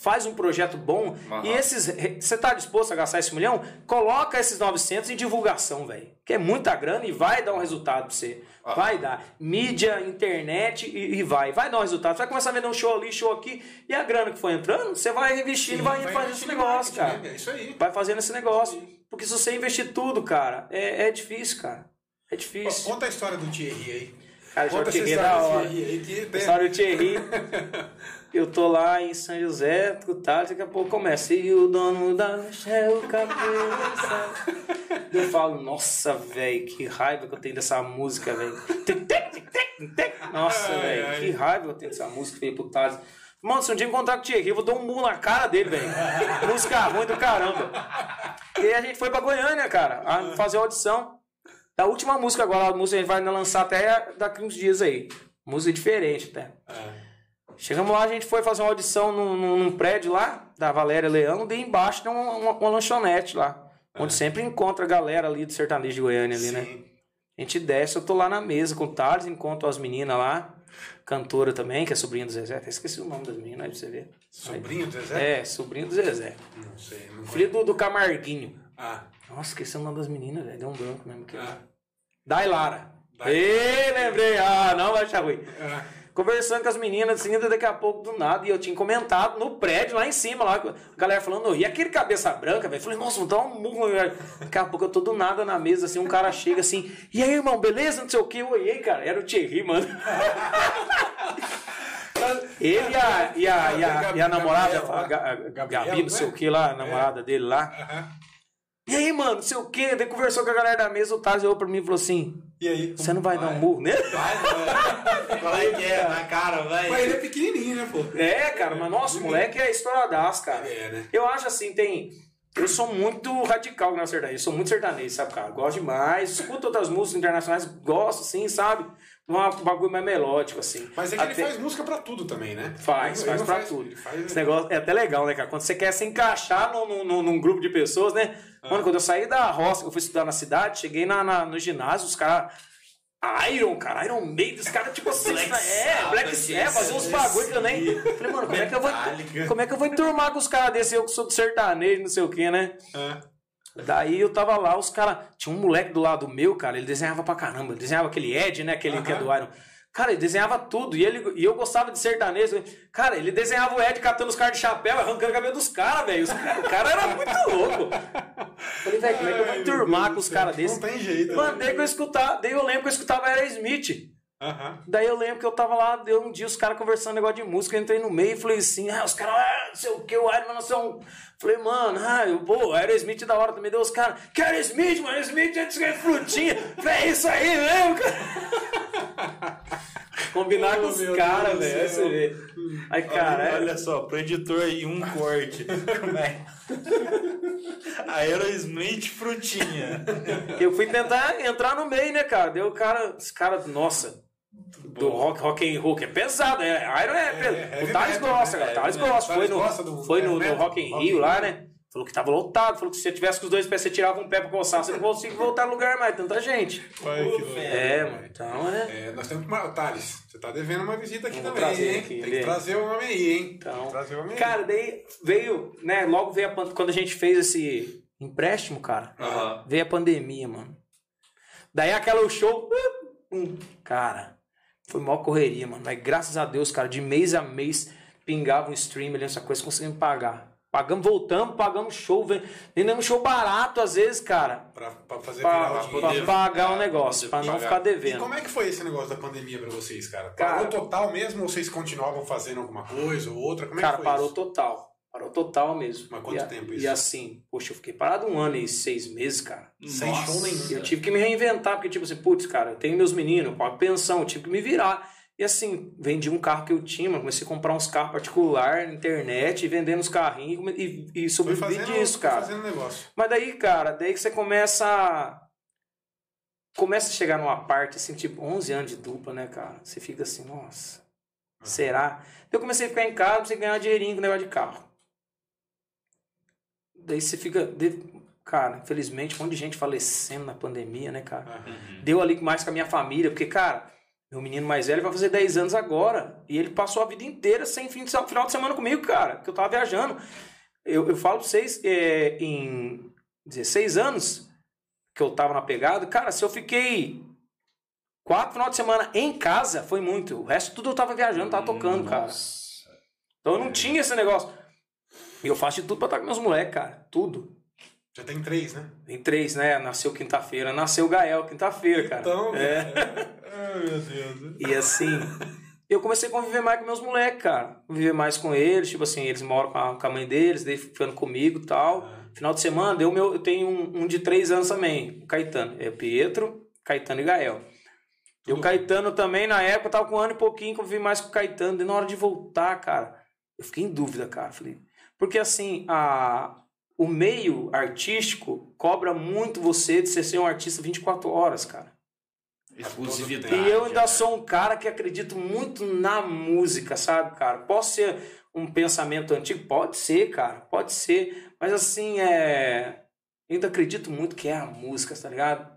faz um projeto bom Aham. e esses. Você tá disposto a gastar esse milhão? Coloca esses 900 em divulgação, velho. Que é muita grana e vai dar um resultado pra você. Ah. Vai dar. Mídia, internet e, e vai. Vai dar um resultado. Você vai começar a vender um show ali, show aqui. E a grana que foi entrando, você vai investindo e vai, Sim, fazendo esse negócio, marketing, cara. né? É isso aí. Vai fazendo esse negócio. Porque se você investir tudo, cara, é, é difícil, cara. É difícil. Conta a história do Thierry aí. Cara, Conta essa Thierry é história do. Thierry aí que história do Thierry. Eu tô lá em São José, tal, daqui a pouco começa. E o dono da Michel Cabeça. Eu falo, nossa, velho, que raiva que eu tenho dessa música, velho. Nossa, velho, que raiva eu tenho dessa música, feio pro. Mano, se um dia encontrar com o Thierry, eu vou dar um murro na cara dele, velho. Música ruim do caramba. E aí a gente foi pra Goiânia, cara, a fazer a audição. Da última música agora, a música a gente vai lançar até daqui uns dias aí. Música diferente até. É. Chegamos lá, a gente foi fazer uma audição num, num- prédio lá, da Valéria Leão, bem embaixo tem uma, uma- uma lanchonete lá. Onde sempre encontra a galera ali do sertanejo de Goiânia ali, né? Sim. A gente desce, eu tô lá na mesa com o Thales, encontro as meninas lá. cantora também, que é sobrinha do Zezé. Até esqueci o nome das meninas, aí pra você ver. Sobrinho do Zezé? É, sobrinho do Zezé. Não sei. Não Filho do, do Camarguinho. Ah, Nossa, esqueci o nome das meninas, velho. Deu um branco mesmo. Que... ah, Dailara. Dai- Ê, lembrei. Ah, não vai achar ruim. ah. Conversando com as meninas, assim, daqui a pouco do nada, e eu tinha comentado no prédio lá em cima, lá, a galera falando, e aquele cabeça branca, velho? Falei, nossa, vou dar um murro. velho. Daqui a pouco eu tô do nada na mesa, assim, um cara chega assim, e aí, irmão, beleza? Não sei o que, eu olhei, cara, era o Thierry, mano. Ele e a, e a, e a, e a namorada, a, Gabi, não sei né? o que lá, a namorada dele lá. E aí, mano, não sei o que, daí conversou com a galera da mesa, o Taz olhou pra mim e falou assim, E aí? você não vai dar um murro nele? Vai, vai. Qual é que é? Na cara, vai. Mas ele é pequenininho, né, pô? É, cara, mas nossa, o moleque é estouradaço, cara. É, né? Eu acho assim, tem. Eu sou muito radical na sertanejo, eu sou muito sertanejo, sabe, cara? Gosto demais, escuto outras músicas internacionais, gosto, assim, sabe? Um bagulho mais melódico, assim. Mas é que Até- ele faz música pra tudo também, né? Faz, Ele faz não pra tudo. ele faz- Esse negócio é até legal, né, cara? Quando você quer se encaixar num- num- num grupo de pessoas, né? Mano, quando eu saí da roça, eu fui estudar na cidade, cheguei na, na- no ginásio, os caras. Iron, cara, Iron Maiden, os caras, tipo assim, Black é, Black Sabbath, é, fazer uns bagulho que eu nem. Falei, mano, como é que eu vou. Como é que eu vou enturmar com os caras desse? Eu que sou do sertanejo, não sei o que, né? Ah, Daí eu tava lá, os caras. Tinha um moleque do lado meu, cara, ele desenhava pra caramba. Ele desenhava aquele Ed, né? Aquele que é do Iron. Cara, ele desenhava tudo. E, ele, e eu gostava de sertanejo. Cara, ele desenhava o Ed catando os caras de chapéu, arrancando o cabelo dos caras, velho. O cara era muito louco. Falei, velho, como é que eu vou meu enturmar Deus com os caras desses? Não tem jeito. Mano, né? daí que eu escutava, daí eu lembro que eu escutava Aerosmith. Aham. Daí eu lembro que eu tava lá, deu um dia os caras conversando negócio de música, eu entrei no meio e falei assim, ah, os caras, ah, não sei o que, o Iron Man são. Falei, mano, ah, eu, pô, Aerosmith da hora também, deu os caras, que Aerosmith, mano, Aerosmith é de frutinha. Falei, é isso aí mesmo, cara. Combinar Oh, com os caras, velho, aí céu. você vê. Aí, cara, é- Olha só, pro editor aí, um corte. Como é? Aerosmith frutinha. eu fui tentar entrar no meio, né, cara? Deu o cara, os caras, nossa, do rock, rock and roll, que é pesado, é, Iron é, pesado. é o Thales gosta, né? cara, o Thales É, gosta, foi no, foi no, no Rock in Rio lá, né? Falou que tava lotado, falou que se você tivesse com os dois pés, você tirava um pé pra coçar, você não conseguia voltar no lugar mais, tanta gente. Olha que. É, mano, então é... É, nós temos que. Thales, você tá devendo uma visita aqui Vou também, trazer hein? aqui, Tem que trazer o homem aí, hein? Tem Então, que trazer o homem aí. cara, daí veio, né, logo veio a pan- quando a gente fez esse empréstimo, cara, Aham. veio a pandemia, mano. Daí aquela o show, hum, cara, foi maior correria, mano. Mas graças a Deus, cara, de mês a mês pingava um stream ali, essa coisa, conseguimos pagar. Pagamos, voltamos, pagamos show, ve- vendemos show barato às vezes, cara, Pra, pra fazer pra, pra poder- pagar o é, negócio, pra não pagar. ficar E devendo. como é que foi esse negócio da pandemia pra vocês, cara? Cara- Parou total mesmo ou vocês continuavam fazendo alguma coisa ou outra? Como é Cara, que foi parou isso? total. Parou total mesmo. Mas quanto e, tempo E isso? assim, poxa, eu fiquei parado um ano e seis meses, cara. Sem Nossa. show nenhum. Eu tive que me reinventar, porque, tipo assim, putz, cara, eu tenho meus meninos, eu pago pensão, eu tive que me virar. E assim, vendi um carro que eu tinha, mano, comecei a comprar uns carros particular na internet, e vendendo os carrinhos e e, e sobrevivi fazendo, disso, cara. fazendo negócio. Mas daí, cara, daí que você começa a... Começa a chegar numa parte, assim, tipo, 11 anos de dupla, né, cara? Você fica assim, nossa, será? Eu comecei a ficar em casa, comecei a ganhar dinheirinho com o negócio de carro. Daí você fica... de- Cara, infelizmente, um monte de gente falecendo na pandemia, né, cara? Aham. Deu ali mais com a minha família, porque, cara, meu menino mais velho vai fazer 10 anos agora. E ele passou a vida inteira sem fim de, final de semana comigo, cara, que eu tava viajando. Eu, eu falo pra vocês, é, em 16 anos que eu tava na pegada, cara, se eu fiquei quatro final de semana em casa, foi muito. O resto tudo eu tava viajando, tava tocando, cara. Nossa. Então eu não tinha esse negócio. E eu faço de tudo pra estar com meus moleques, cara. Tudo. Já tem três, né? Tem três, né? Nasceu quinta-feira. Nasceu o Gael quinta-feira, cara. Então, é. Ai, meu Deus. E assim, eu comecei a conviver mais com meus moleques, cara. Conviver mais com eles, tipo assim, eles moram com a, com a mãe deles, daí ficando comigo e tal. Final de semana, deu meu, eu tenho um, um de três anos também, o Caetano. É Pietro, Caetano e Gael. E o Caetano também, na época, eu tava com um ano e pouquinho, convivi mais com o Caetano. Daí na hora de voltar, cara, eu fiquei em dúvida, cara. Falei, porque assim, a, o meio artístico cobra muito você de você ser um artista 24 horas, cara. Exclusividade. E eu ainda né? sou um cara que acredito muito na música, sabe, cara? Posso ser um pensamento antigo? Pode ser, cara, pode ser. Mas assim, é. Eu ainda acredito muito que é a música, tá ligado?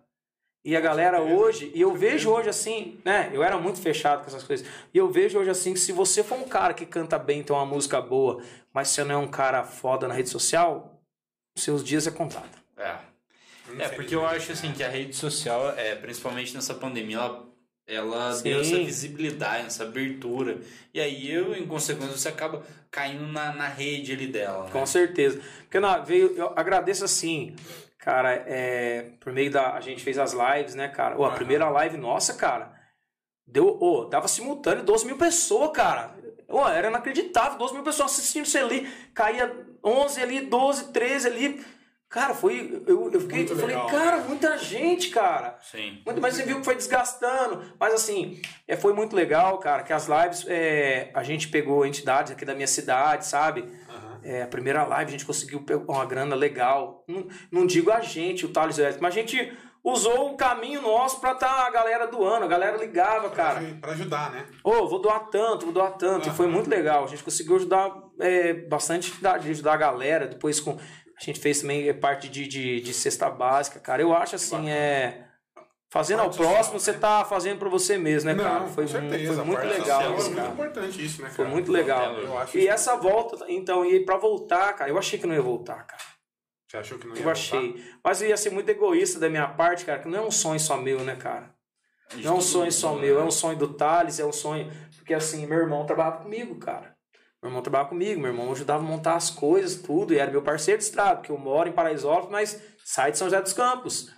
E a galera hoje, e eu vejo hoje assim, né? Eu era muito fechado com essas coisas. E eu vejo hoje assim que se você for um cara que canta bem, tem uma música boa, mas você não é um cara foda na rede social, seus dias é contado. É. É, porque eu acho assim que a rede social, é, principalmente nessa pandemia, ela, ela Sim. deu essa visibilidade, essa abertura. E aí, eu, em consequência, você acaba caindo na, na rede ali dela. Né? Com certeza. Porque na, veio, eu agradeço assim, cara, é, por meio da. A gente fez as lives, né, cara? Ô, a primeira live nossa, cara, deu. Ô, dava simultâneo 12 mil pessoas, cara. Ô, era inacreditável, 12 mil pessoas assistindo você ali. Caía 11 ali, 12, 13 ali. Cara, foi. Eu, eu fiquei. Muito eu falei, legal, cara, né? muita gente, cara. Sim. Muito, mas você viu que foi desgastando. Mas assim, é, foi muito legal, cara, que as lives, é, a gente pegou entidades aqui da minha cidade, sabe? É, a primeira live a gente conseguiu pegar uma grana legal. Não, não digo a gente, o Thales Elétrico, mas a gente usou o caminho nosso pra tá a galera doando. A galera ligava, cara. Pra, pra ajudar, né? Ô, vou doar tanto, vou doar tanto. E foi muito legal. A gente conseguiu ajudar é, bastante, ajudar a galera. Depois com. A gente fez também é, parte de, de, de cesta básica, cara. Eu acho assim, é. Fazendo ao próximo, você né? tá fazendo pra você mesmo, né, cara? Não, Foi, certeza. foi muito legal social isso, É cara. muito importante isso, né, cara? Foi muito legal. Eu E essa volta, então, e pra voltar, cara, eu achei que não ia voltar, cara. Você achou que não ia Eu voltar? achei. Mas ia ser muito egoísta da minha parte, cara, que não é um sonho só meu, né, cara? Não é um sonho só né? meu, é um sonho do Thales, é um sonho. Porque assim, meu irmão trabalhava comigo, cara. Meu irmão trabalhava comigo, meu irmão ajudava a montar as coisas, tudo, e era meu parceiro de estrada, porque eu moro em Paraisópolis, mas sai de São José dos Campos.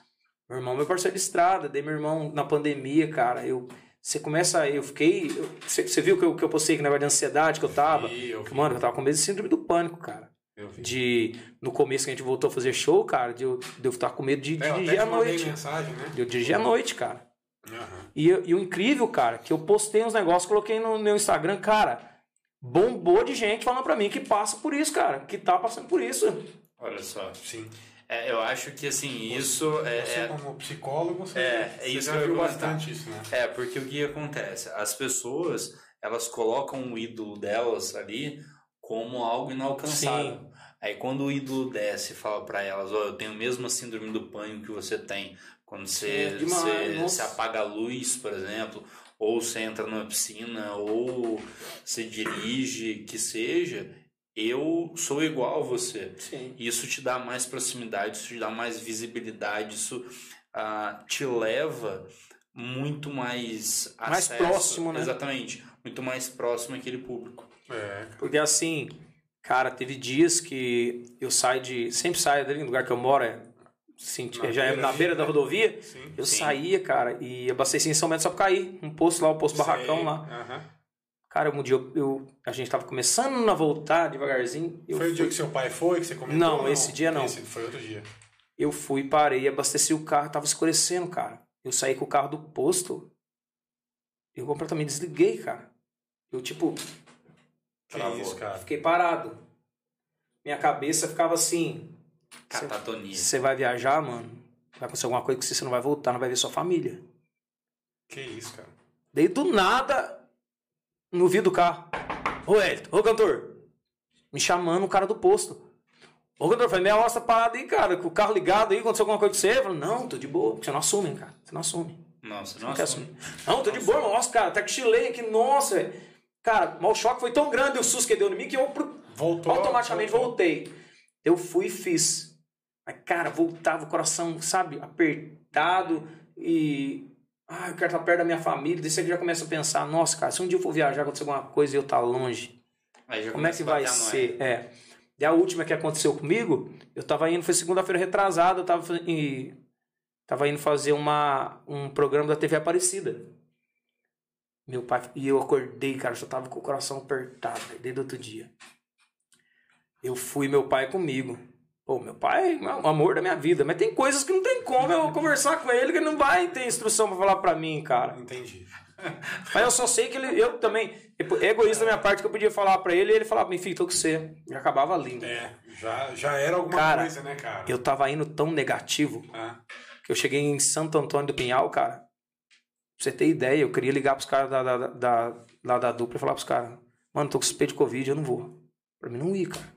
Meu irmão é meu parceiro de estrada, dei meu irmão na pandemia, cara. Eu, você começa, eu fiquei. eu- você, você viu que eu, que eu postei que negócio de ansiedade que eu tava? Vi, eu vi. Mano, eu tava com medo de síndrome do pânico, cara. Eu vi. De. No começo que a gente voltou a fazer show, cara, de eu, de eu estar com medo de É, eu dirigir até à noite. mensagem, né? De eu dirigir à noite, cara. Aham. E, e o incrível, cara, que eu postei uns negócios, coloquei no meu Instagram, cara, bombou de gente falando pra mim que passa por isso, cara, que tá passando por isso. Olha só. Sim. É, eu acho que assim, isso é, Você, é- como psicólogo, você, É, é você isso viu bastante isso, né? É, porque o que acontece? As pessoas, elas colocam o ídolo delas ali como algo inalcançável. Sim. Aí quando o ídolo desce e fala pra elas, ó, eu tenho a mesma síndrome do pânico que você tem. Quando você, Sim, demais, você, você apaga a luz, por exemplo, ou você entra numa piscina, ou você dirige, que seja, eu sou igual a você. Sim. Isso te dá mais proximidade, isso te dá mais visibilidade, isso ah, te leva muito mais Mais acesso- próximo, né? Exatamente, muito mais próximo àquele público. É, Porque assim, cara, teve dias que eu saio de. Sempre saio dali no lugar que eu moro, é, assim, Na já é beira na ali, beira da rodovia. sim. Eu Sim. saía, cara, e abasteci em São Bento só pra cair. Um posto lá, o posto Barracão Sei. lá. Aham. Cara, um dia eu, eu- a gente tava começando a voltar devagarzinho. Eu Foi o dia fui- que seu pai foi, que você comentou? Não, ou esse dia não. Esse foi outro dia. Eu fui, parei, abasteci o carro, tava escurecendo, cara. Eu saí com o carro do posto, eu completamente desliguei, cara. Eu, tipo, Que Travou. isso, cara. fiquei parado. Minha cabeça ficava assim: Catatonia. você vai viajar, mano? Vai acontecer alguma coisa que você não vai voltar, não vai ver sua família. Que isso, cara. Daí do nada, no vidro do carro: Ô Elton, ô cantor, me chamando o cara do posto. Ô cantor, foi meia hora essa parada aí, cara, com o carro ligado aí, aconteceu alguma coisa com você? Eu falei: Não, tô de boa, você não assume, cara, você não assume. Nossa, Não nossa. quer assumir. Não, tô de boa, nossa, cara, até que chilei aqui, nossa, velho. Cara, mas o choque foi tão grande o susto que deu em mim que eu Voltou. automaticamente voltou. voltei. Eu fui e fiz. Mas, cara, voltava o coração, sabe, apertado e. Ah, eu quero estar perto da minha família. Daí você já começa a pensar: nossa, cara, se um dia eu for viajar, acontecer alguma coisa e eu estar longe, Aí já como é que vai ser? É. E a última que aconteceu comigo, eu tava indo, foi segunda-feira retrasada, eu tava, fa- e, tava indo fazer uma, um programa da TV Aparecida. Meu pai, e eu acordei, cara, já tava com o coração apertado, desde outro dia. Eu fui, meu pai comigo. Pô, meu pai é o amor da minha vida, mas tem coisas que não tem como eu conversar com ele, que ele não vai ter instrução pra falar pra mim, cara. Entendi. Mas eu só sei que ele, eu também, é egoísta da minha parte que eu podia falar pra ele e ele falava, enfim, tô com você. Já acabava ali. É, já, já era alguma Cara, coisa, né, cara? Eu tava indo tão negativo Ah, que eu cheguei em Santo Antônio do Pinhal, cara. Pra você ter ideia, eu queria ligar pros caras da, da, da, lá da dupla e falar pros caras, mano, tô com suspeito de Covid, eu não vou. Pra mim não ir, cara.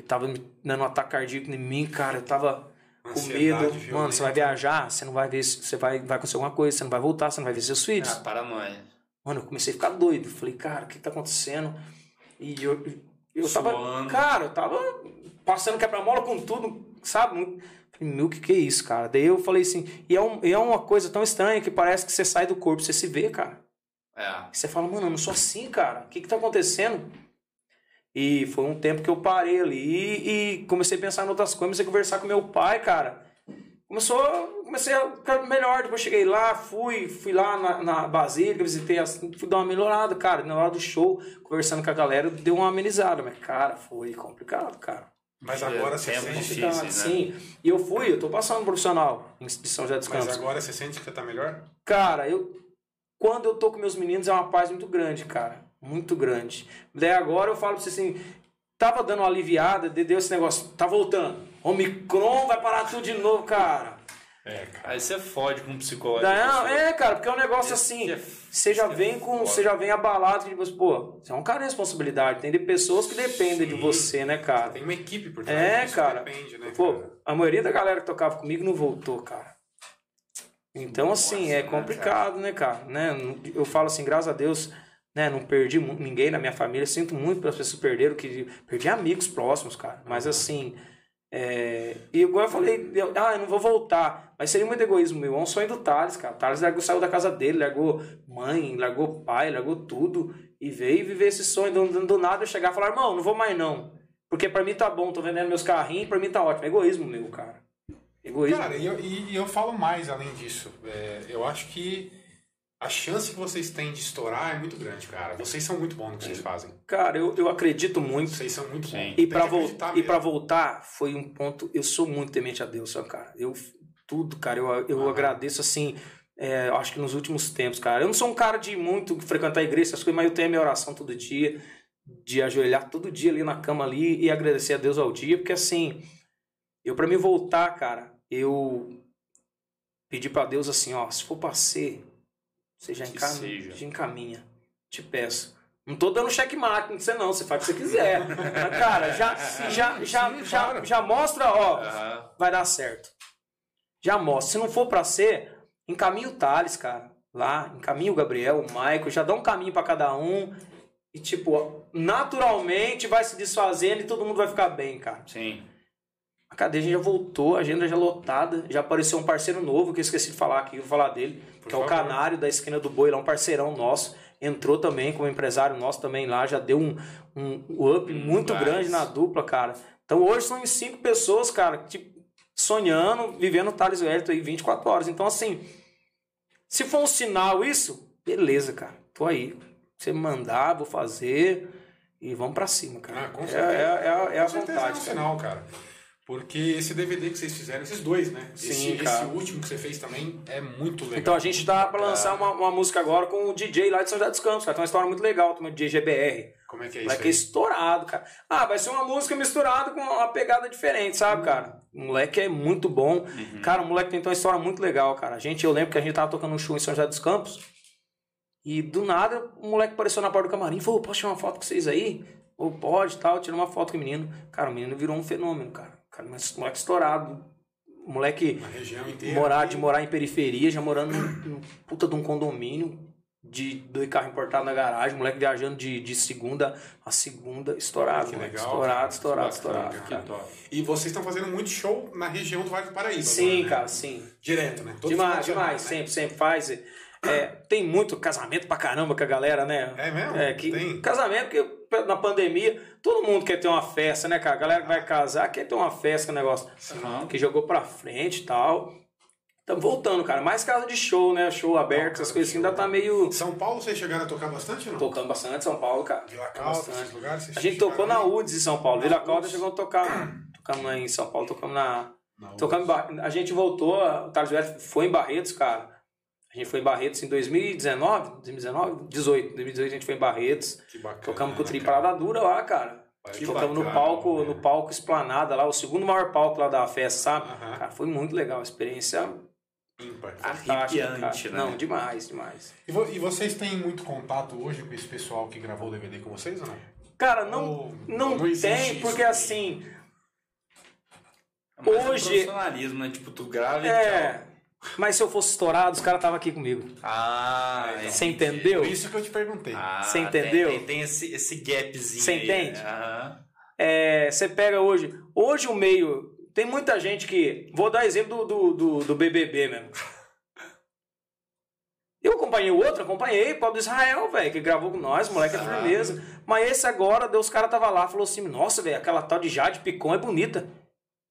Que tava me dando um ataque cardíaco em mim, cara. Eu tava. com medo. Mano, você vai viajar, você não vai ver, você vai, vai acontecer alguma coisa, você não vai voltar, você não vai ver seus filhos. Ah, paranoia. Mano, eu comecei a ficar doido. Falei, cara, o que tá acontecendo? E eu, eu tava. Cara, eu tava passando quebra-mola com tudo, sabe? Falei, meu, o que, que é isso, cara? Daí eu falei assim, e é, um, e é uma coisa tão estranha que parece que você sai do corpo, você se vê, cara. É. E você fala, mano, eu não sou assim, cara. O que, que tá acontecendo? E foi um tempo que eu parei ali e, e comecei a pensar em outras coisas, comecei a conversar com meu pai, cara. Começou, comecei a ficar melhor. Depois cheguei lá, fui, fui lá na, na Basílica, visitei, assim, fui dar uma melhorada, cara. Na hora do show, conversando com a galera, deu uma amenizada. Mas, cara, foi complicado, cara. Mas agora É, você sente. difícil. Né? sim. E eu fui, eu tô passando profissional em- São José dos Mas Campos. agora você sente que você tá melhor? Cara, eu quando eu tô com meus meninos é uma paz muito grande, cara. Muito grande. Daí agora eu falo pra você assim, tava dando uma aliviada, de- deu esse negócio, tá voltando. Omicron vai parar tudo de novo, cara. É, cara. Aí você fode com o psicológico. Daí, da não, é, cara, porque é um negócio Esse assim, é- você já é vem com, foda. você já vem abalado, que tipo, pô, você é um cara de responsabilidade, tem de pessoas que dependem de Sim. você, né, cara? Tem uma equipe por trás. É, cara. Depende, né, Pô, cara? a maioria da galera que tocava comigo não voltou, cara. Então, assim, Nossa, é né, complicado, né, cara? Né? Eu falo assim, graças a Deus, né? Não perdi ninguém na minha família. Sinto muito pelas pessoas que perderam, que perdi amigos próximos, cara. Mas assim, é... e igual eu falei, eu, ah, eu não vou voltar. Mas seria muito egoísmo meu. É um sonho do Thales, cara. O Thales largou, saiu da casa dele, largou mãe, largou pai, largou tudo. E veio viver esse sonho. Do, do- nada eu chegar e falar, irmão, não vou mais não. Porque pra mim tá bom, tô vendendo meus carrinhos, pra mim tá ótimo. É egoísmo meu, cara. Egoísmo. Cara, e eu, eu falo mais além disso. É, eu acho que a chance que vocês têm de estourar é muito grande, cara. Vocês são muito bons no que vocês fazem. Cara, eu, eu acredito muito. Vocês são muito bons. E Tem pra, que vol acreditar e voltar, foi um ponto. Eu sou muito temente a Deus, cara. Eu, tudo, cara, eu, eu Aham. agradeço assim. é, eu acho que nos últimos tempos, cara. Eu não sou um cara de muito frequentar a igreja, essas coisas, mas eu tenho a minha oração todo dia, de ajoelhar todo dia ali na cama ali e agradecer a Deus ao dia, porque assim, eu pra me voltar, cara, eu pedi pra Deus assim, ó, se for pra ser, você já encaminha, já encaminha. Te peço. Não tô dando checkmate, não sei não, você faz o que você quiser. Mas, cara, já, já, já, sim, já, claro. já mostra, ó, Aham. vai dar certo. Já mostra. Se não for pra ser, encaminha o Thales, cara. Lá, encaminha o Gabriel, o Michael, já dá um caminho pra cada um. E, tipo, naturalmente vai se desfazendo e todo mundo vai ficar bem, cara. Sim. A cadeia já voltou, a agenda já lotada, já apareceu um parceiro novo que eu esqueci de falar aqui, vou falar dele, Que é o favor. Canário da esquina do Boi, lá um parceirão nosso, entrou também como empresário nosso também lá, já deu um, um up muito gás. grande na dupla, cara. Então hoje são cinco pessoas, cara, tipo, sonhando, vivendo o Thales Wellington aí 24 horas. Então, assim, se for um sinal isso, beleza, cara, tô aí. Você mandar, vou fazer e vamos pra cima, cara. Ah, com é, certeza. é, é, é a Com certeza vontade, é um cara. sinal, cara. Porque esse DVD que vocês fizeram, esses dois, né? Sim, esse, esse último que você fez também é muito legal. Então a gente tá pra lançar uma, uma música agora com o DJ lá de São José dos Campos, cara. Tem uma história muito legal, tem o DJ GBR. Como é que é isso Moleque é aí? estourado, cara. Ah, vai ser uma música misturada com uma pegada diferente, sabe, cara? O moleque é muito bom. Cara, o moleque tem uma história muito legal, cara. A gente, eu lembro que a gente tava tocando um show em São José dos Campos. E do nada, o moleque apareceu na porta do camarim e falou: Posso tirar uma foto com vocês aí? Ou pode tal, tirou uma foto com o menino. Cara, o menino virou um fenômeno, cara. Cara, mas moleque estourado. Moleque inteira. morar, de morar em periferia, já morando num, num puta de um condomínio, de dois carros importados na garagem, moleque viajando de, de segunda a segunda, estourado, Que moleque, legal, estourado, cara. estourado, Que estourado. Que. E vocês estão fazendo muito show na região do Vale do Paraíba. Sim, agora, né? cara, sim. Direto, né? Todo demais, demais, né? sempre, sempre faz. É, tem muito casamento pra caramba com a galera, né? É mesmo? É, que Tem? casamento, porque na pandemia, todo mundo quer ter uma festa, né, cara? A galera que vai casar quer ter uma festa o negócio. Aham. que jogou pra frente e tal. Estamos voltando, cara. Mais casa de show, né? Show aberto, essas coisas assim, ainda tá meio. São Paulo vocês chegaram a tocar bastante ou não? Tocando bastante São Paulo, cara. Vila Calda, esses lugares? vocês A gente tocou na? UDS em São Paulo. Na Vila Calda UDS. chegou a tocar. Tocamos lá em São Paulo, tocamos na. Na Tocamos em Bar- A gente voltou, o Thales foi em Barretos, cara. A gente foi em Barretos em 2019, 2019, 18. 2018 a gente foi em Barretos. Que bacana. Tocamos com o né, Tri cara? Parada Dura lá, cara. Que Tocamos no bacana, palco, né? no palco Esplanada lá, o segundo maior palco lá da festa, sabe? Cara, foi muito legal a experiência Arrepiante, né? Não, demais, demais. E, vo- e vocês têm muito contato hoje com esse pessoal que gravou o DVD com vocês ou não? Cara, não, Ou não, não tem, isso? porque assim. Mas é um Hoje- profissionalismo, né? Tipo, tu grava e É. tchau. Mas se eu fosse estourado, os caras estavam aqui comigo. Ah, Você entendi. entendeu? Por isso que eu te perguntei. Ah, Você tem- entendeu? Tem, tem esse, esse gapzinho Você aí, entende? né? Aham. É, você pega hoje. Hoje o meio. Tem muita gente que. Vou dar exemplo do, do, do, do BBB mesmo. Eu acompanhei o outro, acompanhei, Pablo Israel, velho, que gravou com nós, moleque é Ah. firmeza. Mas esse agora, Deus, cara tava lá, falou assim: Nossa, velho, aquela tal de Jade Picon é bonita.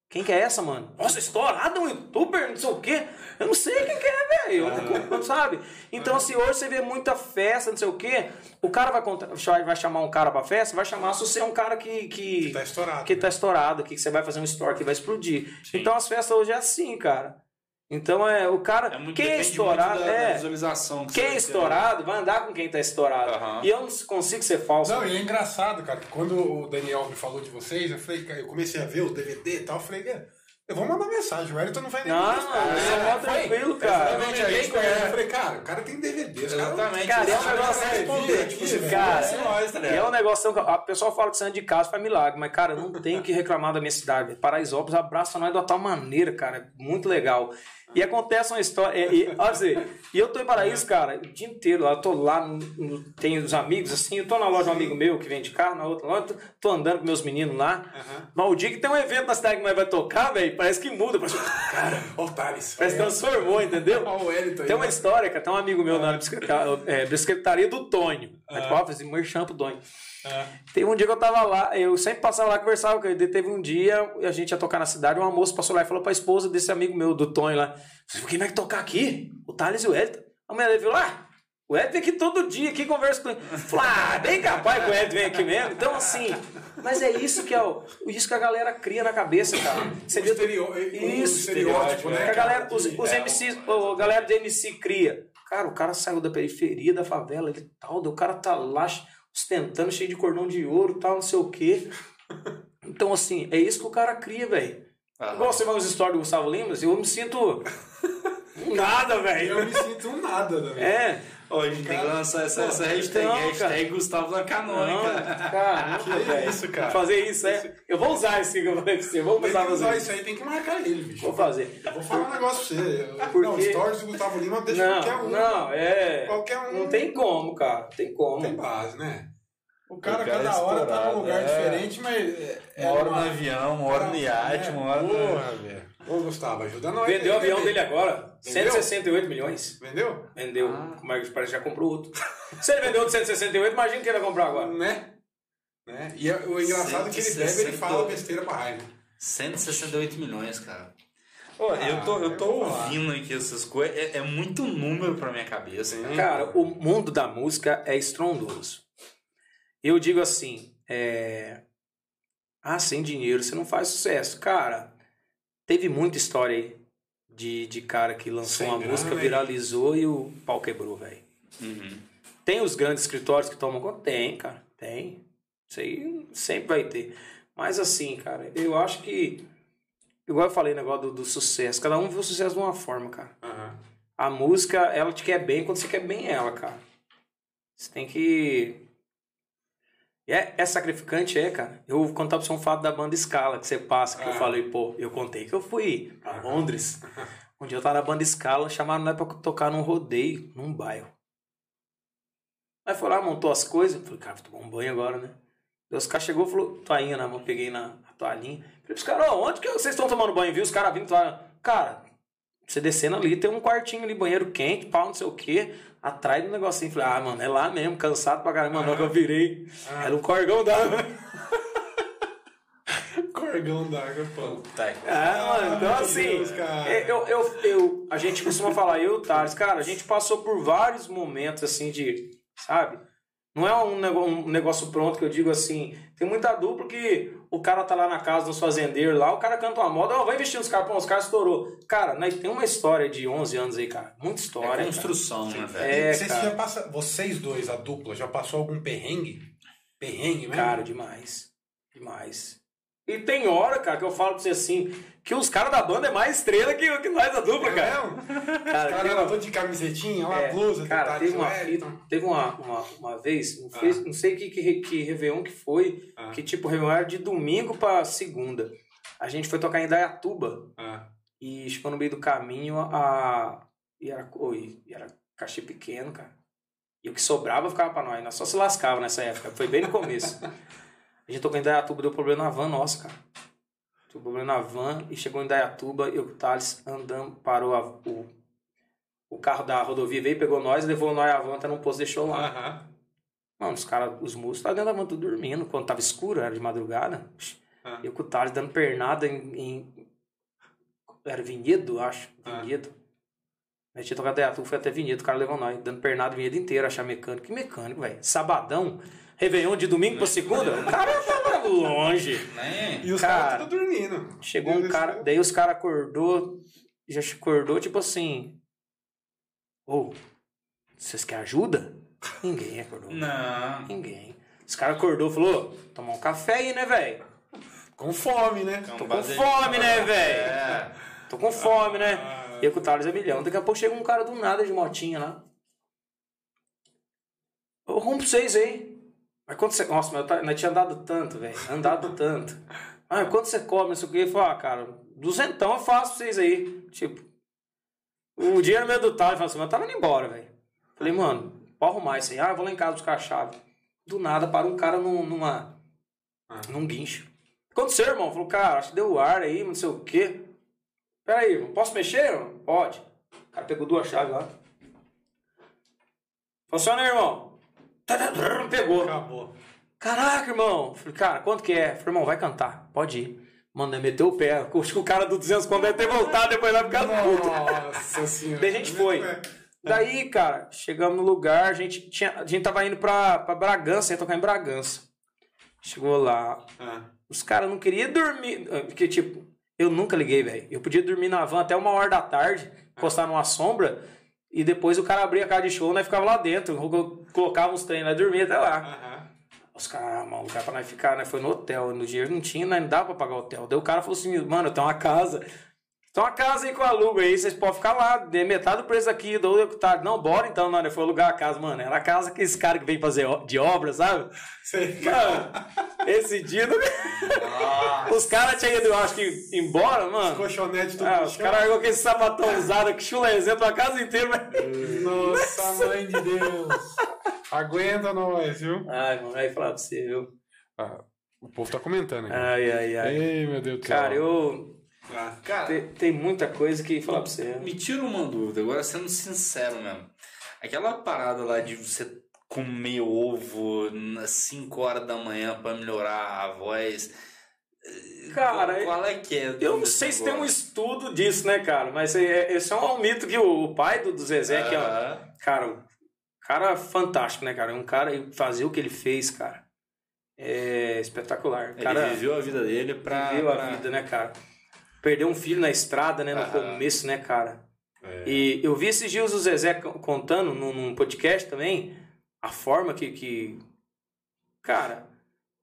Quem que é essa, mano? Nossa, estourada, um youtuber, não sei o quê. Eu não sei quem que é, velho. Não sabe? Então, assim, hoje você vê muita festa, não sei o quê. O cara vai, contar, vai chamar um cara pra festa, vai chamar se você é um cara que. que Que tá estourado. que tá estourado, que você vai fazer um story que vai explodir. Sim. Então as festas hoje é assim, cara. Então é o cara. É muito, quem é estourado, muito da, da é. visualização. que Quem é ter. estourado vai andar com quem tá estourado. Aham. E eu não consigo ser falso. Não, e é engraçado, cara, que quando o Daniel me falou de vocês, eu falei, cara, eu comecei a ver o DVD e tal, eu falei, "É, eu vou mandar mensagem, o Elton não vai nem Não, responder." é É, mó tranquilo, cara. Exatamente, aí eu eu falei, cara, o cara tem DVD, os caras- Exatamente. Cara, é um Os caras negócio vão que- responder, tipo, se Cara, nós, ligado? é um negócio a pessoa fala que você anda de casa faz milagre, mas, cara, eu não tenho que reclamar da minha cidade. Paraisópolis abraça nós de uma tal maneira, cara. É muito legal. E acontece uma história. E, e, e eu tô em Paraíso, cara, o dia inteiro lá. Eu tô lá, no- no- tem os amigos, assim. Eu tô na loja de um amigo meu que vende carro, na outra loja. Tô, tô andando com meus meninos lá. Mas o dia que tem um evento na cidade que nós vai tocar, velho, parece que muda. Parece, cara, Ó o Thales. parece que transformou, entendeu? Ó o aí, Tem uma ó. história, cara. Tem um amigo meu na bicicleta- é, bicicletaria do Tonho. Aí tu fala assim, merchan pro Tonho. Ah, Teve um dia que eu tava lá, eu sempre passava lá conversava com ele. Teve um dia, a gente ia tocar na cidade, uma moça passou lá e falou pra esposa desse amigo meu, do Tonho lá: Quem vai tocar aqui? O Thales e o Elton. A mulher dele falou: Ah, o Elton vem aqui todo dia, aqui conversa com ele. Ah, bem capaz que o Elton vem aqui mesmo. Então, assim, mas é isso que é o, isso que a galera cria na cabeça, cara. Você o vê o Isso, estereótipo, né? que a galera, os, os É, MCs, a galera do MC cria. Cara, o cara saiu da periferia, da favela e tal, o cara tá lá ostentando, cheio de cordão de ouro tal, não sei o quê. Então, assim, é isso que o cara cria, velho. Igual você vai nos stories do Gustavo Limas, eu me sinto. um nada, velho. Eu me sinto um nada, né? É. Ó, a gente tem que lançar essa, essa hashtag, Então, hashtag cara. Gustavo da Não, Canônica. caramba, Que velho. isso, cara? Fazer isso, é. Eu vou usar esse que eu falei pra você. Vou Tem começar a que usar isso aí, tem que marcar ele, bicho. Vou fazer. Eu vou falar um negócio pra você. Porque- Não, stories do Gustavo Lima deixa qualquer Não, um. não, é. Qualquer um. Não tem como, cara. Não tem como. Tem base, né? O cara, O cara cada hora tá num lugar é. diferente, mas. é- é Uma hora uma- no avião, uma hora no iate, uma hora no... Porra, velho. Ô, Gustavo, ajuda nós. Vendeu o aí, avião né, dele agora. Vendeu? 168 milhões. Vendeu? Vendeu. O Marcos parece que já comprou outro. Se ele vendeu de 168, imagina que ele vai comprar agora. Né? né? E é- o engraçado é que ele bebe, ele 160. fala besteira pra raiva. 168 milhões, cara. Ó, eu tô, eu eu tô ouvindo aqui essas coisas, é, é muito número pra minha cabeça. Cara. Cara, o mundo da música é estrondoso. Eu digo assim, é... Ah, sem dinheiro você não faz sucesso. Cara, teve muita história aí de, de cara que lançou Sem uma grana, música, né? viralizou e o pau quebrou, velho. Uhum. Tem os grandes escritórios que tomam conta? Tem, cara. Tem. Isso aí sempre vai ter. Mas assim, cara, eu acho que. Igual eu falei, negócio do, do sucesso. Cada um vê o sucesso de uma forma, cara. Aham. A música, ela te quer bem quando você quer bem ela, cara. Você tem que. É, é sacrificante, é, cara. Eu vou contar pra você um fato da banda Scala que você passa, que eu Ah. falei, pô, eu contei que eu fui pra Londres. Um dia eu tava na banda Scala, chamaram nós pra tocar num rodeio, num bairro. Aí foi lá, montou as coisas. Eu Falei, cara, vou tomar um banho agora, né? Daí os caras chegou e falou, toalhinha na mão, peguei na toalhinha. Falei pros caras, ó, onde que vocês estão tomando banho, viu? Os caras vindo, toalha. Cara, você descendo ali, tem um quartinho ali, banheiro quente, pau, não sei o quê. Atrás do negocinho. Falei, ah, mano, é lá mesmo, cansado pra caramba. Mano, que eu virei. Era um corgão da. Corgão d'água, pô. Tá. Ah, mano, então assim, Deus, é, eu, eu, eu, a gente costuma falar, eu e o Thales, cara, a gente passou por vários momentos assim de, sabe? Não é um nego- um negócio pronto que eu digo assim. Tem muita dupla que o cara tá lá na casa dos fazendeiros lá, o cara canta uma moda, ó, vai investir nos caras, pô, os caras estourou. Cara, nós tem uma história de 11 anos aí, cara. Muita história. É cara. construção, né, velho? É, vocês, cara. já passa, vocês dois, a dupla, já passou algum perrengue? Perrengue mesmo? Cara, demais. Demais. E tem hora, cara, que eu falo pra você assim, que os caras da banda é mais estrela que, que nós da dupla, é cara. mesmo? Cara, Cara, uma- de camisetinha, uma É, blusa, cara, do teve uma, Wellington. teve uma, uma, uma vez, não, fez, não sei que, que, que Réveillon que foi, Ah. que tipo, Réveillon era de domingo pra segunda. A gente foi tocar em Dayatuba Ah, e chegou no meio do caminho a. E era, oi, e era cachê pequeno, cara. E o que sobrava ficava pra nós. Nós só se lascava nessa época. Foi bem no começo. a gente tocou em Dayatuba, deu problema na van nossa, cara. Deu problema na van e chegou em Dayatuba e o Thales andando, parou a- o, o carro da rodovia, veio, pegou nós, levou nós a van, tá num posto, deixou lá. Mano, os caras, os músicos estavam dentro da van tudo dormindo. Quando tava escuro, era de madrugada. Ah. Eu com o Thales dando pernada em. em- era Vinhedo, acho. Ah. Vinhedo. A gente tinha tocado Dayatu, foi até Vinhedo, o cara levou nós, dando pernada Vinhedo inteiro, achar mecânico. Que mecânico, velho? Sabadão, Réveillon de domingo pra segunda, o cara tava longe. Né? E os Cara, caras tudo dormindo. Chegou um cara, daí os caras acordou, já acordou tipo assim. Ô, vocês querem ajuda? Ninguém acordou. Não. Ninguém. Os caras acordou e falou, tomar um café aí, né, velho? Com fome, né? Tô com fome, né, velho? É. Tô com fome, né? Ah. E eu com o Thales é milhão. Daqui a pouco chega um cara do nada de motinha lá. Eu pra vocês aí. Mas quando você. Nossa, mas eu nós tinha andado tanto, velho. Andado tanto. Ah, quanto você come, não sei o quê? Eu falei, ah, cara, duzentão eu faço pra vocês aí. Tipo. O dinheiro meu do Thales, eu falei assim, mas eu tava indo embora, velho. Falei, mano, pode arrumar isso aí. Ah, eu vou lá em casa buscar a chave. Do nada, para um cara num, numa. Ah. num guincho. Que aconteceu, irmão? Falou, cara, acho que deu ar aí, não sei o quê. Pera aí, irmão, posso mexer? irmão? Pode. O cara pegou duas chaves lá. Funciona, irmão? Pegou. Acabou. Caraca, irmão. Falei, cara, quanto que é? Falei, irmão, vai cantar. Pode ir. Mano, ele meteu o pé. Acho que o cara do 200 quando deve ter voltado, depois vai ficar puto. Nossa senhora. Daí a gente foi. Daí, cara, chegamos no lugar, a gente, tinha, a gente tava indo pra, pra Bragança, ia tocar em Bragança. Chegou lá, Ah, os caras não queriam dormir. Porque, tipo, eu nunca liguei, velho. Eu podia dormir na van até uma hora da tarde, encostar numa sombra, e depois o cara abria a casa de show, nós ficava lá dentro. Colocava uns treinos, nós dormia até lá. aham. Os caras, mano, lugar pra nós ficar, né? Foi no hotel. No dinheiro não tinha, nós não dava pra pagar o hotel. Daí o cara falou assim, mano, eu tenho uma casa. Tem uma casa aí com alugo aí, vocês podem ficar lá, de metade do preço aqui, do deputado. Não, bora então, não, né? Foi alugar a casa, mano. Era a casa que esse cara que vem fazer de obra, sabe? Sei. Mano, esse dia. não- Os caras tinham ido, eu acho que, embora, mano. Colchonete tudo Ah, os chão. caras com aquele sapatão usado, que chulezinho a casa inteira, mas. Nossa, mãe de Deus. Aguenta nós, viu? Ai, mano, aí falar pra você, viu? Ah, o povo tá comentando aqui. Ai, ai, ai. Ei, meu Deus do céu. Cara, eu. Ah, Cara, Tem, tem muita coisa que falar pra você. me tira uma dúvida, agora sendo sincero mesmo. Aquela parada lá de você comer ovo às 5 horas da manhã pra melhorar a voz. eh, Cara, qual, é que é? Eu não sei se tem um estudo disso, né, cara? Mas é, esse é um mito que o, pai do, Zezé, que é, cara, cara fantástico, né, cara? Um cara e fazer o que ele fez, cara, é espetacular. O Ele cara viveu a vida dele pra. viveu a pra- vida, né, cara? Perdeu um filho na estrada, né, no Aham. começo, né, cara? É. E eu vi esses dias o Zezé co- contando num, num podcast também a forma que, que. Cara,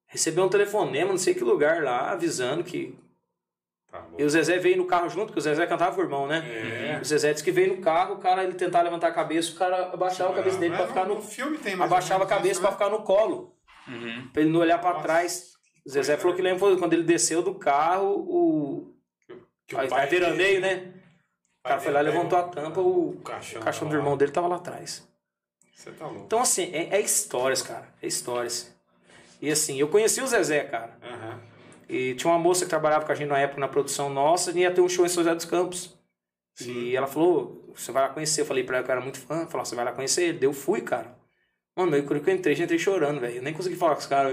recebeu um telefonema, não sei que lugar lá, avisando que. Tá. E o Zezé veio no carro junto, porque o Zezé cantava com o irmão, né? É. O Zezé disse que veio no carro, o cara ele tentava levantar a cabeça, o cara abaixava a cabeça dele Mas pra ficar no, filme tem mais Abaixava a cabeça pra né? ficar no colo, Uhum. pra ele não olhar pra Nossa, trás. O Zezé falou que né? lembra quando ele desceu do carro, o. Que o Aí pai vai veraneio, dele- né? O cara foi lá, levantou a tampa, o o caixão, o caixão do tava irmão lá. dele tava lá atrás. Você tá louco. Então, assim, é, é histórias, cara. É histórias. E assim, eu conheci o Zezé, cara. Aham. E tinha uma moça que trabalhava com a gente na época na produção nossa e ia ter um show em São José dos Campos. Sim. E ela falou, você vai lá conhecer. Eu falei pra ela que eu era muito fã. Falou, você vai lá conhecer ele. Eu fui, cara. Mano, eu, quando eu entrei, já entrei chorando, velho. Eu nem consegui falar com os caras.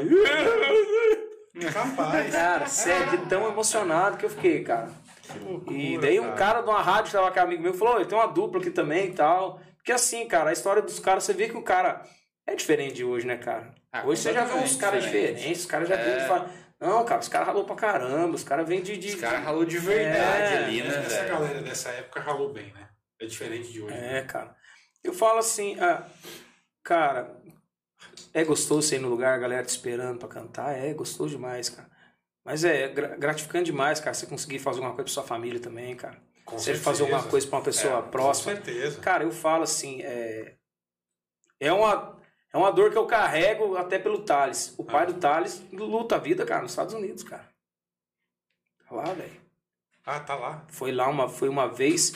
Capaz. Cara, sério, de tão emocionado que eu fiquei, cara. Que loucura, E daí um cara de uma rádio que tava com um amigo meu falou, "Ô, tem uma dupla aqui também e tal. Porque assim, cara, a história dos caras, você vê que o cara é diferente de hoje, né, cara? Ah, hoje você já vê uns caras diferente. diferentes, os caras já É. vêm de falar. Não, cara, os caras ralou pra caramba, os caras vêm de. de Os caras ralou de verdade É, ali, né, Essa velho? galera dessa época ralou bem, né? É diferente de hoje. né? É, cara. Eu falo assim, ah, cara, é gostoso você ir no lugar, a galera te esperando pra cantar, é gostoso demais, cara. Mas é gra- gratificante demais, cara, você conseguir fazer alguma coisa pra sua família também, cara. Com Você certeza. fazer alguma coisa pra uma pessoa É, próxima. Com certeza. Cara, eu falo assim, é, é, uma, é uma dor que eu carrego até pelo Thales. O pai Ah. do Thales luta a vida, cara, nos Estados Unidos, cara. Lá, velho. Ah, tá lá. Foi lá uma, foi uma vez,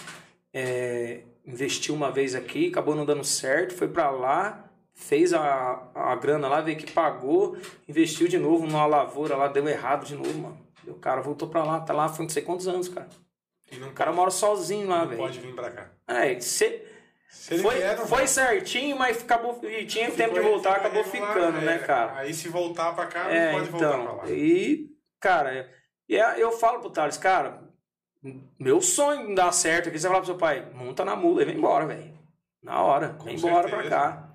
é, investiu uma vez aqui, acabou não dando certo, foi pra lá, fez a, a grana lá, veio que pagou, investiu de novo numa lavoura lá, deu errado de novo, mano. E o cara voltou pra lá, tá lá, foi não sei quantos anos, cara. E não O cara mora sozinho lá, não velho. pode vir pra cá. É, se, Se foi, vier, não foi vai. certinho, mas acabou, e tinha tempo de voltar, acabou ficando, né, é. cara? Aí se voltar pra cá, É, não pode voltar pra então, lá. e, cara, e é- eu falo pro Thales, cara, meu sonho em dar certo aqui, você fala pro seu pai, monta na mula e vem embora, velho. Na hora, Com vem embora pra certeza. cá.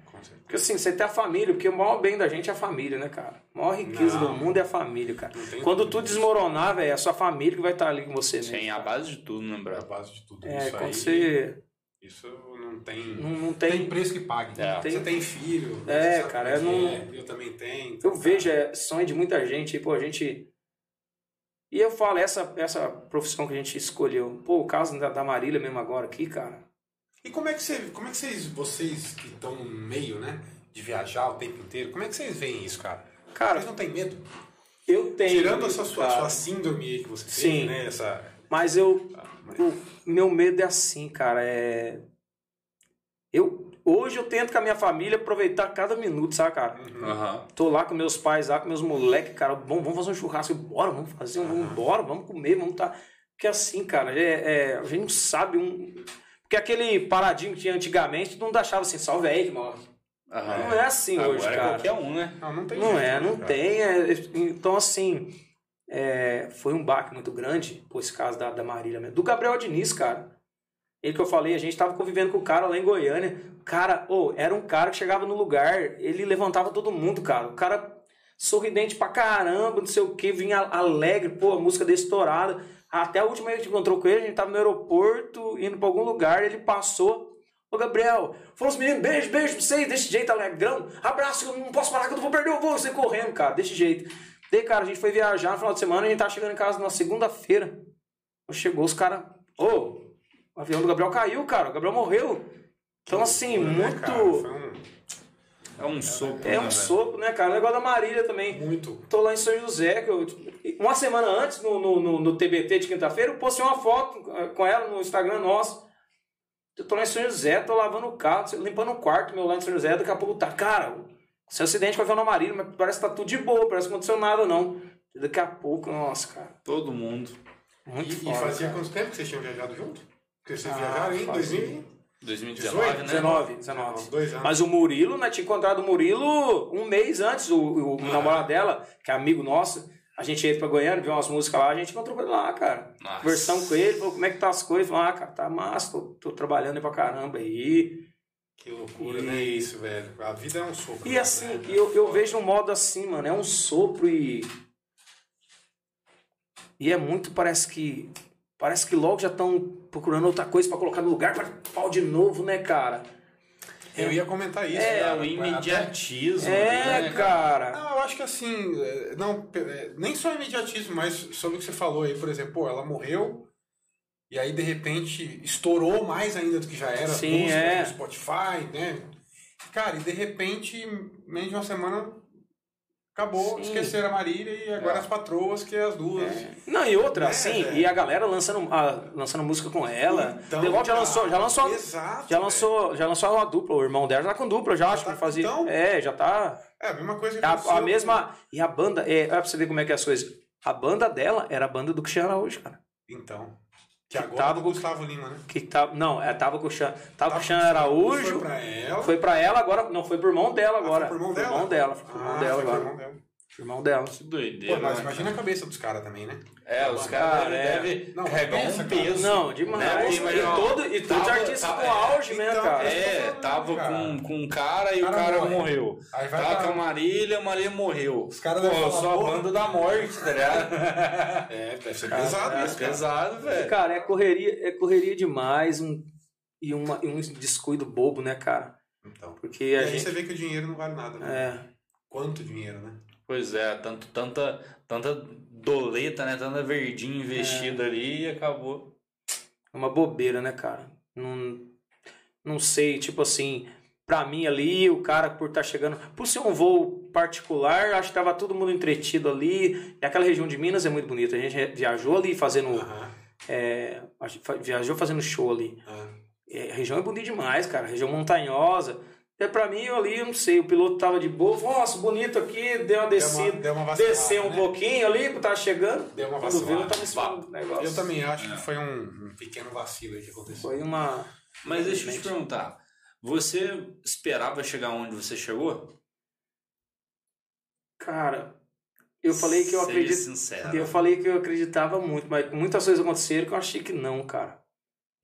Porque assim, você tem a família, porque o maior bem da gente é a família, né, cara? A maior riqueza Não. do mundo é a família, cara. Tem Quando tudo desmoronar, velho, é a sua família que vai estar ali com você mesmo. Sim, a base de tudo, né, É a base de tudo. É, isso quando aí, você Isso não tem... não, não tem... tem. preço que pague. É. Você tem filho. É, cara, como eu não- é, Eu também tenho. Eu vejo, é sonho de muita gente, e, pô, a gente. E eu falo, essa, essa profissão que a gente escolheu, pô, o caso da, da Marília mesmo agora aqui, cara. E como é que, você, como é que vocês, vocês que estão no meio, né? De viajar o tempo inteiro, como é que vocês veem isso, cara? Cara, Vocês não têm medo? eu tenho. Tirando essa sua, sua síndrome aí que você Sim. tem, né? Essa... Mas eu. O meu medo é assim, cara. É. Eu. Hoje eu tento com a minha família aproveitar cada minuto, sabe, cara? Aham. Tô lá com meus pais, lá com meus moleques, cara. Bom, vamos fazer um churrasco. Bora, vamos fazer um. Vamos embora, vamos comer, vamos tá. Porque assim, cara, é, é, a gente não sabe um. Porque aquele paradinho que tinha antigamente, todo mundo achava assim, só velho que morre. Aham. Não é assim Agora hoje, é cara. qualquer um, né? Não, não tem Não jeito, é, né, não cara? tem. é, então, assim, é, foi um baque muito grande, por esse caso da, da Marília mesmo. Do Gabriel Diniz, cara. Ele que eu falei, a gente tava convivendo com o cara lá em Goiânia. Cara, ô, era um cara que chegava no lugar, ele levantava todo mundo, cara. O cara sorridente pra caramba, não sei o que, vinha alegre, pô, a música dele estourada. Até a última vez que a gente encontrou com ele, a gente tava no aeroporto, indo pra algum lugar, ele passou. Ô, Gabriel, falou os meninos, beijo, beijo pra vocês, desse jeito, alegrão. Abraço, eu não posso parar que eu não vou perder o voo, você correndo, cara, desse jeito. Daí, cara, a gente foi viajar no final de semana, a gente tava chegando em casa na segunda-feira. Chegou os caras, ô, o avião do Gabriel caiu, cara, o Gabriel morreu. Então, assim, Né, muito. Um... É um sopro. É né, um velho? sopro, né, cara? O negócio da Marília também. Muito. Tô lá em São José, que eu, uma semana antes, no, no, no, no TBT de quinta-feira, eu postei uma foto eh, com ela no Instagram nosso. Eu tô lá em São José, tô lavando o carro, limpando o quarto meu lá em São José, daqui a pouco tá, cara, seu acidente com o avião na Marília, mas parece que tá tudo de boa, parece que não aconteceu nada, não. Daqui a pouco, nossa, cara, Todo mundo. muito E, e foda, fazia cara. quanto tempo que vocês tinham viajado junto? Porque vocês Ah, viajaram em fazia. 2000? 2019, né? 19, 19. Dois anos. Mas o Murilo, né? Tinha encontrado o Murilo um mês antes, o, o Ah. namorado dela, que é amigo nosso. A gente ia pra Goiânia, viu umas músicas lá, a gente encontrou ele lá, cara. Nossa. Conversamos com ele, falou como é que tá as coisas. Falou, ah, cara, tá massa, tô, tô trabalhando aí pra caramba aí. Que loucura, E- né? Isso, velho. A vida é um sopro. E né? assim, eu, eu vejo um modo assim, mano, é um sopro e. E é muito, parece que. Parece que logo já estão procurando outra coisa pra colocar no lugar, pra pau de novo, né, cara? Eu ia comentar isso. É, É cara. o imediatismo. É, né, cara. Não, eu acho que assim, é, não, é, nem só imediatismo, mas sobre o que você falou aí, por exemplo, pô, ela morreu e aí de repente estourou mais ainda do que já era, Sim, é. no Spotify, né? Cara, e de repente, menos de uma semana, acabou, Sim. esqueceram a Marília e agora É. as patroas, que é as duas. Não, e outra, É, assim, velho. e a galera lançando, ah, lançando música com ela. Então, The já cara, lançou, já lançou, Exato, já lançou, já lançou uma dupla, o irmão dela já tá com dupla, já, acho tá que fazia. então? É, já tá. É a mesma coisa que A, aconteceu a com- mesma. E a banda, é, olha pra você ver como é que é as coisas. A banda dela era a banda do Cristiano Araújo, cara. Então. Que Que agora tava é do com- Gustavo Lima, né? Que tava, não, é, tava com o Cristiano, tava com o Tava com- Araújo. Foi pra ela. Foi pra ela agora, não, foi pro irmão dela Ah, agora. foi pro irmão dela? pro irmão dela, foi pro irmão Ah, dela agora. irmão dela. Pro irmão dela. Que doideira. Pô, mas né, imagina a cabeça dos caras também, né? É, os Cara, caras é. devem Não, carregar pensa, um cara. peso. Não, demais. Né? E, ó, todo, e todos os tava- artistas tava- com auge, né, então, cara? É, tava Cara. com, com um cara e o Cara cara morre. morreu. Aí vai Tava com a Marília, a Marília morreu. Os caras Pô, devem eu falar, sou a banda da morte, tá ligado? É, deve ser Cara, pesado É isso, cara. pesado, velho. Cara, é correria, é correria demais um, e, uma, e um descuido bobo, né, cara? Então. Porque E a aí gente. você vê que o dinheiro não vale nada, né? É, Quanto dinheiro, né? Pois é, tanto, tanta, tanta doleta, né? Tanta verdinha investida ali e acabou. é uma bobeira, né, cara? Não, não sei, tipo assim, pra mim ali, o cara por estar chegando. Por ser um voo particular, acho que tava todo mundo entretido ali. E aquela região de Minas é muito bonita. A gente viajou ali fazendo. Aham. é, a viajou fazendo show ali. Ah. É, a região é bonita demais, cara. Região montanhosa. É pra mim, eu ali, eu não sei, o piloto tava de boa. Nossa, bonito aqui, deu uma descida. deu uma vacilada, desceu um né? pouquinho ali, tava chegando. Deu uma Quando viu, eu vacilada. tava em cima do negócio. Eu também acho que foi um, um pequeno vacilo aí que aconteceu. Foi uma. Mas deixa eu te perguntar. Você esperava chegar onde você chegou? Cara, eu falei que eu acredito. sincero. Eu falei que eu acreditava muito, mas muitas coisas aconteceram que eu achei que não, cara.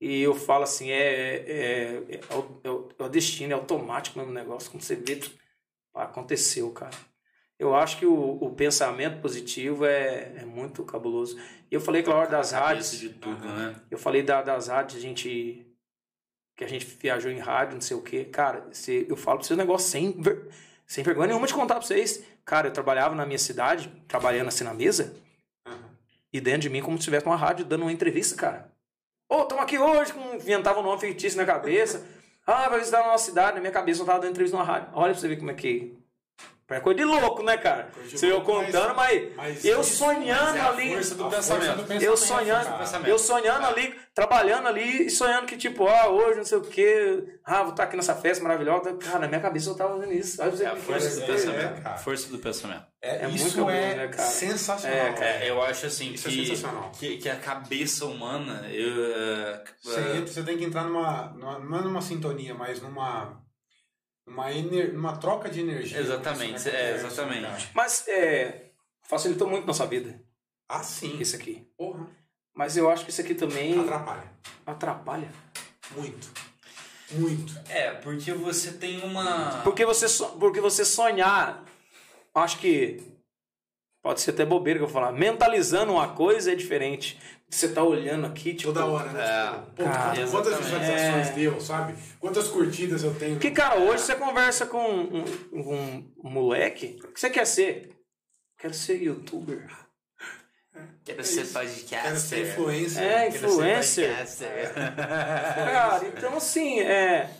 E eu falo assim, é, é, é, é, o, é é destino, é automático mesmo o negócio. Quando você vê, aconteceu, cara. Eu acho que o, o pensamento positivo é, é muito cabuloso. E eu falei hora das rádios. de tudo, né? Eu falei da- das rádios, a gente. Que a gente viajou em rádio, não sei o quê. Cara, se, eu falo pra vocês um negócio sem, ver- sem vergonha nenhuma de contar pra vocês. Cara, eu trabalhava na minha cidade, trabalhando assim na mesa, Aham. e dentro de mim, como se tivesse uma rádio dando uma entrevista, cara. Ô, estamos aqui hoje, com inventava um nome fictício na cabeça. Ah, vai visitar a nossa cidade. Na minha cabeça eu tava dando entrevista numa rádio. Olha pra você ver como é que. É coisa de louco, né, cara? De Você eu mas- contando, mas, mas eu isso- sonhando mas é ali. força do pensamento. do Eu pensamento, sonhando, cara. eu sonhando ali, trabalhando ali e sonhando que, tipo, ah, hoje não sei o quê, ah, vou estar aqui nessa festa maravilhosa. Cara, na minha cabeça eu tava fazendo isso. Olha pra você É a força do é, pensamento. cara. Força do pensamento. É, É muito isso cabuloso, é né, cara? sensacional. É, cara. É, eu acho assim Isso é que, sensacional. que, que a cabeça humana. Eu, é, Você, é, você tem que entrar numa, numa. Não é numa sintonia, mas numa. Numa, ener, numa troca de energia. Exatamente, né, é, com o exatamente. cara. Mas é, facilitou muito nossa vida, Ah, sim. isso aqui. Porra. Mas eu acho que isso aqui também Atrapalha. atrapalha. Muito. Muito. é, porque você tem uma. Porque você, so- porque você sonhar, acho que pode ser até bobeira que eu vou falar, mentalizando uma coisa é diferente. Você tá olhando aqui, tipo. Toda hora, né? É. Tipo, pô, Cara, quantas- visualizações É. deu, sabe? Quantas curtidas eu tenho. Que, cara, hoje você conversa com um, um- um moleque. O que você quer ser? Quero ser youtuber. Quero É ser isso. podcaster. Quero ser influencer. É, influencer. podcaster. Cara, então assim, é.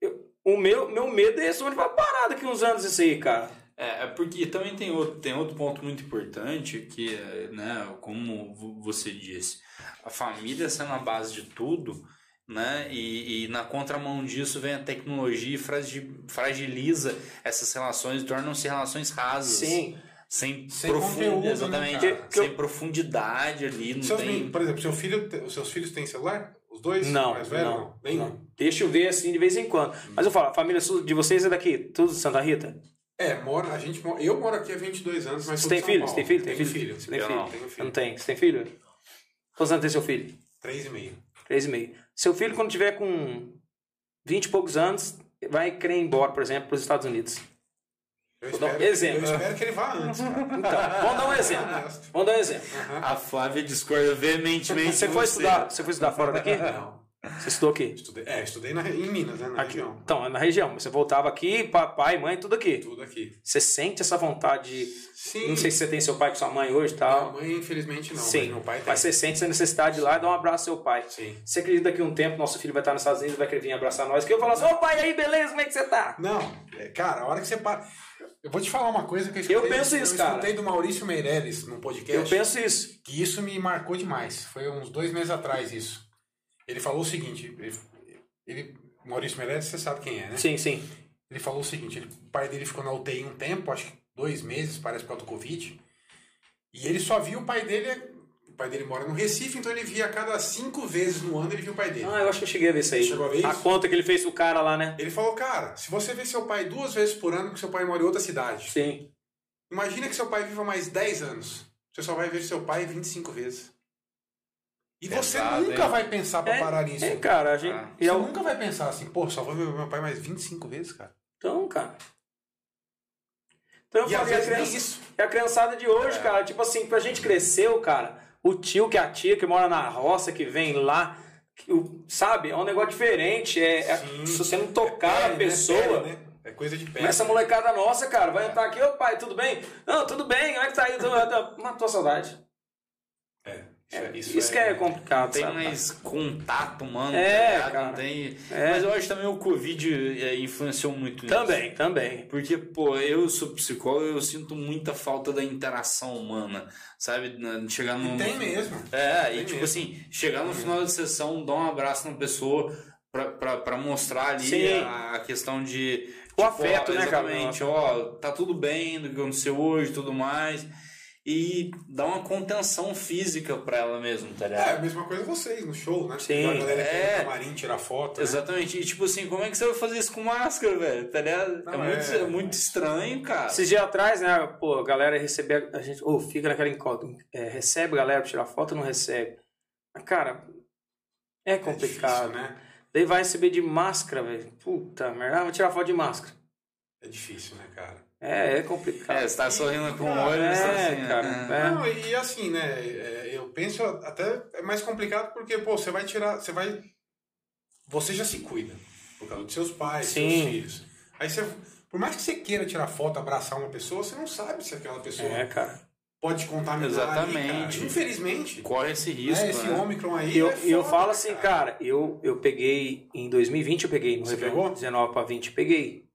eu- o meu, meu medo é esse, onde vai parar daqui uns anos isso aí, cara. É, é porque também tem outro, tem outro ponto muito importante que, né, como vo- você disse, a família sendo a base de tudo, né, e, e na contramão disso vem a tecnologia e fragi- fragiliza essas relações, tornam-se relações rasas. Sim. Sem, Sem profundidade, conteúdo, né, exatamente, cara? Que- que sem eu- profundidade ali, não Seus tem... meninos, por exemplo, seu filho, te- os seus filhos têm celular? Os dois? Não, Mais velho? não, Nenhum? não. Deixa eu ver assim de vez em quando. Mas eu falo, a família de vocês é daqui, tudo de Santa Rita? É, mora, a gente, mora- eu moro aqui há 22 anos, mas Você tem filho? Você tem filho? Tem Tenho filho? Você tem Eu filho? não. Filho. tem. Você tem filho? Quantos anos tem seu filho? Três e meio. Três e meio. Seu filho, quando tiver com 20 e poucos anos, vai querer ir embora, por exemplo, para os Estados Unidos. Eu Vou dar um espero, exemplo. eu espero que ele vá antes, cara. Então, vamos dar um exemplo. Vamos dar um exemplo. A Flávia discorda veementemente Você de foi estudar, você foi estudar fora daqui? Não. Você estudou aqui? Estudei, é, estudei na, em Minas, né? Na Aqui. região. Então, é na região. Você voltava aqui, papai, mãe, tudo aqui. Tudo aqui. Você sente essa vontade de... Sim. Não sei se você tem seu pai com sua mãe hoje e Minha tal. mãe, infelizmente, não. Sim, Mas meu pai tem. mas você sente essa necessidade de ir lá e dar um abraço ao seu pai. Sim. Você acredita que um tempo nosso filho vai estar nos Estados Unidos e vai querer vir abraçar nós? Que eu falo assim, ô pai, aí, beleza, como é que você tá? Não, é, cara, a hora que você para. Eu vou te falar uma coisa que eu escutei, Eu penso isso, eu cara. escutei do Maurício Meirelles num podcast. Eu penso isso. que isso me marcou demais. Foi uns dois meses atrás isso. Ele falou o seguinte: ele, ele- Maurício Meirelles, você sabe quem é, né? Sim, sim. Ele falou o seguinte: ele- o pai dele ficou na UTI um tempo, acho que dois meses, parece por causa do Covid. E ele só viu o pai dele. O pai dele mora no Recife, então ele via a cada cinco vezes no ano ele viu o pai dele. Ah, eu acho que eu cheguei a ver isso aí. Chegou a ver A isso? conta que ele fez pro cara lá, né? Ele falou, cara, se você vê seu pai duas vezes por ano, porque seu pai mora em outra cidade, Sim. imagina que seu pai viva mais 10 anos. Você só vai ver seu pai 25 vezes. E você Pesado, nunca hein? vai pensar pra parar nisso. É, cara, a gente. Ah. e Você eu- nunca vai pensar assim, pô, só vou ver meu pai mais 25 vezes, cara. Então, cara. Então eu E falei, a, criança, isso. é a criançada de hoje, É. cara. Tipo assim, pra gente cresceu, cara. O tio que é a tia que mora na roça, que vem lá. que o- sabe? É um negócio diferente. É, é- Sim. se você não tocar É a pele, né? pessoa. Pele, né? É coisa de pé. Mas essa molecada nossa, cara, vai entrar aqui, ô pai, tudo bem? Não, tudo bem, como é que tá aí? Matou a saudade. É. é- Isso, que é complicado, tem sabe? mais contato humano, É, tá cara. Não tem... É. Mas eu acho também o Covid é, influenciou muito nisso. Também, também. Porque, pô, eu sou psicólogo eu sinto muita falta da interação humana, sabe? Chegar. E tem mesmo. É, Tem e tipo mesmo. assim, chegar no final da sessão, dar um abraço na pessoa pra, pra, pra mostrar ali Sim. a, a questão de. O afeto, ó, né, cara? Exatamente, ó, tá tudo bem do que aconteceu hoje e tudo mais. E dar uma contenção física pra ela mesmo, tá É, ligado? a mesma coisa vocês no show, né? Sim. A galera que É. no camarim tirar foto. né? Exatamente. E tipo assim, como é que você vai fazer isso com máscara, velho? Tá ligado? Não, é, muito, é- é muito estranho, cara. Esses dias atrás, né, pô, a galera recebe, a gente, ou fica naquela incógnita, é, recebe a galera pra tirar foto ou não recebe? Cara, é É complicado. difícil, né? Daí vai receber de máscara, velho. Puta merda, ah, vou tirar foto de máscara. É difícil, né, cara? É, é complicado. É, você tá sorrindo com o Cara, olho, é, você tá assim, cara, né? É. Não, e, e assim, né? é, Eu penso até é mais complicado porque, pô, você vai tirar. Você vai. Você já se cuida. Por causa dos seus pais, Sim. seus filhos. Aí você. Por mais que você queira tirar foto, abraçar uma pessoa, você não sabe se aquela pessoa É, cara. pode contaminar. Exatamente. Ali, cara. Infelizmente. Corre esse risco, né, esse né? Ômicron aí. E eu, é eu falo assim, cara, eu, eu peguei em 2020, eu peguei no Você Réveillon, pegou? 19 pra 20, peguei.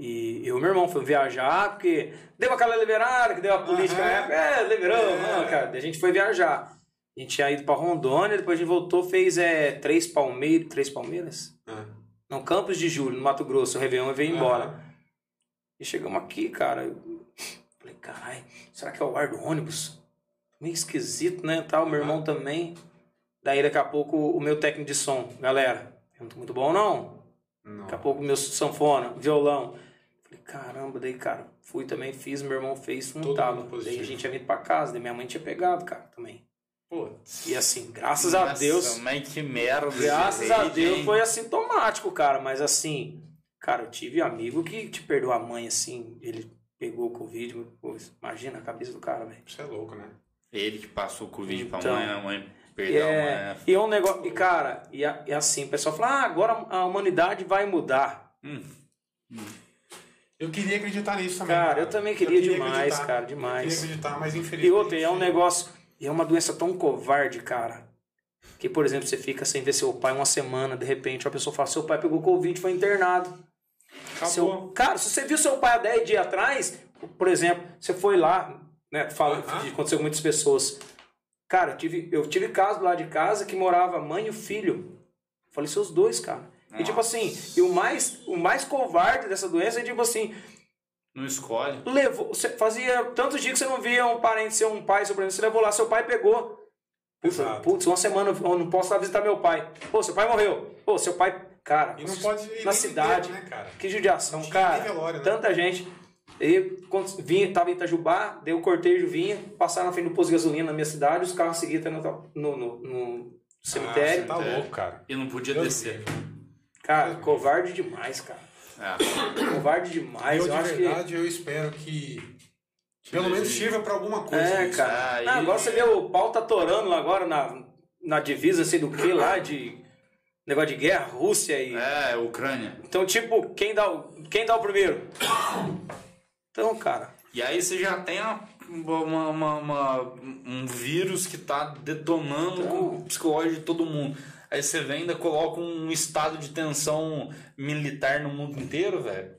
E eu e meu irmão fomos viajar, porque deu aquela liberada, que deu a política na época, é, liberou, É. não, cara. Daí A gente foi viajar. A gente tinha ido pra Rondônia, depois a gente voltou, fez é, três Palmeiras, três Palmeiras? Ah. Não, Campos de Julho, no Mato Grosso, o Réveillon e veio embora. E chegamos aqui, cara. Eu falei, caralho, será que é o ar do ônibus? Meio esquisito, né? Tal, meu irmão também. Daí daqui a pouco o meu técnico de som, galera, eu não tô muito bom não. Não. Daqui a pouco o meu sanfona, violão. Falei, caramba, daí, cara, fui também, fiz, meu irmão fez, não Todo tava. Daí a gente tinha vindo pra casa, daí minha mãe tinha pegado, cara, também. Putz. E assim, graças a Nossa, Deus, Mas que merda. Graças a Deus hein? foi assintomático, cara. Mas assim, cara, eu tive amigo que te perdeu a mãe, assim, ele pegou o Covid. pô, imagina a cabeça do cara, velho. Isso é louco, né? Ele que passou o Covid Então. pra mãe, a mãe E perdeu a é, mãe. e é um negócio. E, cara, e, a- e assim, o pessoal fala, ah, agora a humanidade vai mudar. Hum. Eu queria acreditar nisso também. Cara, eu também queria demais, acreditar. cara, Eu demais. queria acreditar, mas infelizmente. E outra, é um negócio. E é uma doença tão covarde, cara. Que, por exemplo, você fica sem ver seu pai uma semana, de repente a pessoa fala: seu pai pegou Covid, foi internado. Acabou. Seu- cara, se você viu seu pai há 10 dias atrás, por exemplo, você foi lá, né? Fala, Aham. aconteceu com muitas pessoas. Cara, eu tive, eu tive caso lá de casa que morava mãe e o filho. Falei, seus dois, cara. E tipo assim, e o mais, o mais covarde dessa doença é tipo assim, Não escolhe. levou, você fazia tantos dias que você não via um parente seu, um pai, seu parente, você levou lá, seu pai pegou. Putz, uma semana eu não posso lá visitar meu pai. Pô, seu pai morreu. Pô, seu pai, cara, E não pode ir na cidade. inteiro, né, cara? Que judiação, tinha cara. velório, né? Tanta gente. E quando vinha, tava em Itajubá, deu o cortejo, vinha, passaram na frente do posto de gasolina na minha cidade, os carros seguiam até no, no, no- no cemitério. Ah, você tá louco, cara. E não podia Deus descer. Cara, covarde demais, cara. É. Covarde demais. eu, Eu, de acho verdade, eu espero que. Pelo menos sirva pra alguma que. coisa. É, isso. cara. Ah, Ah, e- agora você vê o pau tá torando lá agora na, na divisa, sei do que lá, de negócio de guerra, Rússia e. É, Ucrânia. Então, tipo, quem dá, o, quem dá o primeiro? Então, cara. E aí você já tem uma, uma- uma- uma- um vírus que tá detonando com o psicológico de todo mundo. Aí você vem ainda coloca um estado de tensão militar no mundo inteiro, velho.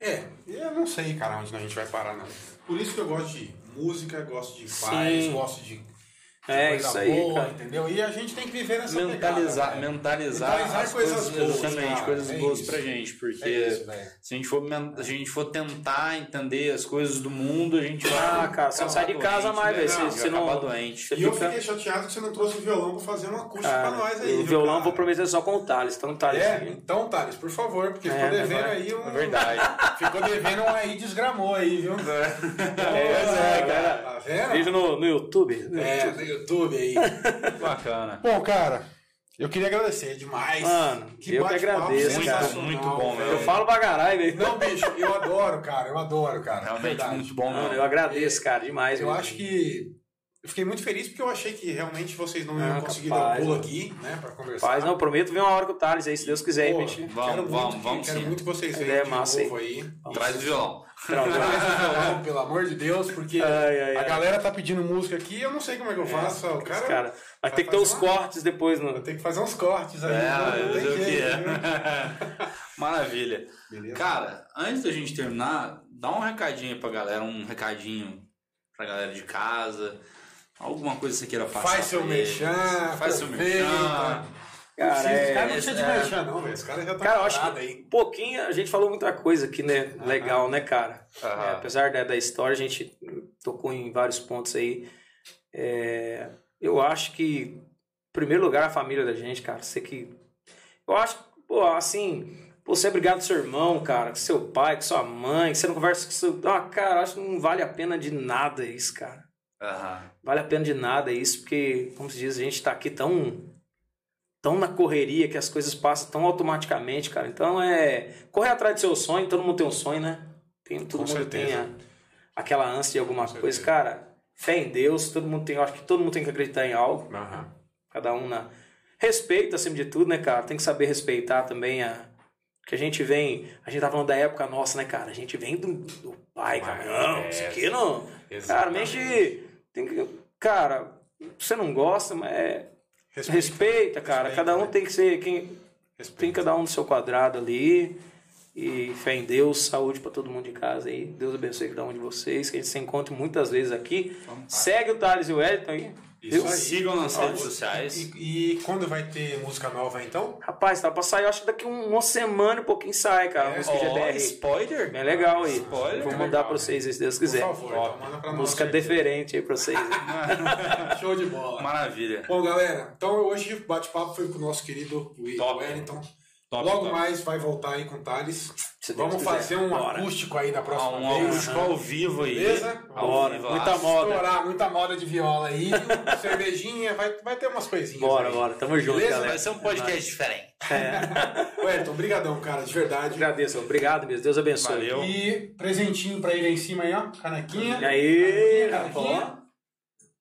É, eu não sei, cara, onde a gente vai parar, não. Por isso que eu gosto de música, gosto de paz, Sim. gosto de É coisa isso aí, boa, cara. entendeu? E a gente tem que viver nessa Mentalizar, pegada, velho. mentalizar, Mentalizar as coisas coisas, boas, exatamente, cara, coisas é boas isso. pra gente, porque É isso, se a gente, for, a gente for tentar entender as coisas do mundo, a gente vai. Ah, cara, você não sai de casa doente, mais, né? velho. Gente Você, não. acabar doente. Você E eu fica- fiquei chateado que você não trouxe o violão pra fazer um acústico Cara, pra nós aí. o violão cara? vou prometer só com o Thales. Então, o Thales. É, então, Thales, por favor, porque É, ficou devendo aí um. É verdade. Ficou devendo um aí, desgramou aí, viu? É, cara. Tá vendo? Vídeo no, no YouTube. no É, YouTube. no YouTube aí. Bacana. Bom, cara, eu queria agradecer demais. Mano, eu que agradeço, Muito, cara. muito bom, velho. Eu falo pra caralho, velho. Não, bicho, eu adoro, cara, eu adoro, cara. Realmente verdade. muito bom, Mano, eu agradeço, cara, demais. Eu mesmo. acho que. Eu fiquei muito feliz porque eu achei que realmente vocês não iam Ah, conseguir capaz, dar um pulo mano. aqui, né, pra conversar. Faz, não, prometo ver uma hora com o Thales aí, se Deus quiser. Pô, aí, Vamos, quero vamos, muito, que- vamos quero sim. muito que vocês Ideia venham de massa aí. novo aí. Traz o violão. Travou. Traz o violão, pelo amor de Deus, porque Ai, ai, a ai. galera tá pedindo música aqui eu não sei como é que eu faço. o cara, Cara, vai ter que ter os fazer uma- cortes depois no. Tem que fazer uns cortes aí. É, não eu tem sei o que jeito, é. viu? Maravilha. Beleza. Cara, antes da gente terminar, dá um recadinho pra galera, um recadinho pra galera de casa. Alguma coisa que você queira passar. Faz seu merchan, Faz seu aproveita. Cara, Sim, os caras não é, precisam de é- merchan, não, velho. Os caras já tá Cara, eu acho que aí. um pouquinho a gente falou muita coisa aqui, né? Legal, né, cara? É, apesar da, da história, a gente tocou em vários pontos aí. É, eu acho que, em primeiro lugar, a família da gente, cara. Você que. Eu acho, pô, assim, pô, você é obrigado com seu irmão, cara, com seu pai, com sua mãe, que você não conversa com seu. Ah, cara, eu acho que não vale a pena de nada isso, cara. Aham. Vale a pena de nada isso, porque, como se diz, a gente tá aqui tão tão na correria que as coisas passam tão automaticamente, cara. Então é correr atrás do seu sonho, todo mundo tem um sonho, né? Tem, todo Com mundo tem certeza. a- aquela ânsia de alguma Com coisa, certeza. cara. Fé em Deus, todo mundo tem, eu acho que todo mundo tem que acreditar em algo, Aham. cada um na respeito acima de tudo, né, cara? Tem que saber respeitar também a que a gente vem, a gente tá falando da época nossa, né, cara? A gente vem do, do pai, cara. Não, é. isso aqui não. Cara, Exatamente. mexe. Tem que, cara, você não gosta, mas é, Respeita. respeita, cara. Respeita, cada um né? tem que ser. Quem, Respeita. tem cada um no seu quadrado ali. E fé em Deus, saúde pra todo mundo de casa aí. Deus abençoe cada um de vocês. Que a gente se encontre muitas vezes aqui. Segue o Thales e o Wellington aí. Isso. Sigam nas redes sociais. E, e quando vai ter música nova, então? Rapaz, tá pra sair, eu acho que daqui um- uma semana e pouquinho sai, cara. É? Música Ó, GBR. spoiler. Bem legal aí. Spoiler. Vou mandar Legal, pra vocês aí, se Deus Por quiser. favor, então manda pra nós. Música diferente aí pra vocês. Show de bola. Maravilha. Bom, galera, então hoje o bate-papo foi com o nosso querido Will- Top. Wellington. Top, Logo top. mais vai voltar aí com o Thales. Se Vamos quiser. fazer um Bora. acústico aí da próxima Ah, um vez. acústico ao vivo aí. Beleza? Bora, vivo, muita moda. Estourar muita moda de viola aí, cervejinha, vai, vai ter umas coisinhas Bora, aí. bora. Tamo junto, Beleza? galera. Vai ser um podcast diferente. Wellington, brigadão, cara, de verdade. Agradeço. Obrigado mesmo. Deus abençoe. Valeu. E presentinho pra ele aí em cima aí, ó. Canequinha. E aí, Canequinha. rapaz?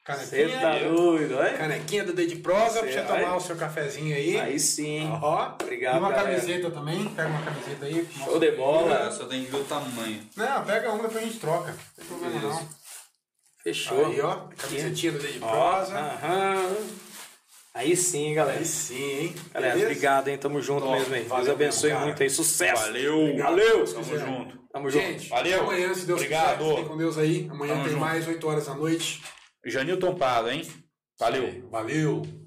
Canequinha. tá doido, olha? Canequinha do Dedo de Prosa pra Cê você vai. tomar o seu cafezinho aí. Aí sim. Ó. Obrigado, E uma galera. camiseta também. Pega uma camiseta aí. Show de bola. Cara, só tem que ver o tamanho. Não, pega uma depois a gente troca. Não tem problema Beleza. não. Fechou. Aí, ó. Camisetinha do Dedo de Prosa. Aham. Aí sim, galera. Aí sim, hein? Galera, Beleza? obrigado, hein? Tamo junto Top. mesmo? Valeu Deus abençoe cara. muito aí. Sucesso. Valeu. Valeu. Tamo quiser. junto. Tamo junto. Gente, Valeu. até amanhã, se Deus Obrigado. quiser. Fiquem com Deus aí. Amanhã Tamo tem junto. mais 8 horas da noite. Janilton Prado, hein? Valeu. Valeu.